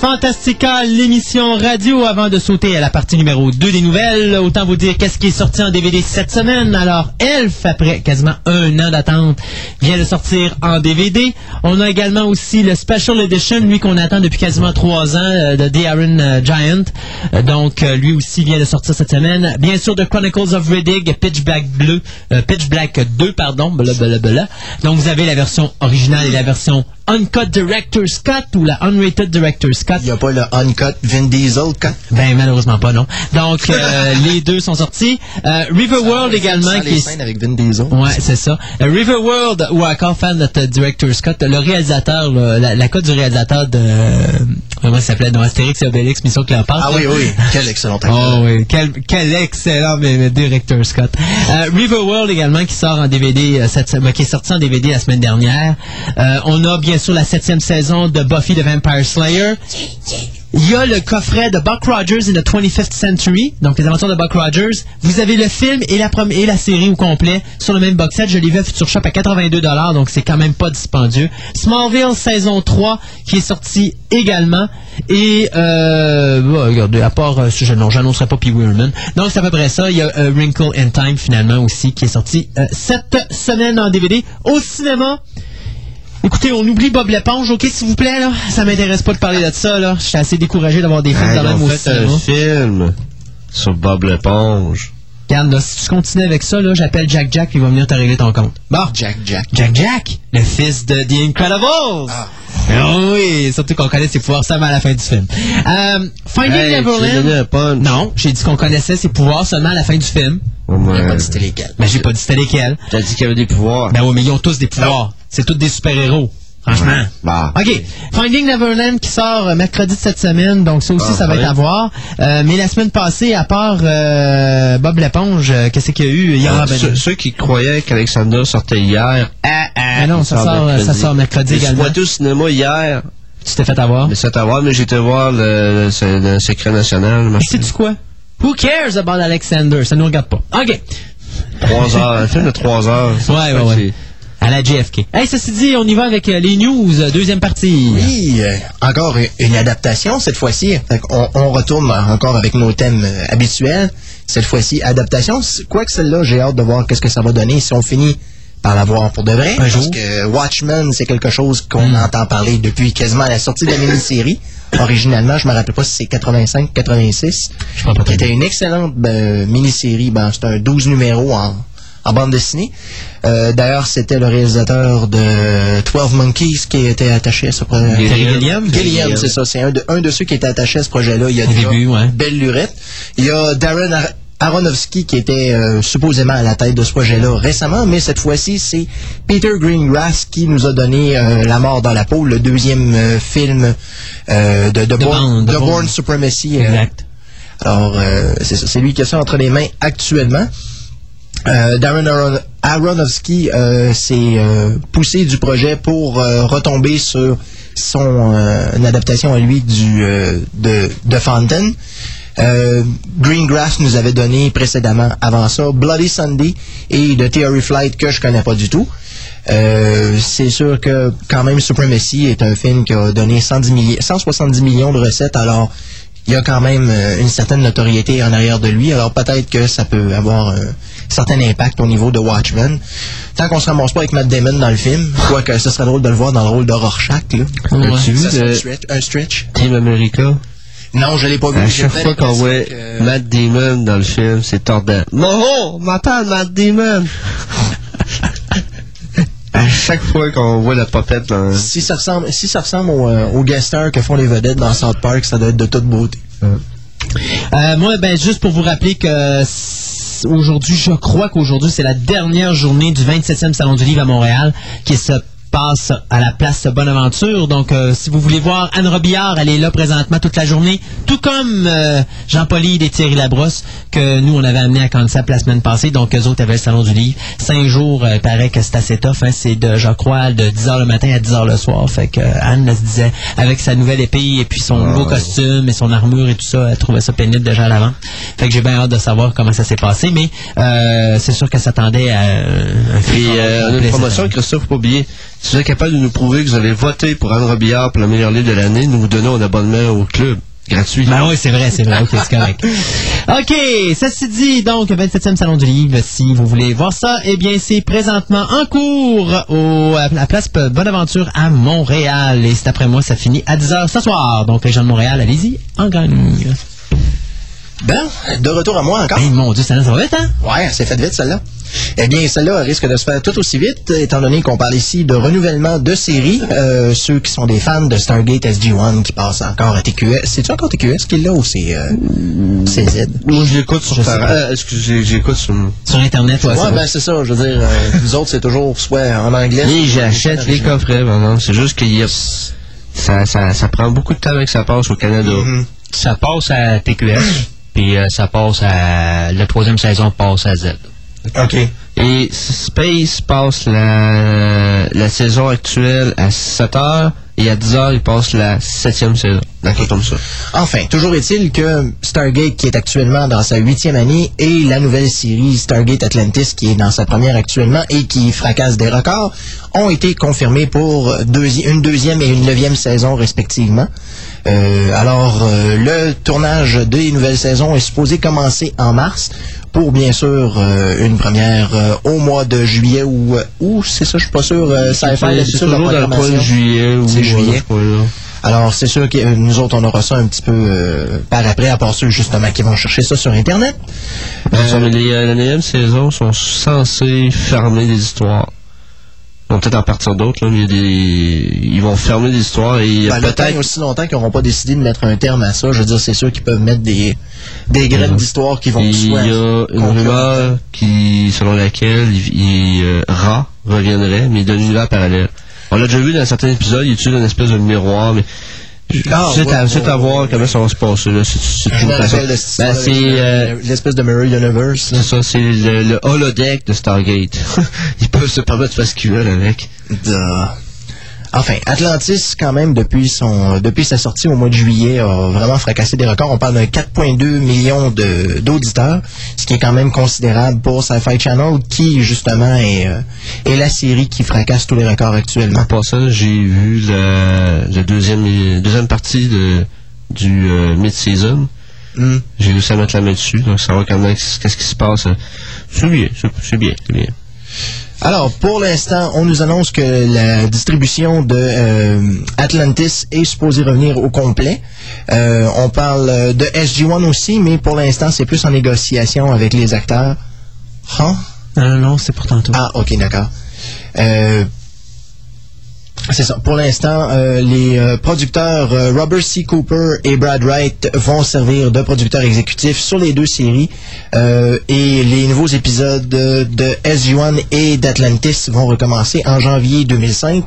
Fantastica, l'émission radio. Avant de sauter à la partie numéro 2 des nouvelles, autant vous dire qu'est-ce qui est sorti en DVD cette semaine. Alors, Elf, après quasiment un an d'attente, vient de sortir en DVD. On a également aussi le Special Edition, lui qu'on attend depuis quasiment trois ans, euh, de The Iron euh, Giant. Euh, donc, lui aussi vient de sortir cette semaine. Bien sûr, The Chronicles of Riddick, Pitch Black Bleu, Pitch Black 2, pardon, blablabla. Donc, vous avez la version originale et la version Uncut Director's Cut ou la Unrated Director's Cut. Il n'y a pas le Uncut Vin Diesel cut. Ben malheureusement pas non. Donc euh, [LAUGHS] les deux sont sortis. Euh, Riverworld également qui est avec Vin Diesel. Ouais, c'est ça. Euh, Riverworld, ou encore fan de Director's Cut, le réalisateur, là, la, la cote du réalisateur de... comment ça s'appelait? Non, Astérix et Obélix, Mission Cléopâtre. Ah oui, oui. Quel excellent acteur. Oh oui, quel, quel excellent mais, mais directeur Scott. Euh, Riverworld également qui sort en DVD, euh, cette, qui est sorti en DVD la semaine dernière. Euh, on a bien sûr la septième saison de Buffy the Vampire Slayer. Il y a le coffret de Buck Rogers in the 25th Century, donc les aventures de Buck Rogers. Vous avez le film et la, série au complet sur le même box set. Je l'ai vu à Future Shop à 82 donc c'est quand même pas dispendieux. Smallville saison 3 qui est sorti également. Et, euh, bah, regardez, à part, euh, je, non, j'annoncerai pas Pee Wee Herman. Donc c'est à peu près ça. Il y a euh, Wrinkle in Time finalement aussi qui est sorti euh, cette semaine en DVD au cinéma. Écoutez, on oublie Bob l'éponge, ok, s'il vous plaît, là. Ça m'intéresse pas de parler de ça, là. Je suis assez découragé d'avoir des films Hey, de ils même ont au fait un film sur Bob l'éponge. Regarde, là, si tu continues avec ça, là, j'appelle Jack Jack, puis il va venir te régler ton compte. Bon. Jack Jack. Jack Jack, le fils de The Incredibles. Ah. Oh oui, surtout qu'on connaît ses pouvoirs seulement à la fin du film. Euh, Finding Hey, Neverland. Non, j'ai dit qu'on connaissait ses pouvoirs seulement à la fin du film. Ouais, Il n'a ouais. pas dit c'était lesquels. Mais j'ai pas dit c'était lesquels. T'as dit qu'il y avait des pouvoirs. Ben oui, mais ils ont tous des pouvoirs. C'est tous des super-héros. Franchement. Bah. OK. Finding Neverland qui sort euh, mercredi de cette semaine, donc ça aussi, Ah, ça va être à voir. Euh, mais la semaine passée, à part euh, Bob l'éponge, qu'est-ce qu'il y a eu? Aura Ah, ben, ceux, ceux qui croyaient qu'Alexander sortait hier. Ah, ah, non, ça sort, ça sort mercredi Je également. pointé au cinéma hier. tu t'es fait avoir. Mais c'est à voir, mais j'étais voir le, le, le secret national. Sais-tu quoi? Who cares about Alexander? Ça nous regarde pas. OK. Trois heures. Un film de trois heures. Ouais, ouais, ouais. À la JFK. Hey, ceci dit, on y va avec euh, les news, euh, deuxième partie. Oui, euh, encore une adaptation cette fois-ci. On, retourne encore avec nos thèmes habituels. Cette fois-ci, adaptation. Quoique celle-là, j'ai hâte de voir qu'est-ce que ça va donner si on finit par la voir pour de vrai. Un parce jour. que Watchmen, c'est quelque chose qu'on entend parler depuis quasiment la sortie de la mini-série. Originalement, je me rappelle pas si c'est 85, 86. Je pas Qui était une excellente euh, mini-série. Ben, c'était un 12 numéros en, en bande dessinée. Euh, D'ailleurs, c'était le réalisateur de 12 Monkeys qui était attaché à ce projet. Gilliam? Gilliam, c'est ça. C'est un de, un de ceux qui était attaché à ce projet-là. Il y a Au déjà début, ouais. belle lurette. Il y a Darren Ar- Aronofsky qui était euh, supposément à la tête de ce projet-là récemment, mais cette fois-ci, c'est Peter Greengrass qui nous a donné euh, La mort dans la peau, le deuxième euh, film de, Bourne, de. Bourne Supremacy. Exact. alors, euh, c'est lui qui a ça entre les mains actuellement. Euh, Darren Aron- Aronofsky euh, s'est euh, poussé du projet pour retomber sur son une adaptation à lui du de, de Fountain. Greengrass nous avait donné précédemment, avant ça, Bloody Sunday et The Theory Flight que je connais pas du tout. C'est sûr que quand même Supremacy est un film qui a donné 110 milli- 170 millions de recettes, alors il y a quand même une certaine notoriété en arrière de lui, alors peut-être que ça peut avoir certain impact au niveau de Watchmen. Tant qu'on se ramasse pas avec Matt Damon dans le film, quoique ce serait drôle de le voir dans le rôle de Rorschach, là. As-tu vu Ça serait un le stretch, un stretch. Team America? Non, je l'ai pas vu. À chaque fois qu'on voit que- Matt Damon dans le film, c'est tordant. Moho! M'appelle Matt Damon! [LAUGHS] à chaque fois qu'on voit la popette dans... Si ça ressemble, si ça ressemble aux, euh, aux guest stars que font les vedettes dans South Park, ça doit être de toute beauté. Euh, moi, ben, juste pour vous rappeler que aujourd'hui, je crois qu'aujourd'hui, c'est la dernière journée du 27e Salon du Livre à Montréal qui se passe à la place Bonaventure. Donc, euh, si vous voulez voir Anne Robillard, elle est là présentement toute la journée, tout comme euh, Jean-Paul et Thierry Labrosse, que nous, on avait amené à Concept la semaine passée. Donc, eux autres avaient le Salon du Livre. Cinq jours, euh, il paraît que c'est assez tough. Hein. C'est de, je crois, de 10h le matin à 10h le soir. Fait que euh, Anne elle se disait, avec sa nouvelle épée et puis son nouveau costume et son armure et tout ça, elle trouvait ça pénible déjà à l'avant. Fait que j'ai bien hâte de savoir comment ça s'est passé. Mais euh, c'est sûr qu'elle s'attendait à un film Puis euh, une promotion, Christophe, pas oublier. Si vous êtes capable de nous prouver que vous avez voté pour Anne Robillard pour le meilleur livre de l'année, nous vous donnons un abonnement au club. Gratuit. Ben oui, c'est vrai, c'est vrai. OK, c'est correct. [LAUGHS] OK, ceci dit, donc, 27e Salon du Livre, si vous voulez voir ça, eh bien, c'est présentement en cours au, à la place Bonaventure à Montréal. Et c'est après moi, ça finit à 10h ce soir. Donc, les gens de Montréal, allez-y, en gagne. Ben, de retour à moi encore. Hey, mon Dieu, ça, ça va vite, hein? Ouais, c'est fait vite celle-là. Eh bien, celle-là risque de se faire tout aussi vite, étant donné qu'on parle ici de renouvellement de séries. Euh, ceux qui sont des fans de Stargate SG-1 qui passent encore à TQS. C'est-tu encore TQS qui est là ou c'est euh, c'est Z? Moi, je l'écoute sur euh, excusez, j'écoute sur... Sur Internet, ouais, Ouais, ben c'est ça. Je veux dire, euh, nous autres, c'est toujours soit en anglais. Oui, soit- j'achète les coffrets, maintenant. C'est juste qu'il y a... Ça, ça, ça prend beaucoup de temps avec que ça passe au Canada. Mhm. Ça passe à TQS, puis euh, ça passe à... La troisième saison passe à Z. OK. Et Space passe la, la saison actuelle à 7 heures et à 10 heures, il passe la septième saison. D'accord, comme ça. Enfin, toujours est-il que Stargate, qui est actuellement dans sa huitième année, et la nouvelle série Stargate Atlantis, qui est dans sa première actuellement et qui fracasse des records, ont été confirmés pour deuxi- une deuxième et une neuvième saison respectivement. Euh, alors, euh, le tournage des nouvelles saisons est supposé commencer en mars pour bien sûr euh, une première euh, au mois de juillet ou ou c'est ça je suis pas sûr euh, ça C'est d'habitude, la toujours dans le coin de programmation. juillet ou C'est juillet. Alors, c'est sûr que euh, nous autres, on aura ça un petit peu euh, par après, à part ceux justement qui vont chercher ça sur Internet. Euh, les, euh, la neuvième saison sont censés fermer des histoires. Ils vont peut-être en partir d'autres, là, mais il y a des... ils vont fermer des histoires et Ben, le temps, il y a peut-être... aussi longtemps qu'ils n'auront pas décidé de mettre un terme à ça. Je veux dire, c'est sûr qu'ils peuvent mettre des, des graines d'histoire qui vont Il y a une rumeur qui, selon laquelle il, il, euh, Ra reviendrait, mais d'un univers parallèle. On l'a déjà vu dans certains épisodes, il utilise une espèce de miroir, mais Ah, c'est à, ouais, c'est ouais, à voir ouais. comment ça va se passer. Là. C'est, cette Ben, euh, l'espèce de Mirror Universe. c'est ça, c'est le, le holodeck de Stargate. [LAUGHS] Ils peuvent se permettre de faire ce qu'ils veulent avec. Duh. Enfin, Atlantis, quand même, depuis son depuis sa sortie au mois de juillet, a vraiment fracassé des records. On parle d'un 4,2 millions de- d'auditeurs, ce qui est quand même considérable pour Sci-Fi Channel, qui, justement, est, euh, est la série qui fracasse tous les records actuellement. En passant, j'ai vu la, la deuxième, deuxième partie de, du euh, mid-season. Hmm. J'ai réussi à mettre la main dessus, donc savoir qu'est-ce qui se passe? C'est bien, c'est bien, c'est bien. Alors, pour l'instant, on nous annonce que la distribution de euh, Atlantis est supposée revenir au complet. Euh, on parle euh, de SG-1 aussi, mais pour l'instant, c'est plus en négociation avec les acteurs. Hein? Non, non, non, c'est pour tantôt. Ah, ok, d'accord. Euh, c'est ça. Pour l'instant, euh, les euh, producteurs euh, Robert C. Cooper et Brad Wright vont servir de producteurs exécutifs sur les deux séries. Euh, et les nouveaux épisodes de, de SG-1 et d'Atlantis vont recommencer en janvier 2005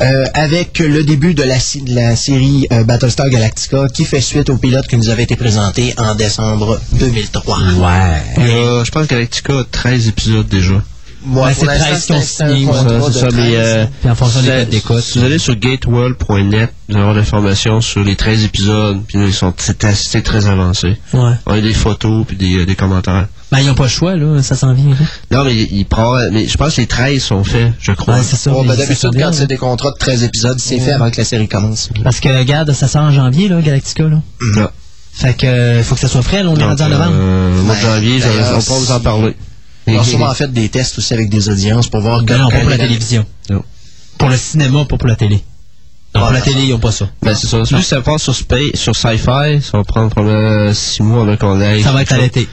euh, avec le début de la, la série euh, Battlestar Galactica qui fait suite au pilote qui nous avait été présenté en décembre 2003. Ouais. Euh, je pense que Galactica a 13 épisodes déjà. Moi, c'est l'instant, 13 qui ont signé, Ça, de c'est ça, 13. mais euh, Puis en fonction des d'écoute. Si vous allez sur gateworld.net, vous allez avoir l'information sur les 13 épisodes, puis là, ils sont, c'est, assez- c'est très avancé. Ouais. On a des photos, puis des, des commentaires. Ben, ils n'ont pas le choix, là. Ça s'en vient, là. Non, mais il prend, mais je pense que les 13 sont faits, je crois. Ouais, c'est ça. Bon, ben, D'habitude, quand c'est des contrats de 13 épisodes, c'est fait avant que la série commence. Parce que, regarde, ça sort en janvier, là, Galactica, là. Non. Fait que, euh, faut que ça soit prêt, là. On est rendu en novembre. euh, mois de Ben, janvier, on va pas vous en parler. Ils ont Et- sûrement fait des tests aussi avec des audiences pour voir Ben non, pas pour la télévision. Non. Pour le cinéma, pas pour la télé. Non, pour la Voilà. télé, ils ont pas ça. Ben, c'est ça. Que ça passe sur, sur Sci-Fi, ça va prendre probablement 6 mois avant qu'on aille. Ça va être à l'été.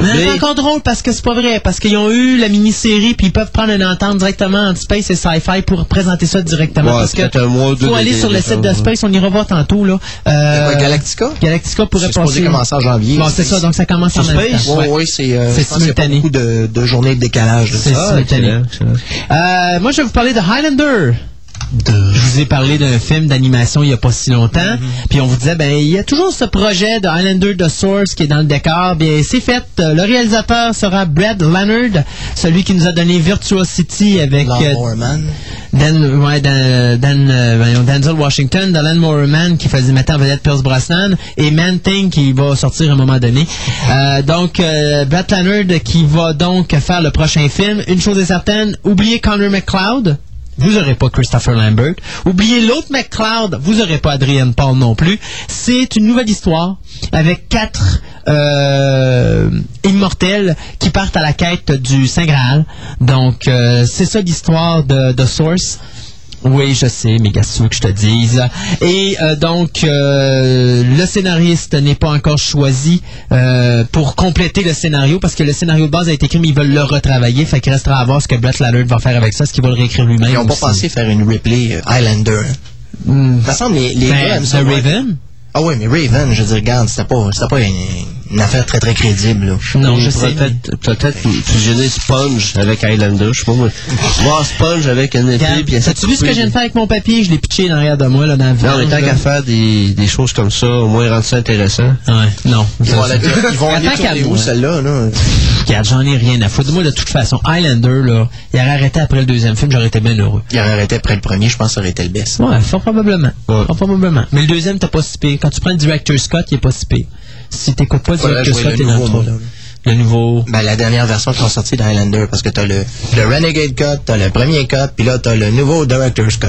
Donc, Mais c'est encore drôle parce que c'est pas vrai. Parce qu'ils ont eu la mini-série puis ils peuvent prendre une entente directement entre Space et Sci-Fi pour présenter ça directement. Ouais, parce que faut aller sur le site de Space, on ira voir tantôt, là. Euh, Galactica? Galactica pourrait passer. commencer en janvier. Bon, c'est ça, donc ça commence en même Space? temps. Oui, Ouais. oui, c'est euh, simultané. beaucoup de, de journées de décalage. de C'est. Ah, simultané. Euh, moi, je vais vous parler de Highlander. Je vous ai parlé d'un film d'animation il n'y a pas si longtemps. Mm-hmm. Puis on vous disait, ben, il y a toujours ce projet de Highlander The Source qui est dans le décor. Bien, c'est fait. Euh, Le réalisateur sera Brad Leonard, celui qui nous a donné Virtuosity avec euh. Dan, ouais, Dan, Dan, euh, Denzel Washington, Dylan Moorman qui faisait mettre en vedette Pierce Brosnan et Man Thing qui va sortir à un moment donné. Euh, donc, euh, Brad Leonard qui va donc faire le prochain film. Une chose est certaine, oubliez Connor McCloud vous aurez pas Christopher Lambert. Oubliez l'autre McCloud, vous aurez pas Adrian Paul non plus. C'est une nouvelle histoire avec quatre euh, immortels qui partent à la quête du Saint Graal. Donc, euh, c'est ça l'histoire de Source. Oui, je sais, sous que je te dise. Et euh, donc, euh, le scénariste n'est pas encore choisi euh, pour compléter le scénario parce que le scénario de base a été écrit, mais ils veulent le retravailler. Fait qu'il restera à voir ce que Brett Lallard va faire avec ça, ce qu'il va le réécrire lui-même. Ils n'ont pas pensé faire une Ripley euh, Highlander. hein. Hmm. Ça semble les, les Ben, gars The. Raven? Ah oui, mais Raven, je veux dire, regarde, c'était pas, pas une, une affaire très très crédible. Là. Non, je sais. Peut-être peut-être fusionner Sponge avec Highlander, je sais pas moi. Voir Sponge avec un épée, puis T'as-tu vu ce que couper je viens de des- faire avec mon papier? Je l'ai pitché en arrière de moi, là, dans la Non, mais tant qu'à faire des, des choses comme ça, au moins rendre ça intéressant. Ouais, non. Ils vont, aller tourner où, celle-là? Là? Regarde, j'en ai rien à foutre. Moi, de toute façon, Highlander, là, il aurait arrêté après le deuxième film, j'aurais été bien heureux. Il aurait arrêté après le premier, je pense que ça aurait été le best. Ouais, fort probablement. Ouais. Fort probablement. Mais le deuxième, t'as pas si pire. Quand tu prends le Director Scott, il est pas si pire. Si t'écoutes pas le jouer Scott, le t'es dans le trou. Le nouveau. Ben, la dernière version qui est sortie de Highlander, parce que t'as le, le Renegade Cut, t'as le premier cut, puis là, t'as le nouveau Director's Cut.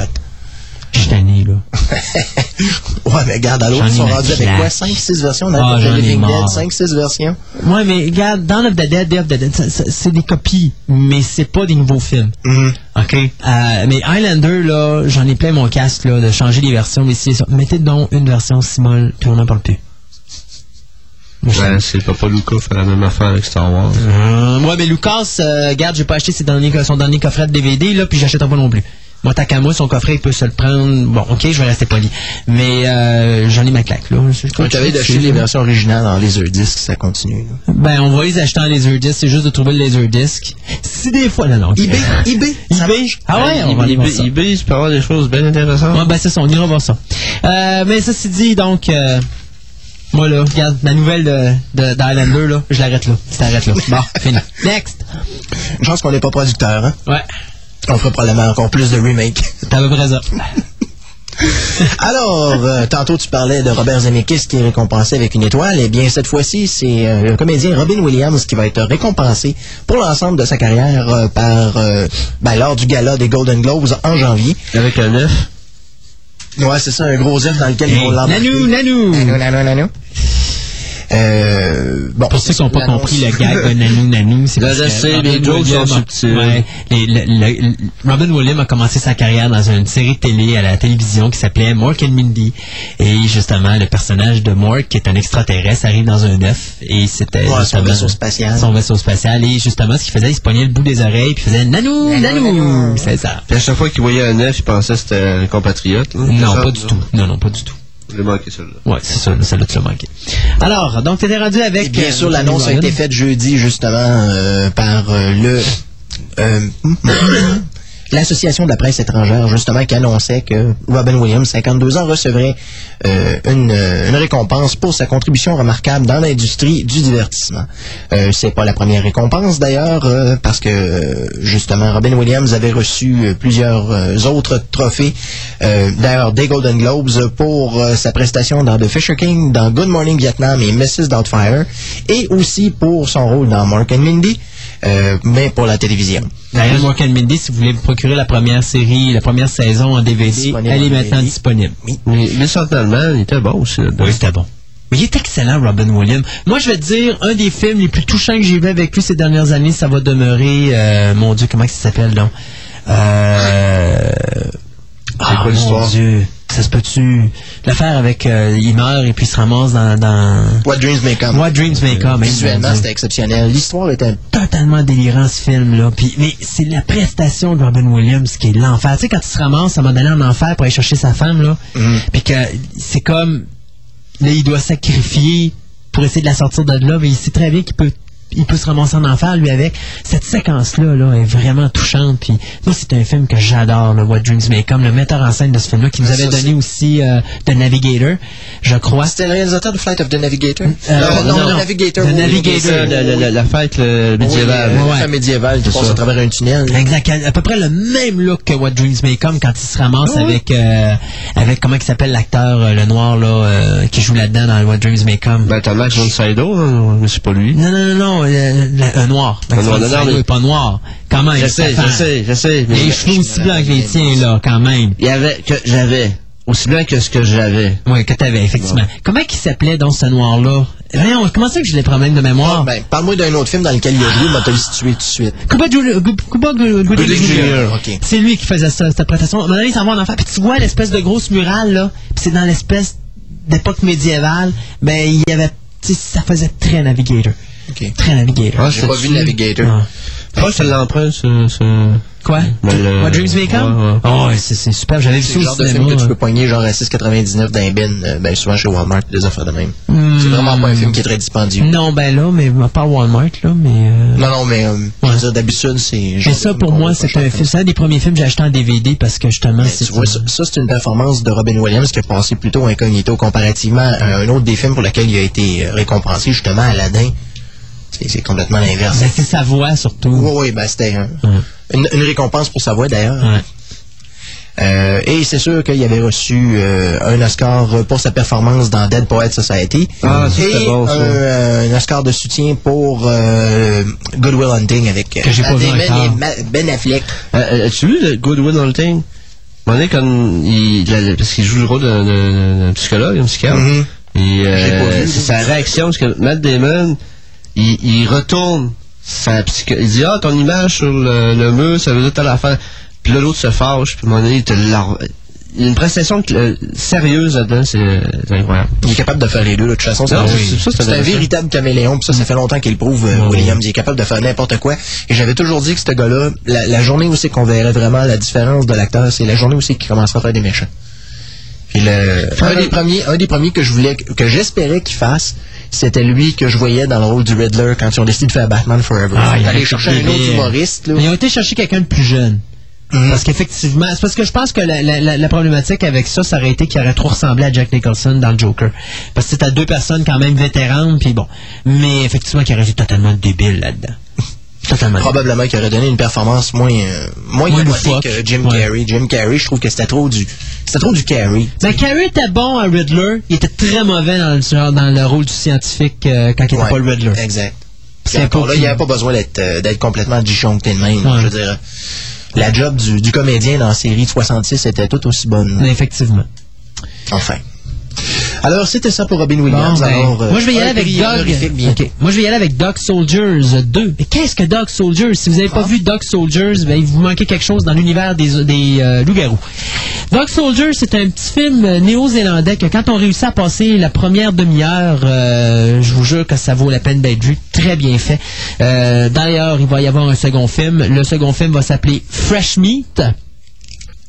Je tanné, là. [LAUGHS] Ouais, mais regarde, à l'autre, ils sont rendus avec quoi? 5-6 versions? On Ah, ai Living Dead, marre. 5-6 versions? Ouais, mais regarde, Dawn of the Dead, of the Dead, ça- ça- c'est des copies, mais c'est pas des nouveaux films. Mhm. OK? Euh, mais Highlander, là, j'en ai plein mon casque, là, de changer les versions, mais c'est ça. Mettez donc une version Simol, puis on n'en parle plus. Ouais, c'est Papa Luca fait la même affaire avec Star Wars. Euh, ouais, mais Lucas, euh, regarde, j'ai pas acheté ses derniers, son dernier coffret de DVD, là, puis j'achèterai pas non plus. Moi, tant qu'à moi, son coffret, il peut se le prendre. Bon, ok, je vais rester poli. Mais euh, j'en ai ma claque, là. On t'avait d'acheter les versions originales en Laserdisc, ça continue. là. Ben, on va les acheter en Laserdisc, c'est juste de trouver le Laserdisc. Si des fois, non, non. eBay, eBay, eBay? Ah ouais, on va aller voir ça. eBay, eBay, tu peux avoir des choses bien intéressantes. Ouais, ben c'est ça, on ira voir ça. Euh, mais ça c'est dit, donc, euh, moi là, regarde, la nouvelle de, de, d'Highlander, là, je l'arrête là. Je t'arrête là. Bon, [LAUGHS] fini. Next! Une chance qu'on n'est pas producteur, hein? Ouais, On ferait probablement encore plus de remakes. c'est à peu près ça. [LAUGHS] Alors, euh, tantôt tu parlais de Robert Zemeckis qui est récompensé avec une étoile. Eh bien, cette fois-ci, c'est euh, le comédien Robin Williams qui va être récompensé pour l'ensemble de sa carrière euh, par euh, ben, lors du gala des Golden Globes en janvier. Avec un œuf. Ouais, c'est ça, un gros œuf dans lequel ils Hey, vont l'embarquer. nanou, nanou! Nanou, nanou, nanou. Euh, bon, Pour ceux qui n'ont pas compris le gag de Nanou Nanou, c'est parce que Robin les jokes Williams sont a- subtils. Ouais, les- le- le- le- Robin Williams a commencé sa carrière dans une série de télé à la télévision qui s'appelait Mork and Mindy. Et justement, le personnage de Mork, qui est un extraterrestre, arrive dans un œuf. Et c'était Ouais, son vaisseau spatial. Son vaisseau spatial. Et justement, ce qu'il faisait, il se poignait le bout des oreilles, puis il faisait Nanou, Nanou. C'est ça. Puis à chaque fois qu'il voyait un œuf, il pensait que c'était un compatriote. là. Non, Ça, pas du tout. Non, non, pas du tout. J'ai manqué celle-là. Ouais, c'est ça, celle-là, tu l'as manqué. Alors, donc, t'étais rendu avec... Et bien euh, sûr, l'annonce a été faite jeudi, justement, euh, par euh, le... euh, [CLEARS THROAT] [CLEARS THROAT] L'Association de la presse étrangère, justement, qui annonçait que Robin Williams, 52 ans, recevrait euh, une, euh, une récompense pour sa contribution remarquable dans l'industrie du divertissement. Euh, C'est pas la première récompense, d'ailleurs, euh, parce que, euh, justement, Robin Williams avait reçu euh, plusieurs autres trophées, d'ailleurs, des Golden Globes, pour sa prestation dans The Fisher King, dans Good Morning Vietnam et Mrs. Doubtfire, et aussi pour son rôle dans Mark and Mindy, euh, mais pour la télévision. D'ailleurs, Mork and Mindy, si vous voulez vous procurer la première série, la première saison en DVD, Disponible elle est en maintenant DVD. disponible. Mais Miss Allman, il était bon aussi. Oui, c'était bon. Mais il est excellent, Robin Williams. Moi, je vais te dire, un des films les plus touchants que j'ai vu avec lui ces dernières années, ça va demeurer, euh, mon Dieu, comment ça s'appelle donc? Euh... Ah, quoi mon l'histoire? Dieu, ça se peut-tu? L'affaire avec, euh, il meurt et puis il se ramasse dans, dans... What Dreams May Come. What Dreams May Come. hein, Visuellement, c'était exceptionnel. L'histoire était totalement délirant ce film là puis mais c'est la prestation de Robin Williams qui est l'enfer tu sais quand il se ramasse à un moment donné en enfer pour aller chercher sa femme là puis que c'est comme là il doit sacrifier pour essayer de la sortir de là mais il sait très bien qu'il peut il peut se ramasser en enfer lui avec cette séquence là là est vraiment touchante puis moi c'est un film que j'adore le What Dreams May Come le metteur en scène de ce film là qui nous Ça, avait donné aussi euh, The Navigator je crois C'était le réalisateur de Flight of the Navigator? Euh, non, non, le non. Navigator. The oui, Navigator, la, la- la- la fête le, médiévale. Oui, Ouais, la médiévale qui passe à travers un tunnel. Exact. À peu près le même look que What Dreams May Come quand il se ramasse Ah avec, euh, avec comment il s'appelle l'acteur, euh, le noir, là, euh, qui joue là-dedans dans What Dreams May Come. Ben, t'as Max von Sydow, hein, mais c'est pas lui. non, non, non, non, non, euh, un noir. Un noir, non, non, mais- pas noir. Quand même. Je sais, je sais, je sais. mais Les cheveux aussi blancs que les tiens, là, quand même. Il y avait que j'avais. Aussi bien que ce que j'avais. Oui, que t'avais, effectivement. Comment il s'appelait, donc, ce noir-là? Voyons, comment ça que j'ai des problèmes de mémoire? Ben, parle-moi d'un autre film dans lequel il y a joué, mais t'as le situé tout de suite. Cuba Gooding Jr. C'est lui qui faisait ça, cette moment donné, il s'en va en enfer. Puis tu vois l'espèce de grosse murale, là. Puis c'est dans l'espèce d'époque médiévale. Ben, il y avait, tu sais, ça faisait très Navigator. Très Navigator. Ah, J'ai pas vu Navigator. Ah. Pense que c'est l'empreinte, ce, ce... Quoi? Le- What Dreams May Come? Ouais, ouais. Oh, ouais, c'est c'est super. J'avais vu C'est ça le au genre de film que tu peux poigner genre à 6,99 d'un bin, euh, ben souvent chez Walmart, des affaires de même. Hmm. C'est vraiment pas un film qui est très dispendieux. Non, ben là, mais à part Walmart, là, mais... euh, Non, non, mais euh, je veux dire, d'habitude, c'est... Mais ça, pour moi, c'est un pas film. C'est un des premiers films que j'ai acheté en DVD parce que justement, c'est. tu vois, ça, ça, c'est une performance de Robin Williams qui a passé plutôt incognito comparativement à un autre des films pour lequel il a été récompensé, justement, Aladdin. C'est complètement l'inverse. Ben, c'est sa voix surtout. Oui, oui, ben c'était un- une, une récompense pour sa voix d'ailleurs. Ouais. Euh, et c'est sûr qu'il avait reçu euh, un Oscar pour sa performance dans Dead Poet Society. Ah, et bon, ça. un, euh, un Oscar de soutien pour euh, Good Will Hunting avec euh, Que pas vu et Ma- Ben Affleck. As-tu vu le Good Will Hunting? Donné, quand il, la- parce qu'il joue le rôle d'un- psychologue, un psychiatre. Et vu, c'est là. sa réaction, parce que Matt Damon, il, il retourne sa psycho... Il dit, ah, ton image sur le, le mur, ça veut dire telle affaire. Puis là, l'autre se fâche, puis à un moment donné, il te la... Il y a une prestation euh, sérieuse là-dedans, c'est incroyable. Il est capable de faire les deux, de toute façon. c'est un- oui. véritable caméléon, puis ça, ça fait longtemps qu'il prouve, euh, Williams. Il est capable de faire n'importe quoi. Et j'avais toujours dit que ce gars-là, la, la journée où c'est qu'on verrait vraiment la différence de l'acteur, c'est la journée où c'est qu'il commencera à faire des méchants. Puis le, un des premiers, un des premiers que je voulais, que j'espérais qu'il fasse, c'était lui que je voyais dans le rôle du Riddler quand ils ont décidé de faire Batman Forever. Ah, il Aller avait chercher un été autre humoriste, là. Mais ils ont été chercher quelqu'un de plus jeune. Mhm. Parce qu'effectivement, c'est parce que je pense que la, la- la- la problématique avec ça, ça aurait été qu'il aurait trop ressemblé à Jack Nicholson dans le Joker. Parce que c'était deux personnes quand même vétéranes, puis bon. Mais effectivement, qu'il aurait été totalement débile là-dedans. Totalement. Probablement qu'il aurait donné une performance moins, euh, moins Moins que Jim Ouais. Carrey. Jim Carrey, je trouve que c'était trop du, c'était trop du Carrey. Ben, Carey était bon à Riddler. Il était très mauvais dans le, genre, dans le rôle du scientifique euh, quand il n'était Ouais, pas le Riddler. Exact. C'est encore là, il n'y avait pas besoin d'être euh, d'être complètement disjoncté de même. Ouais. Je veux dire, la job du, du comédien dans la série de 66 était tout aussi bonne. Effectivement. Enfin. Alors, c'était ça pour Robin Williams. Bon, ben, Alors, euh, moi, je vais y aller avec. Ok. Moi, je vais y aller avec Dog Soldiers 2. Mais qu'est-ce que Dog Soldiers? Si vous n'avez pas Ah. vu Dog Soldiers, ben, il vous manquait quelque chose dans l'univers des, des euh, loups-garous. Dog Soldiers, c'est un petit film euh, néo-zélandais que quand on réussit à passer la première demi-heure, euh, je vous jure que ça vaut la peine d'être vu. Très bien fait. Euh, D'ailleurs, il va y avoir un second film. Le second film va s'appeler Fresh Meat.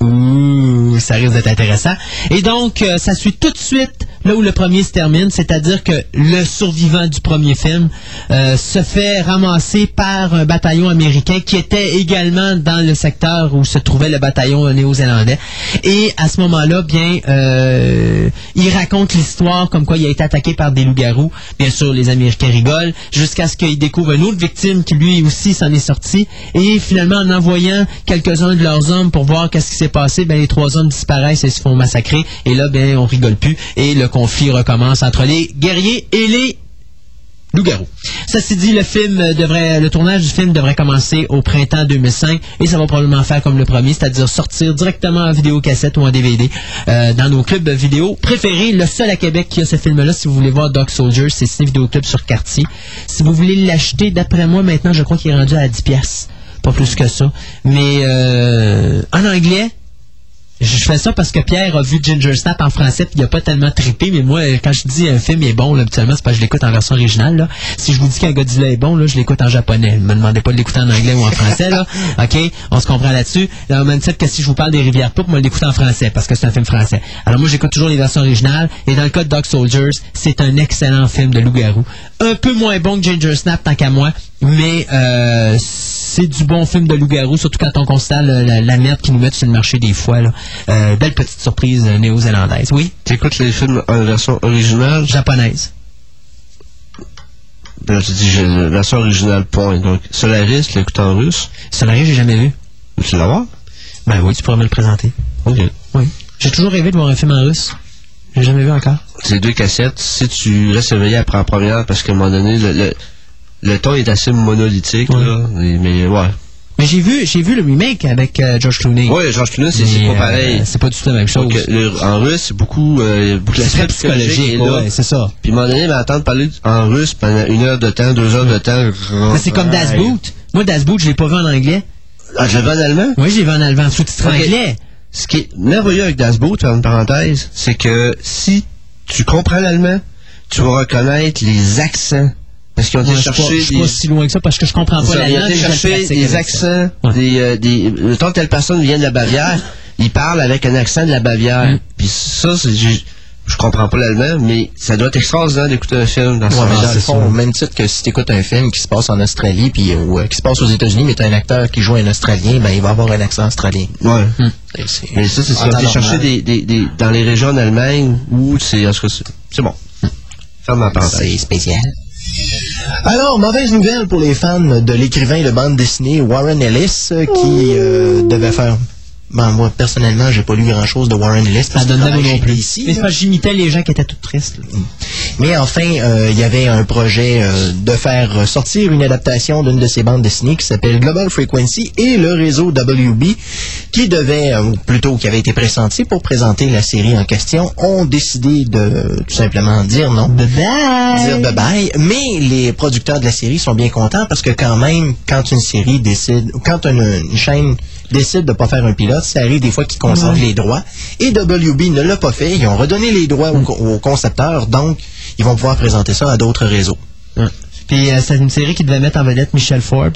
Ouh, ça risque d'être intéressant. Et donc, euh, ça suit tout de suite là où le premier se termine, c'est-à-dire que le survivant du premier film euh, se fait ramasser par un bataillon américain qui était également dans le secteur où se trouvait le bataillon néo-zélandais. Et à ce moment-là, bien, euh, il raconte l'histoire comme quoi il a été attaqué par des loups-garous. Bien sûr, les Américains rigolent jusqu'à ce qu'il découvre une autre victime qui lui aussi s'en est sorti. Et finalement, en envoyant quelques-uns de leurs hommes pour voir qu'est-ce qui s'est passé, ben les trois hommes disparaissent et se font massacrer. Et là, ben on rigole plus et le conflit recommence entre les guerriers et les loups-garous. Ceci dit, le film devrait, le tournage du film devrait commencer au printemps 2005 et ça va probablement faire comme le premier, c'est-à-dire sortir directement en vidéocassette ou en DVD euh, dans nos clubs vidéo préférés. Le seul à Québec qui a ce film-là, si vous voulez voir Dog Soldiers, c'est Ciné Vidéo Club sur Cartier. Si vous voulez l'acheter, d'après moi, maintenant, je crois qu'il est rendu à 10 pièces, pas plus que ça. Mais euh, en anglais, je fais ça parce que Pierre a vu Ginger Snap en français puis il a pas tellement trippé, mais moi, quand je dis un film est bon, là, habituellement, c'est parce que je l'écoute en version originale. Là. Si je vous dis qu'un Godzilla est bon, là, je l'écoute en japonais. Ne me demandez pas de l'écouter en anglais ou en français. Là. [LAUGHS] OK? On se comprend là-dessus. Dans le même titre que si je vous parle des Rivières Pourpres, moi, je l'écoute en français parce que c'est un film français. Alors moi, j'écoute toujours les versions originales. Et dans le cas de Dog Soldiers, c'est un excellent film de loup-garou. Un peu moins bon que Ginger Snap, tant qu'à moi, mais euh, c'est du bon film de loup-garou, surtout quand on constate la, la merde qu'ils nous mettent sur le marché des fois. Là. Euh, belle petite surprise néo-zélandaise. Oui, T'écoutes les films en version originale, japonaise. là, tu dis, la version originale, point. Donc, Solaris, l'écoute en russe, Solaris, j'ai jamais vu. tu l'as voir? Ben oui, tu pourrais me le présenter. Ok. Oui. J'ai toujours rêvé de voir un film en russe. J'ai jamais vu encore. C'est deux cassettes. Si tu restes éveillé après la première, parce qu'à un moment donné, le, le, le ton est assez monolithique, là. Mais ouais. Mais j'ai vu, j'ai vu le remake avec euh, George Clooney. Ouais, Georges Clooney, c'est pas pareil. euh, c'est pas du tout la même chose. Donc, le- en russe, c'est beaucoup, euh, beaucoup C'est très d'aspects psychologiques, psychologique, ouais, c'est ça. Puis, à un moment donné, m'entendre parler en russe pendant une heure de temps, deux heures de temps. Mais c'est comme Das Boot. Moi, Das Boot, je l'ai pas vu en anglais. Ah, je l'avais en allemand? Oui, j'ai vu en allemand, sous-titré Ok. anglais. Ce qui est merveilleux avec Das Boot, en parenthèse, c'est que si tu comprends l'allemand, tu vas reconnaître les accents. Parce qu'ils ont été Ouais, je suis pas- chercher je suis pas si loin que ça parce que je comprends pas la ils ont été chercher des accents, Ouais. des, euh, des, le temps que telle personne vient de la Bavière, il parle avec un accent de la Bavière. Mm. Puis ça, c'est, je, je comprends pas l'allemand, mais ça doit être extraordinaire d'écouter un film dans ce Ouais, dans le fond, au même titre que si tu écoutes un film qui se passe en Australie puis ou euh, qui se passe aux États-Unis, mais tu un acteur qui joue un Australien, ben il va avoir un accent australien. Ouais. C'est- Mais ça, c'est ça. cherché normal. des, des, des, dans les régions en Allemagne où c'est, en tout cas, c'est, c'est bon. Ferme ma parenthèse. C'est spécial. Alors, mauvaise nouvelle pour les fans de l'écrivain de bande dessinée Warren Ellis euh, qui euh, devait faire... Ben, moi, personnellement, j'ai pas lu grand-chose de Warren Ellis. Ça parce donne pas travaille non plus. DC, Mais j'imitais les gens qui étaient tout tristes. là. Mais enfin, euh, il y avait un projet euh, de faire sortir une adaptation d'une de ces bandes dessinées qui s'appelle Global Frequency et le réseau WB qui devait, euh, ou plutôt qui avait été pressenti pour présenter la série en question, ont décidé de tout simplement dire non. Bye bye! Dire bye bye, mais les producteurs de la série sont bien contents parce que quand même, quand une série décide, quand une, une chaîne décide de pas faire un pilote, ça arrive des fois qu'ils conservent les droits. Et WB ne l'a pas fait. Ils ont redonné les droits aux, aux concepteurs, donc ils vont pouvoir présenter ça à d'autres réseaux. Puis euh, c'est une série qui devait mettre en vedette Michelle Forbes.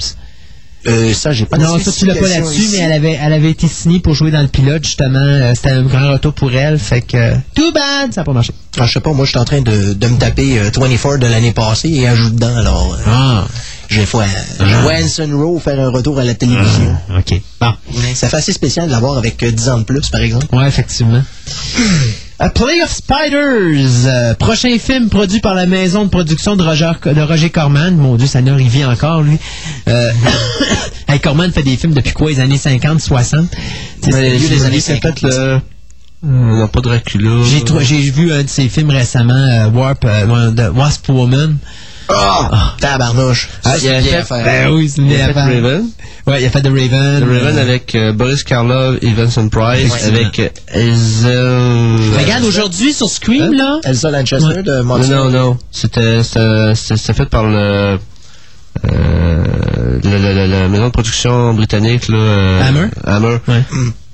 Euh, ça, j'ai pas Non, ça tu l'as pas là-dessus, mais elle avait, elle avait été signée pour jouer dans le pilote, justement. Euh, C'était un grand retour pour elle, fait que... euh, Too bad! Ça a pas marché. Ah, je sais pas, moi, je suis en train de, de me taper euh, 24 de l'année passée et ajoute dedans, alors... euh, Ah! J'ai fait Hanson Rowe faire un retour à la télévision. OK. Bon. Ça fait assez spécial de l'avoir avec euh, 10 ans de plus, par exemple. Ouais, effectivement. [CLEARS THROAT] A Play of Spiders, euh, prochain film produit par la maison de production de Roger, de Roger Corman. Mon Dieu, Seigneur, il vit encore, lui. Euh, [COUGHS] hey, Corman fait des films depuis quoi, les années 50, 60? Tu sais, c'est le vieux les des années années 50. Peut-être le... On n'a pas Dracula. J'ai vu un de ses films récemment, euh, Warp, euh, Wasp Woman. Ah! Tabarnouche. Ah, il c'est a fait-. Ben oui, c'est Il a fait. Raven. Ouais, il a fait The Raven. The Raven Euh, avec euh, Boris Karloff et Vincent Price, Ouais. avec euh, Hazel... Regarde, aujourd'hui, sur Scream, là, Elsa Lanchester de Non, Monty. non, non. C'était c'était- c'était- c'était fait par le, euh, le- le- le- la maison de production britannique. Là, euh, Hammer? Hammer. Ouais.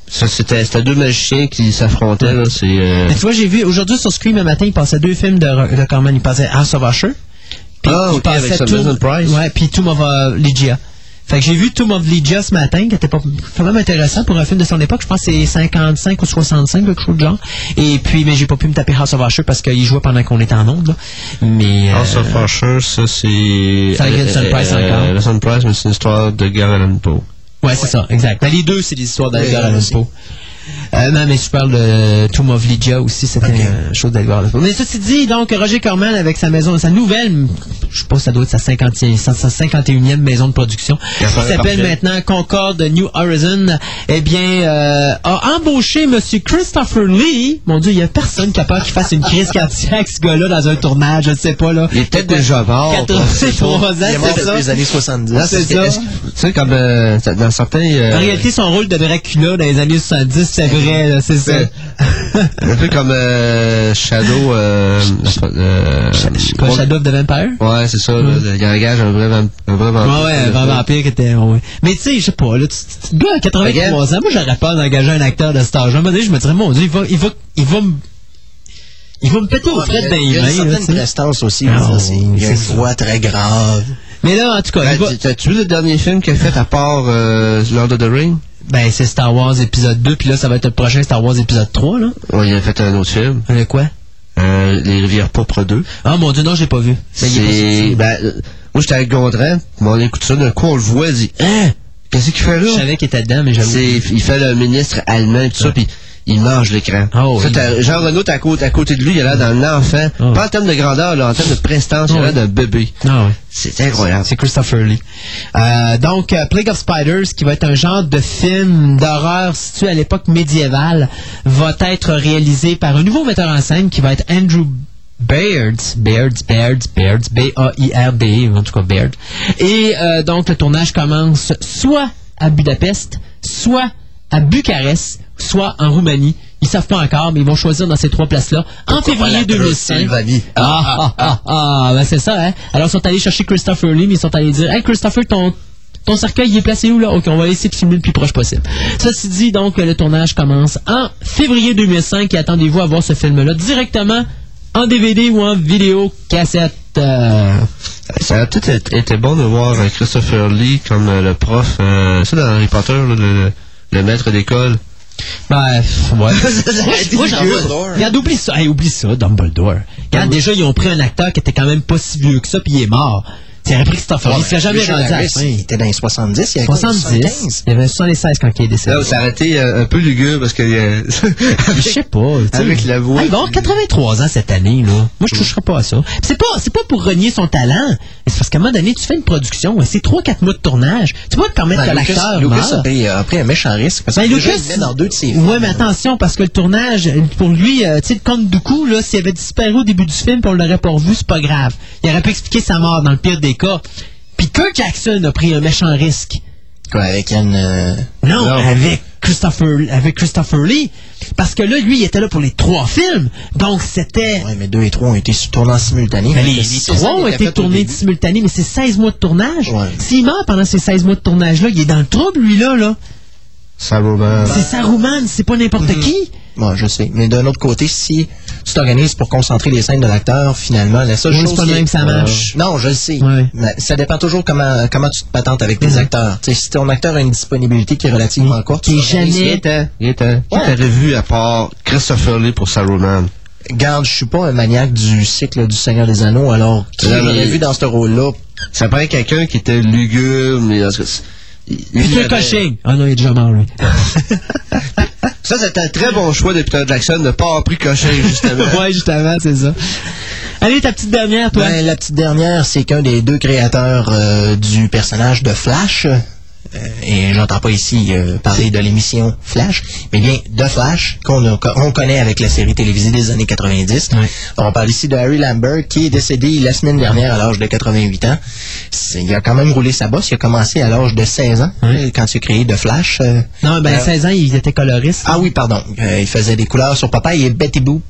Ça, C'était c'était deux magiciens qui s'affrontaient. là, C'est euh, Mais tu vois, j'ai vu, aujourd'hui, sur Scream, un matin, il passait deux films de, de Corman. Il passait House of Usher. Puis Ah, avec Tomb- Price. Ouais, puis Tomb of uh, Lygia. Fait que j'ai vu Tomb of Lygia ce matin, qui était pas quand même intéressant pour un film de son époque. Je pense que c'est 55 ou 65, quelque chose de genre. Et puis, mais j'ai pas pu me taper House of Usher parce qu'il jouait pendant qu'on était en onde, là. Mais, euh, House of Usher, ça c'est... C'est avec Vincent Price encore. Vincent Price, mais c'est une histoire de Gary Allan Poe. Ouais, c'est ça, exact. Ben, les deux, c'est des histoires d'Edgar Allan. Poe. Euh, non, mais je parle de Tomb of Lydia aussi, c'était une chose d'Edgar Allan Poe. Mais ceci dit, donc, Roger Corman avec sa maison, sa nouvelle, je sais pas, ça doit être sa, 50, sa, sa 51e maison de production, qui s'appelle maintenant Concorde New Horizon, eh bien, euh, a embauché Monsieur Christopher Lee. Mon Dieu, il y a personne qui a peur qu'il fasse une crise cardiaque, ce gars-là, dans un tournage, je ne sais pas, là. Il est peut-être déjà mort. 83 ans, c'est ça? les années 70. Là, c'est c'est ça. Tu sais, comme euh, dans certains... euh, En réalité, son rôle de Dracula dans les années 70, c'est vrai, là, c'est ça. un peu comme euh, Shadow... Euh, euh, Quoi, Shadow of the Vampire? Ouais, c'est ça. là, il engage un vrai, vamp- un vrai vampire. Ouais, ouais, un vrai vampire qui était. ouais. Mais tu sais, je sais pas, là, tu, gars à 83 ans, moi j'aurais pas d'engager un acteur de cet âge-là. À un moment donné, je me dirais, mon Dieu, il va, il va, il va me. Il va me péter aux frettes dans Il y les a une certaine prestance aussi. Ah, Il y a une voix très grave. Mais là, en tout cas, il va- Ben, T'as-tu vu le dernier film qu'il a fait à part euh, Lord of the Ring? Ben, c'est Star Wars épisode 2, puis là, ça va être le prochain Star Wars épisode 3, là. Ouais, il a fait un autre film. Le quoi? Euh, Les Rivières Pourpres 2. Ah, mon Dieu, non, j'ai pas vu. C'est... Ben, euh, moi, j'étais avec Gondrin, mais on écoute ça, d'un coup, on le voit, il dit « Hein? Qu'est-ce qu'il fait Je là? savais qu'il était dedans, mais ». C'est- Il fait le ministre allemand et tout ça, puis il mange l'écran. Oh, oui. Jean Renaud, à côté, à côté de lui, il a l'air d'un enfant. Oh. Pas en termes de grandeur, là, en termes de prestance, il a Oh, l'air d'un bébé. Ah, ouais. C'est incroyable. C'est Christopher Lee. Euh, donc, euh, Plague of Spiders, qui va être un genre de film d'horreur situé à l'époque médiévale, va être réalisé par un nouveau metteur en scène qui va être Andrew Beards, Beards, Beards, Beards, B-A-I-R-D, en tout cas Beard. Et euh, donc le tournage commence soit à Budapest, soit à Bucarest, soit en Roumanie. Ils savent pas encore, mais ils vont choisir dans ces trois places-là en février 2005. Sylvanie? Ah, ah, ah, ah, ben c'est ça, hein. Alors, ils sont allés chercher Christopher Lee, mais ils sont allés dire, hey, Christopher, ton, ton cercueil, il est placé où, là? Ok, on va essayer de filmer le plus proche possible. Ceci dit, donc, le tournage commence en février 2005 et attendez-vous à voir ce film-là directement en DVD ou en vidéo cassette. Euh, Ça a peut-être été- bon de voir euh, Christopher Lee comme euh, le prof, euh, ça dans Harry Potter, le maître d'école. Bref, ouais. [LAUGHS] Regarde, oublie ça. Hey, oublie ça, Dumbledore. Regarde, déjà, ils ont pris un acteur qui était quand même pas si vieux que ça, puis il est mort. Tu aurais pris Christopher Lee. Il serait jamais rendu à la fin. Il était dans les 70, il y avait quoi, 70. 75? Il y avait 76 quand il est décédé. Là, ça a été euh, un peu lugubre parce que euh, [LAUGHS] Je sais pas. Avec la voix. Il va avoir 83 ans cette année, là. Moi, je toucherai pas à ça. C'est pas, c'est pas pour renier son talent. C'est parce qu'à un moment donné, tu fais une production, c'est 3-4 mois de tournage. Tu peux pas te permettre que l'acteur Lucas meure. a pris, a pris un méchant risque. Parce que Ben, déjà, Lucas, il dans deux de ses films. Ouais, mais attention, parce que le tournage, pour lui, euh, tu sais, le Comte Dooku, là, s'il avait disparu au début du film on l'aurait pas revu, c'est pas grave. Il aurait pu expliquer sa mort dans le pire des cas. Puis Kirk Jackson a pris un méchant risque. Quoi, avec une... euh, Non, Non. avec Christopher, avec Christopher Lee. Parce que là, lui, il était là pour les trois films. Donc, c'était... Ouais, mais deux et trois ont été tournés en simultané. Mais les, trois ont été tournés simultanés, mais c'est 16 mois de tournage. Ouais. S'il meurt pendant ces 16 mois de tournage-là, il est dans le trouble, lui-là, là. Saruman. C'est Saruman, c'est pas n'importe Mhm. qui. Bon, je sais. Mais d'un autre côté, si tu t'organises pour concentrer les scènes de l'acteur, finalement, la seule Oui, chose. c'est pas le même que ça marche. Non, je le sais. Ouais. Mais ça dépend toujours comment, comment tu te patentes avec tes Mhm. acteurs. Si ton acteur a une disponibilité qui est relativement courte, Qui jamais- était, il était. Qui Ouais. t'aurais vu à part Christopher Lee pour Saruman? Garde, je suis pas un maniaque du cycle du Seigneur des Anneaux, alors qui l'aurait vu dans ce rôle-là? Ça paraît quelqu'un qui était lugubre, mais Peter Cushing. Ah non, il est déjà mort, lui. [LAUGHS] Ça, c'était un très bon choix de Peter Jackson de ne pas avoir pris Cushing, justement. [LAUGHS] ouais, justement, c'est ça. Allez, ta petite dernière, toi. Ben, la petite dernière, c'est qu'un des deux créateurs euh, du personnage de Flash, et j'entends pas ici euh, parler de l'émission Flash, mais bien de Flash, qu'on connaît avec la série télévisée des années 90. Ouais. On parle ici de Harry Lambert, qui est décédé la semaine dernière à l'âge de 88 ans. Il a quand même roulé sa bosse. Il a commencé à l'âge de 16 ans, Ouais. quand il a créé de Flash. euh, non, ben, euh, 16 ans, il était coloriste. ah oui, pardon. Euh, il faisait des couleurs sur Papa et Betty Boop.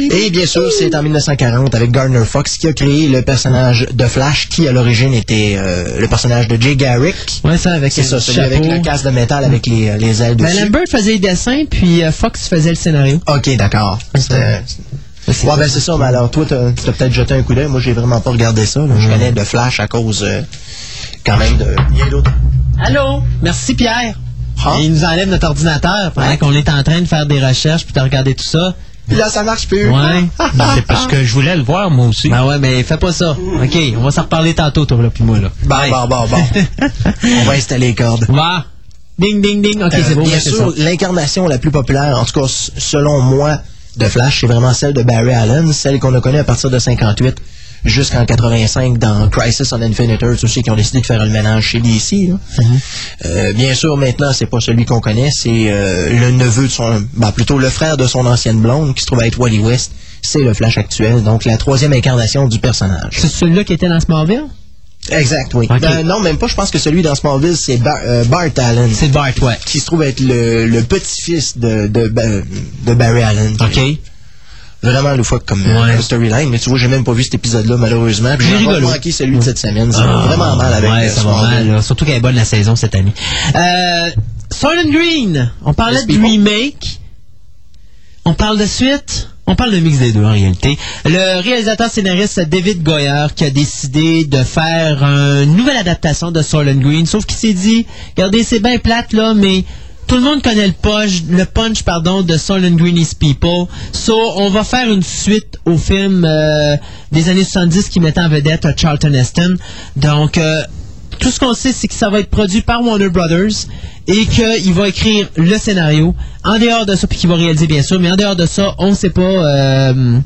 Et bien sûr, c'est en 1940 avec Gardner Fox qui a créé le personnage de Flash qui à l'origine était euh, le personnage de Jay Garrick. Ouais, ça, avec C'est ça, celui chapeau. avec le casque de métal avec les, euh, les ailes Ben, dessus. Lambert faisait les dessins, puis euh, Fox faisait le scénario. Ok, d'accord. C'était- Ouais, ben c'est ça. Mais alors, toi, t'as t'as peut-être jeté un coup d'œil. Moi, j'ai vraiment pas regardé ça. là. Je connais de Flash à cause, euh, quand même, de... Il y a d'autres... Allô? Merci, Pierre. Ah. Il nous enlève notre ordinateur pendant Ouais. qu'on est en train de faire des recherches puis de regarder tout ça. Puis là, ça marche plus. Ouais. C'est parce que je voulais le voir, moi aussi. ben ouais, mais fais pas ça. OK, on va s'en reparler tantôt, toi, là, puis moi, là. Bon, bon, bon, bon. [LAUGHS] On va installer les cordes. Va. Ding, ding, ding. OK, Euh, c'est bon. bien sûr, l'incarnation la plus populaire, en tout cas selon moi, de Flash, c'est vraiment celle de Barry Allen, celle qu'on a connue à partir de 58 jusqu'en 85 dans Crisis on Infinite Earths aussi, qui ont décidé de faire le ménage chez DC. là. Mhm. Euh, bien sûr, maintenant, c'est pas celui qu'on connaît, c'est euh, le neveu de son, ben, plutôt le frère de son ancienne blonde, qui se trouve à être Wally West. C'est le Flash actuel, donc la troisième incarnation du personnage. C'est celui-là qui était dans Smallville? Exact, oui. Ben, non, même pas. Je pense que celui dans Smallville, c'est Bar- euh, Bart Allen. C'est Bart, ouais. qui se trouve être le, le petit-fils de, de, Ba- de Barry Allen. OK. Vraiment loufoque comme euh, Ouais. storyline. Mais tu vois, j'ai même pas vu cet épisode-là, malheureusement. Puis J'ai manqué celui de cette semaine. Ça Ah, va vraiment mal avec Ouais, ça va mal, là. Surtout qu'elle est bonne la saison cette année. Euh, Soylent Green. On parlait du remake. On parle de suite. On parle de mix des deux en réalité. Le réalisateur scénariste David Goyer qui a décidé de faire une nouvelle adaptation de Soylent Green, sauf qu'il s'est dit, regardez, c'est bien plate là, mais tout le monde connaît le punch, le punch pardon, de Soylent Green is People. So, on va faire une suite au film euh, des années 70 qui mettait en vedette euh, Charlton Heston. Donc, euh, tout ce qu'on sait, c'est que ça va être produit par Warner Brothers et qu'il va écrire le scénario. En dehors de ça, puis qu'il va réaliser bien sûr, mais en dehors de ça, on sait pas, euh,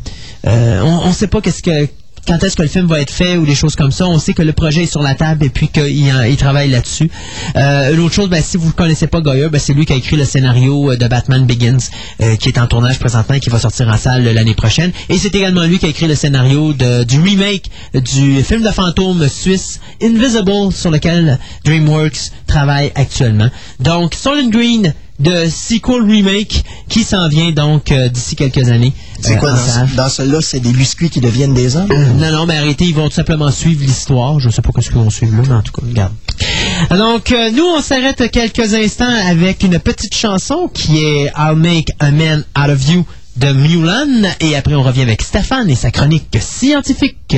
euh, on, on sait pas qu'est-ce que quand est-ce que le film va être fait ou des choses comme ça. On sait que le projet est sur la table et puis qu'il travaille là-dessus. Euh, L'autre chose, ben, si vous ne connaissez pas Goyer, ben, c'est lui qui a écrit le scénario euh, de Batman Begins, euh, qui est en tournage présentement et qui va sortir en salle l'année prochaine. Et c'est également lui qui a écrit le scénario du remake du film de fantôme suisse Invisible, sur lequel DreamWorks travaille actuellement. Donc, Solid Green de sequel remake qui s'en vient donc euh, d'ici quelques années. C'est euh, quoi en dans, dans celui-là, c'est des biscuits qui deviennent des hommes? [CLEARS THROAT] Non, non, mais arrêtez, ils vont tout simplement suivre l'histoire. Je sais pas ce qu'ils vont suivre là, mais en tout cas, regarde. Donc, euh, nous, on s'arrête quelques instants avec une petite chanson qui est I'll Make a Man Out of You de Mulan. Et après, on revient avec Stéphane et sa chronique scientifique.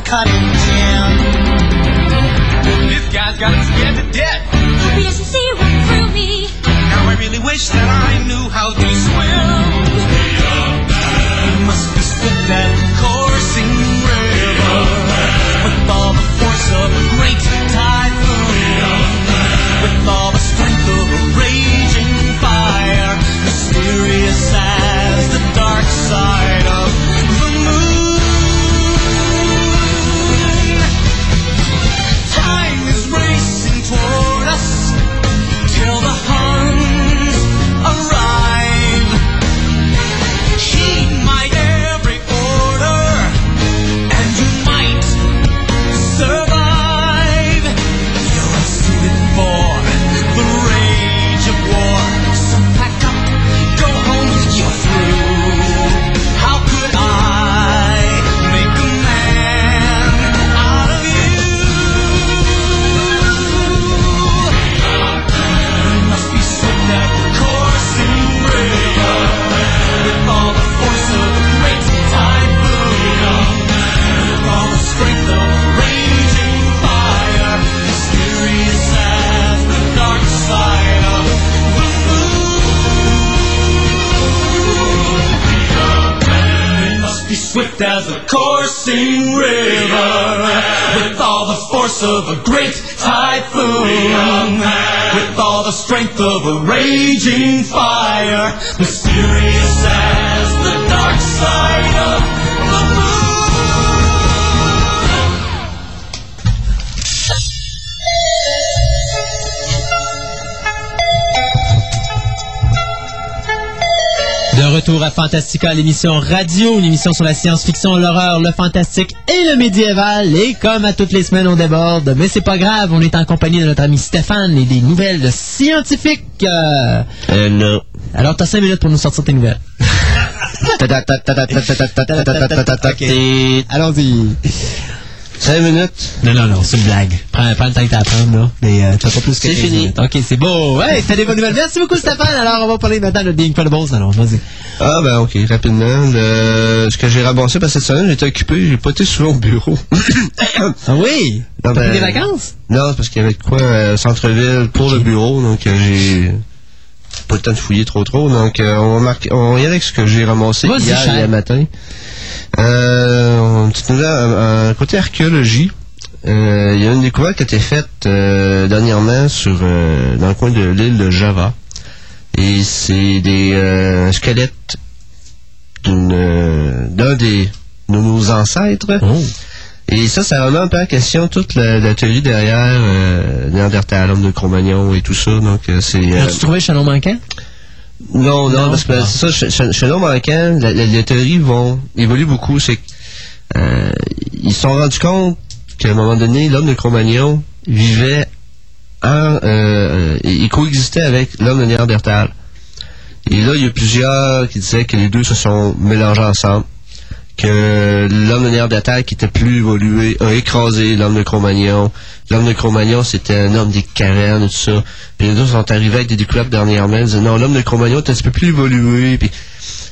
School for cutting gin. This guy's got him scared to death. Hope he doesn't see right through me. Now I really wish that I knew how to swim. You must be swift at coursing force of a great typhoon, with all the strength of a raging fire, mysterious as the dark side of retour à Fantastica, l'émission radio, une émission sur la science-fiction, l'horreur, le fantastique et le médiéval. Et comme à toutes les semaines, on déborde. Mais c'est pas grave, on est en compagnie de notre ami Stéphane et des nouvelles scientifiques. Euh, Euh, non. Alors, t'as cinq minutes pour nous sortir tes nouvelles. [LAUGHS] Allons-y. Cinq minutes. Non, non, non, c'est une blague. Prends, prends le temps que t'as à prendre, là. Mais euh, tu pas plus que C'est 15 fini. minutes. OK, c'est beau. Ouais, t'as des bonnes nouvelles. Merci beaucoup, Stéphane. Alors, on va parler maintenant de The Incredibles. Alors, vas-y. Ah ben ok, rapidement. Le- Ce que j'ai ramassé parce que cette semaine, j'étais occupé, j'ai pas été souvent au bureau. [COUGHS] Ah oui? Non, T'as ben, pris des vacances? Non, c'est parce qu'il y avait de quoi euh, centre-ville pour le bureau, donc euh, j'ai pas le temps de fouiller trop trop. Donc euh, on, va marquer- on y va avec ce que j'ai ramassé Vas-y, hier, hier matin. Euh, petite nouvelle, un côté archéologie. Euh, Il y a une découverte qui a été faite euh, dernièrement sur euh, dans le coin de l'île de Java. Et c'est des euh, squelettes d'une euh, d'un des de nos ancêtres. Oh. Et ça, ça remet un peu en question toute la, la théorie derrière euh, Néandertal, l'homme de Cro-Magnon et tout ça. Donc, euh, c'est... euh, As-tu trouvé le manquant? Non, non, Non, parce que c'est ça, chez, l'homme manquant, la- la- les théories vont évoluer beaucoup. C'est euh, ils se sont rendus compte qu'à un moment donné, l'homme de Cro-Magnon vivait en, euh, euh, il coexistait avec l'homme de Néandertal. Et là, il y a plusieurs qui disaient que les deux se sont mélangés ensemble, que l'homme de Néandertal qui était plus évolué a écrasé l'homme de Cro-Magnon. L'homme de Cro-Magnon, c'était un homme des cavernes et tout ça. Puis les deux sont arrivés avec des découvertes dernièrement. Ils disaient non, l'homme de Cro-Magnon était un petit peu plus évolué. Puis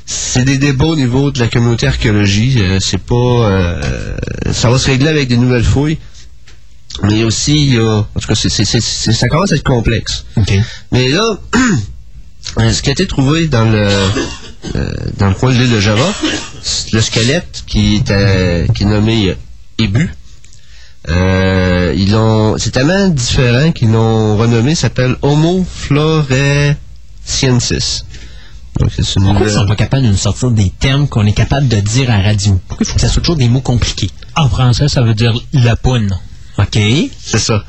c'est des débats au niveau de la communauté archéologie. Euh, c'est pas, euh, ça va se régler avec des nouvelles fouilles. Mais aussi, il y a, en tout cas, c'est, c'est, c'est- c'est- ça commence à être complexe. Mais là, [CLEARS THROAT] ce qui a été trouvé dans le euh, dans le coin de l'île de Java, le squelette qui était qui est nommé euh, Ebu. Euh, ils l'ont, c'est tellement différent qu'ils l'ont renommé, ça s'appelle Homo floresiensis. Donc c'est une Pourquoi ils sont pas capables de nous sortir des termes qu'on est capable de dire à la radio? Pourquoi il faut que ça soit toujours des mots compliqués? En français, ça veut dire la poune. OK. C'est ça.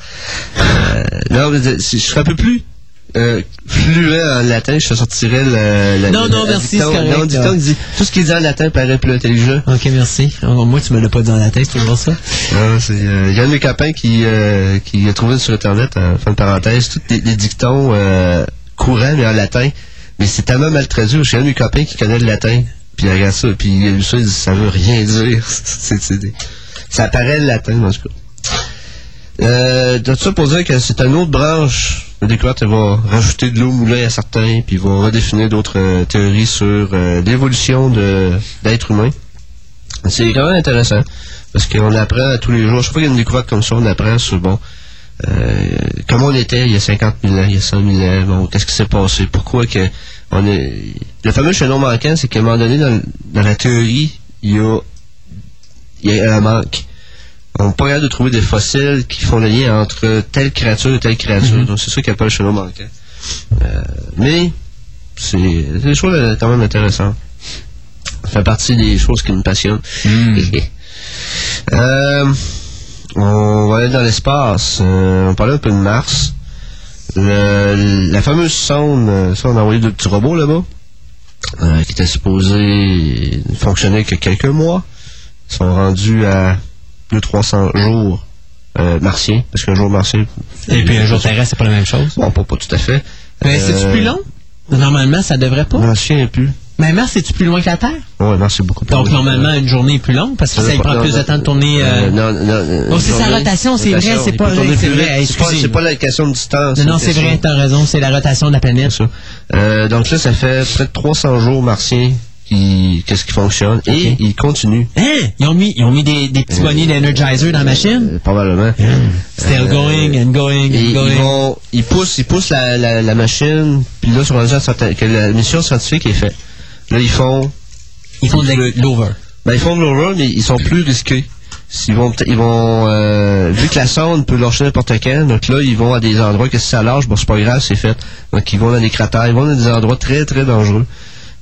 Euh, non, mais si je serais un peu plus euh, fluent en latin, je te sortirais le, le- Non, le- non, le merci, c'est correct, Non, dicton dit tout ce qui est dit en latin paraît plus intelligent. OK, merci. Oh, moi, tu me l'as pas dit dans la tête, c'est toujours ça. Non, c'est, euh, Il y a un de mes copains qui, euh, qui a trouvé sur Internet, en fin de parenthèse, tous les, les dictons euh, courants, mais en latin. Mais c'est tellement mal traduit. J'ai un de mes copains qui connaît le latin. Puis il regarde ça, puis il a lu ça, il dit ça veut rien dire. [LAUGHS] C'est- c'est ça apparaît le latin, en tout cas. Euh, ça pour dire que c'est une autre branche de découverte. Va rajouter de l'eau moulée à certains, puis va redéfinir d'autres euh, théories sur euh, l'évolution de d'être humain. C'est quand même intéressant, parce qu'on apprend tous les jours. Chaque fois qu'il y a une découverte comme ça, on apprend sur, bon, euh, comment on était il y a 50 000 ans, il y a 100 000 ans, bon, qu'est-ce qui s'est passé, pourquoi que on est... Le fameux chaînon manquant, c'est qu'à un moment donné, dans, dans la théorie, il y a, il y a un manque. On pas capable de trouver des fossiles qui font le lien entre telle créature et telle créature. Donc c'est ça qui appelle le chaînon manquant. Euh, mais c'est des choses quand même intéressantes. Ça fait partie des choses qui me passionnent. [LAUGHS] Euh, on va aller dans l'espace. Euh, on parlait un peu de Mars. Le- la fameuse sonde, ça on a envoyé deux petits robots là-bas, euh, qui étaient supposés fonctionner que quelques mois. Ils sont rendus à 200-300 jours euh, martiens, parce qu'un jour martien... Et puis un jour terrestre, c'est pas la même chose. Bon, pas, pas tout à fait. Mais c'est-tu Euh, plus long? Normalement, ça devrait pas. Je m'en souviens plus. Mais Mars, c'est-tu plus loin que la Terre? Ouais, Mars, c'est beaucoup plus Donc, loin. normalement, une journée est plus longue parce que ça, prend Non, plus de non, temps de tourner. euh, euh, non, non, non, Oh, c'est sa rotation, c'est vrai, c'est pas c'est vrai, pas, la question de distance. Non, non, c'est vrai, t'as raison, c'est la rotation de la planète. ça. Euh, donc là, ça fait près de 300 jours martiens qui, qu'est-ce qui fonctionne? Et ils continuent. Hein? Ils ont mis, ils ont mis des, des petits bonnets d'Energizer dans la machine? Euh, probablement. Still going and going and ils going. vont, ils poussent, ils poussent la, la, la machine, puis là, sur un certain, que la mission scientifique est faite. Là, ils font, Ils font de l'over. ben, ils font de l'over, mais ils sont plus risqués. Ils vont, ils vont, euh, vu que la sonde peut lâcher n'importe quand, donc là, ils vont à des endroits que si ça lâche, bon, c'est pas grave, c'est fait. Donc, ils vont dans des cratères, ils vont dans des endroits très, très dangereux.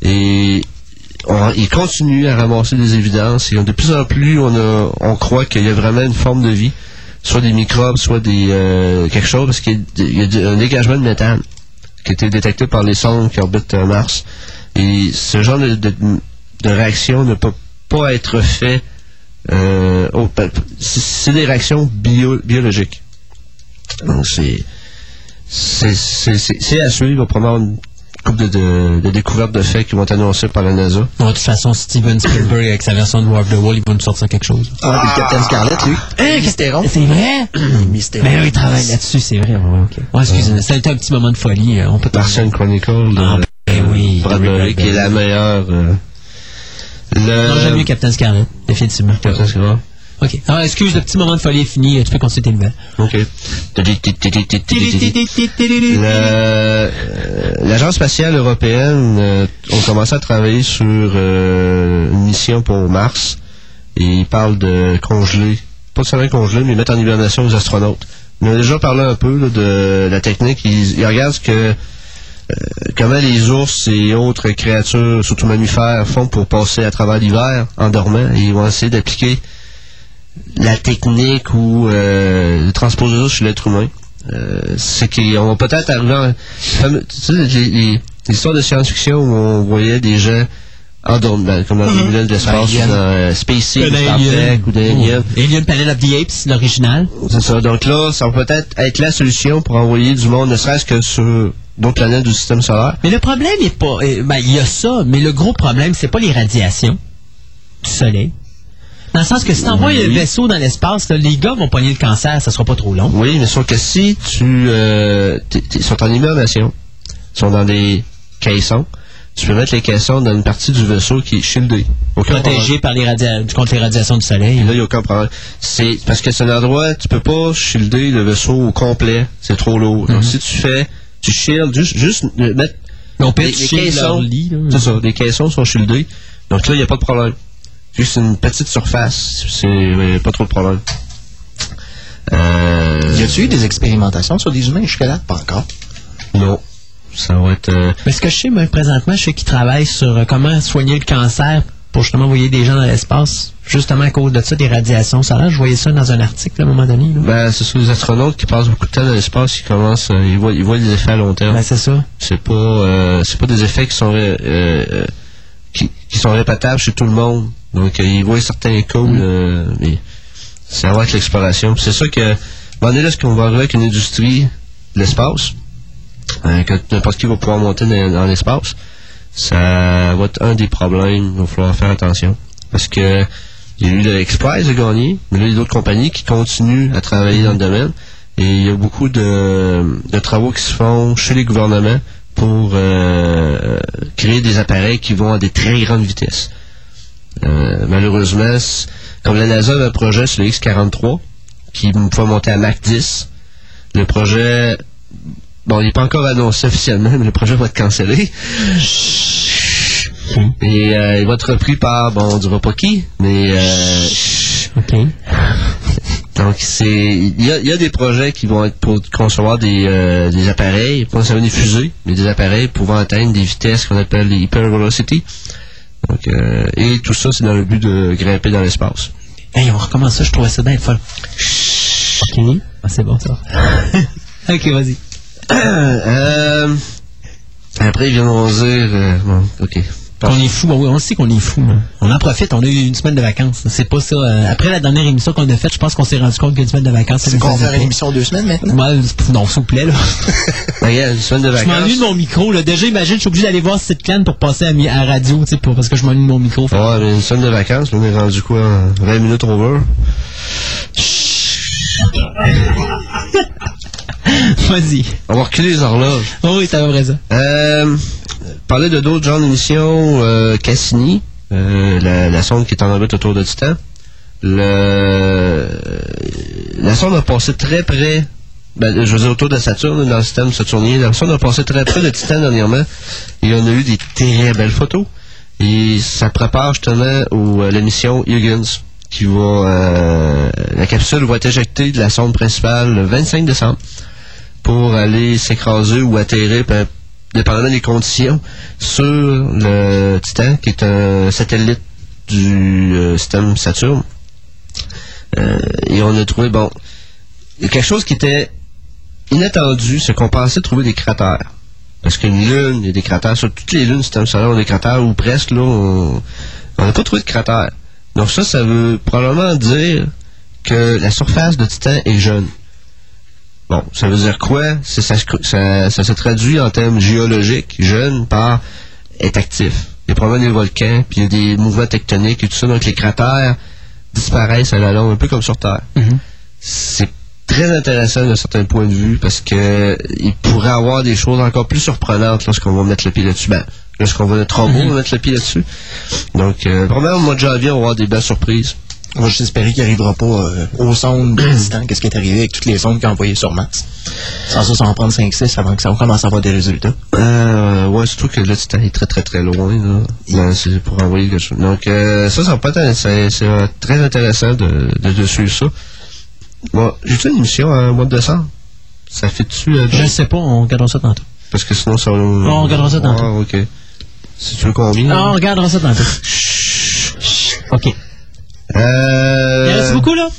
Et, on- ils continuent à ramasser des évidences, et de plus en plus, on a, on croit qu'il y a vraiment une forme de vie, soit des microbes, soit des, euh, quelque chose, parce qu'il y a- il y a un dégagement de méthane qui a été détecté par les sondes qui orbitent euh, Mars. Et ce genre de, réaction ne peut pas être fait. Euh, c'est des réactions bio- biologiques. Donc c'est c'est à suivre. Probablement couple de, de, de découvertes de faits qui vont être annoncées par la NASA. Bon, de toute façon, Steven Spielberg, avec sa version de War of the Wall, il va nous sortir quelque chose. Ah, puis le Captain Scarlett, lui. Hein, Mystéron. C'est vrai? [CLEARS THROAT] Mystéron. Mais oui, il travaille là-dessus, c'est vrai. Ouais, ok. Ouais, excusez-moi, c'était un petit moment de folie. euh, On peut Martian Chronicle de Ah, ben oui. Bradbury, qui est la meilleure. euh, le... Non, j'aime mieux Captain Scarlett, définitivement. Captain Scarlett. Ok. Alors, excuse, le petit moment de folie est fini. Tu peux continuer tes nouvelles. Ok. Euh, L'Agence spatiale européenne euh, ont commencé à travailler sur euh, une mission pour Mars. Et il parle de congeler, pas seulement congeler, mais mettre en hibernation les astronautes. On a déjà parlé un peu de la technique. Il, il regarde ce que euh, comment les ours et autres créatures, surtout mammifères, font pour passer à travers l'hiver en dormant. Et ils vont essayer d'appliquer la technique ou euh, de transposer ça sur l'être humain. Euh, c'est qu'on va peut-être arriver en... Tu sais, les, histoires de science-fiction où on voyait des gens endormis, ben, comme dans les minutes d'espace, ou Alien. dans euh, Space Seed, Que Star d'Alien. Trek, ou d'Alien. Alien Planet of the Apes, l'original. C'est ça. Donc là, ça va peut-être être la solution pour envoyer du monde, ne serait-ce que sur d'autres planètes du système solaire. Mais le problème est pas. euh, Ben, il y a ça, mais le gros problème, c'est pas les radiations du soleil. Dans le sens que si t'envoies un vaisseau dans l'espace, là, les gars vont pogner le cancer, ça sera pas trop long. Oui, mais sauf que si tu... Euh, t'es- t'es- ils sont en hibernation, ils sont dans des caissons, tu peux mettre les caissons dans une partie du vaisseau qui est shieldée. Aucun Protégés par les radia- contre les radiations du soleil. Et là, il n'y a aucun problème. C'est parce que c'est un endroit, tu peux pas shielder le vaisseau au complet. C'est trop lourd. Mhm. Donc, si tu fais, tu shields, juste, juste mettre. Mais on peut les, les caissons. lit, là. C'est ça, les caissons sont shieldés. Donc là, il n'y a pas de problème. Juste une petite surface, c'est pas trop de problème. Euh, Y a-tu eu des expérimentations sur des humains jusque-là? Pas encore. non. Ça va être. euh, Mais ce que je sais, moi, présentement, je sais qu'ils travaillent sur euh, comment soigner le cancer pour justement envoyer des gens dans l'espace. Justement à cause de ça, des radiations solaires. Je voyais ça dans un article à un moment donné. là. ben, c'est sur les astronautes qui passent beaucoup de temps dans l'espace, ils commencent, euh, ils voient, ils voient les effets à long terme. Ben, c'est ça. c'est pas euh, c'est pas des effets qui sont euh, qui sont répétables chez tout le monde donc euh, ils voient certains cas Mm. euh, mais ça va être l'exploration. C'est ça que donné là ce qu'on va arriver avec une industrie de l'espace euh, que n'importe qui va pouvoir monter dans, dans l'espace ça va être un des problèmes. Il va falloir faire attention. Parce que il y a eu l'Express de gagner mais là il y a d'autres compagnies qui continuent à travailler dans le domaine. Et il y a beaucoup de, de travaux qui se font chez les gouvernements pour euh, créer des appareils qui vont à des très grandes vitesses. Euh, malheureusement, comme la NASA avait un projet sur le X-43 qui pouvait monter à Mach 10, le projet, bon, il n'est pas encore annoncé officiellement, mais le projet va être cancellé. Et euh, il va être repris par, bon, on dira pas qui, mais euh, OK. donc, c'est il y a, y a des projets qui vont être pour concevoir des, euh, des appareils, pas nécessairement des fusées, mais des appareils pouvant atteindre des vitesses qu'on appelle les hypervelocity. Donc, euh, et tout ça, c'est dans le but de grimper dans l'espace. Hey, on recommence ça, je trouvais ça bien folle. OK. Ah, c'est bon, ça. [LAUGHS] OK, vas-y. [COUGHS] Euh, après, ils viendront dire... euh, bon, OK. Qu'on est fou, oui, on le sait qu'on est fou. On en profite, on a eu une semaine de vacances. C'est pas ça. euh, après la dernière émission qu'on a faite, je pense qu'on s'est rendu compte qu'une semaine de vacances, C'est qu'on va faire une émission deux semaines maintenant? Ouais, c'est- non, s'il vous plaît, là. [LAUGHS] Regarde, une semaine de Je m'ennuie vacances. de mon micro, là. Déjà, imagine, je suis obligé d'aller voir cette pour passer à, radio, tu sais, pour- parce que je m'ennuie de mon micro. Ouais, mais une semaine de vacances, là, on est rendu quoi? en 20 minutes over? Vas-y. On va reculer les horloges. Oh oui, va vrai ça. Euh, parler de d'autres genres d'émissions, euh, Cassini, euh, la, sonde qui est en orbite autour de Titan. Le, la sonde a passé très près, ben, je veux dire autour de Saturne, dans le système saturnien. La sonde a passé très près de Titan dernièrement et on a eu des très belles photos. Et ça prépare justement au, à l'émission Huygens qui va, euh, la capsule va être éjectée de la sonde principale le 25 décembre pour aller s'écraser ou atterrir, peu- dépendamment des conditions, sur le Titan, qui est un satellite du euh, système Saturne. Euh, et on a trouvé, bon, quelque chose qui était inattendu, c'est qu'on pensait trouver des cratères. Parce qu'une lune, il y a des cratères. Sur toutes les lunes du système solaire, on a des cratères, ou presque, là, on n'a pas trouvé de cratères. Donc ça, ça veut probablement dire que la surface de Titan est jeune. Bon, ça veut dire quoi? Ça, se- ça, ça se traduit en termes géologiques, jeune par est actif. Il y a probablement des volcans, puis il y a des mouvements tectoniques et tout ça, donc les cratères disparaissent à la longue, un peu comme sur Terre. C'est très intéressant d'un certain point de vue parce que il pourrait avoir des choses encore plus surprenantes lorsqu'on va mettre le pied là-dessus. Ben, lorsqu'on va notre robot va mettre le pied là-dessus. Donc, euh, vraiment, au mois de janvier, on va avoir des belles surprises. On va juste espérer qu'il n'arrivera pas euh, aux sondes [CLEARS THROAT] distant qu'est-ce qui est arrivé avec toutes les sondes qu'il a envoyées sur Mars. Sans ça, ça va en prendre 5-6 avant que ça commence à avoir des résultats. Euh, ouais, surtout que là, tu t'es allé très très très loin, là. Ben, c'est pour envoyer quelque chose. Donc, euh, ça, ça va pas être, c'est, c'est euh, très intéressant de, de, de suivre ça. Bon, j'ai-tu une émission en mois de décembre? Ça fait dessus, euh, Je ne sais pas, on regardera ça tantôt. parce que sinon, ça va... on regardera ça tantôt. Ah, ok. Si tu veux combien? Non, on regardera ça tantôt. OK. Euh... Beaucoup, là.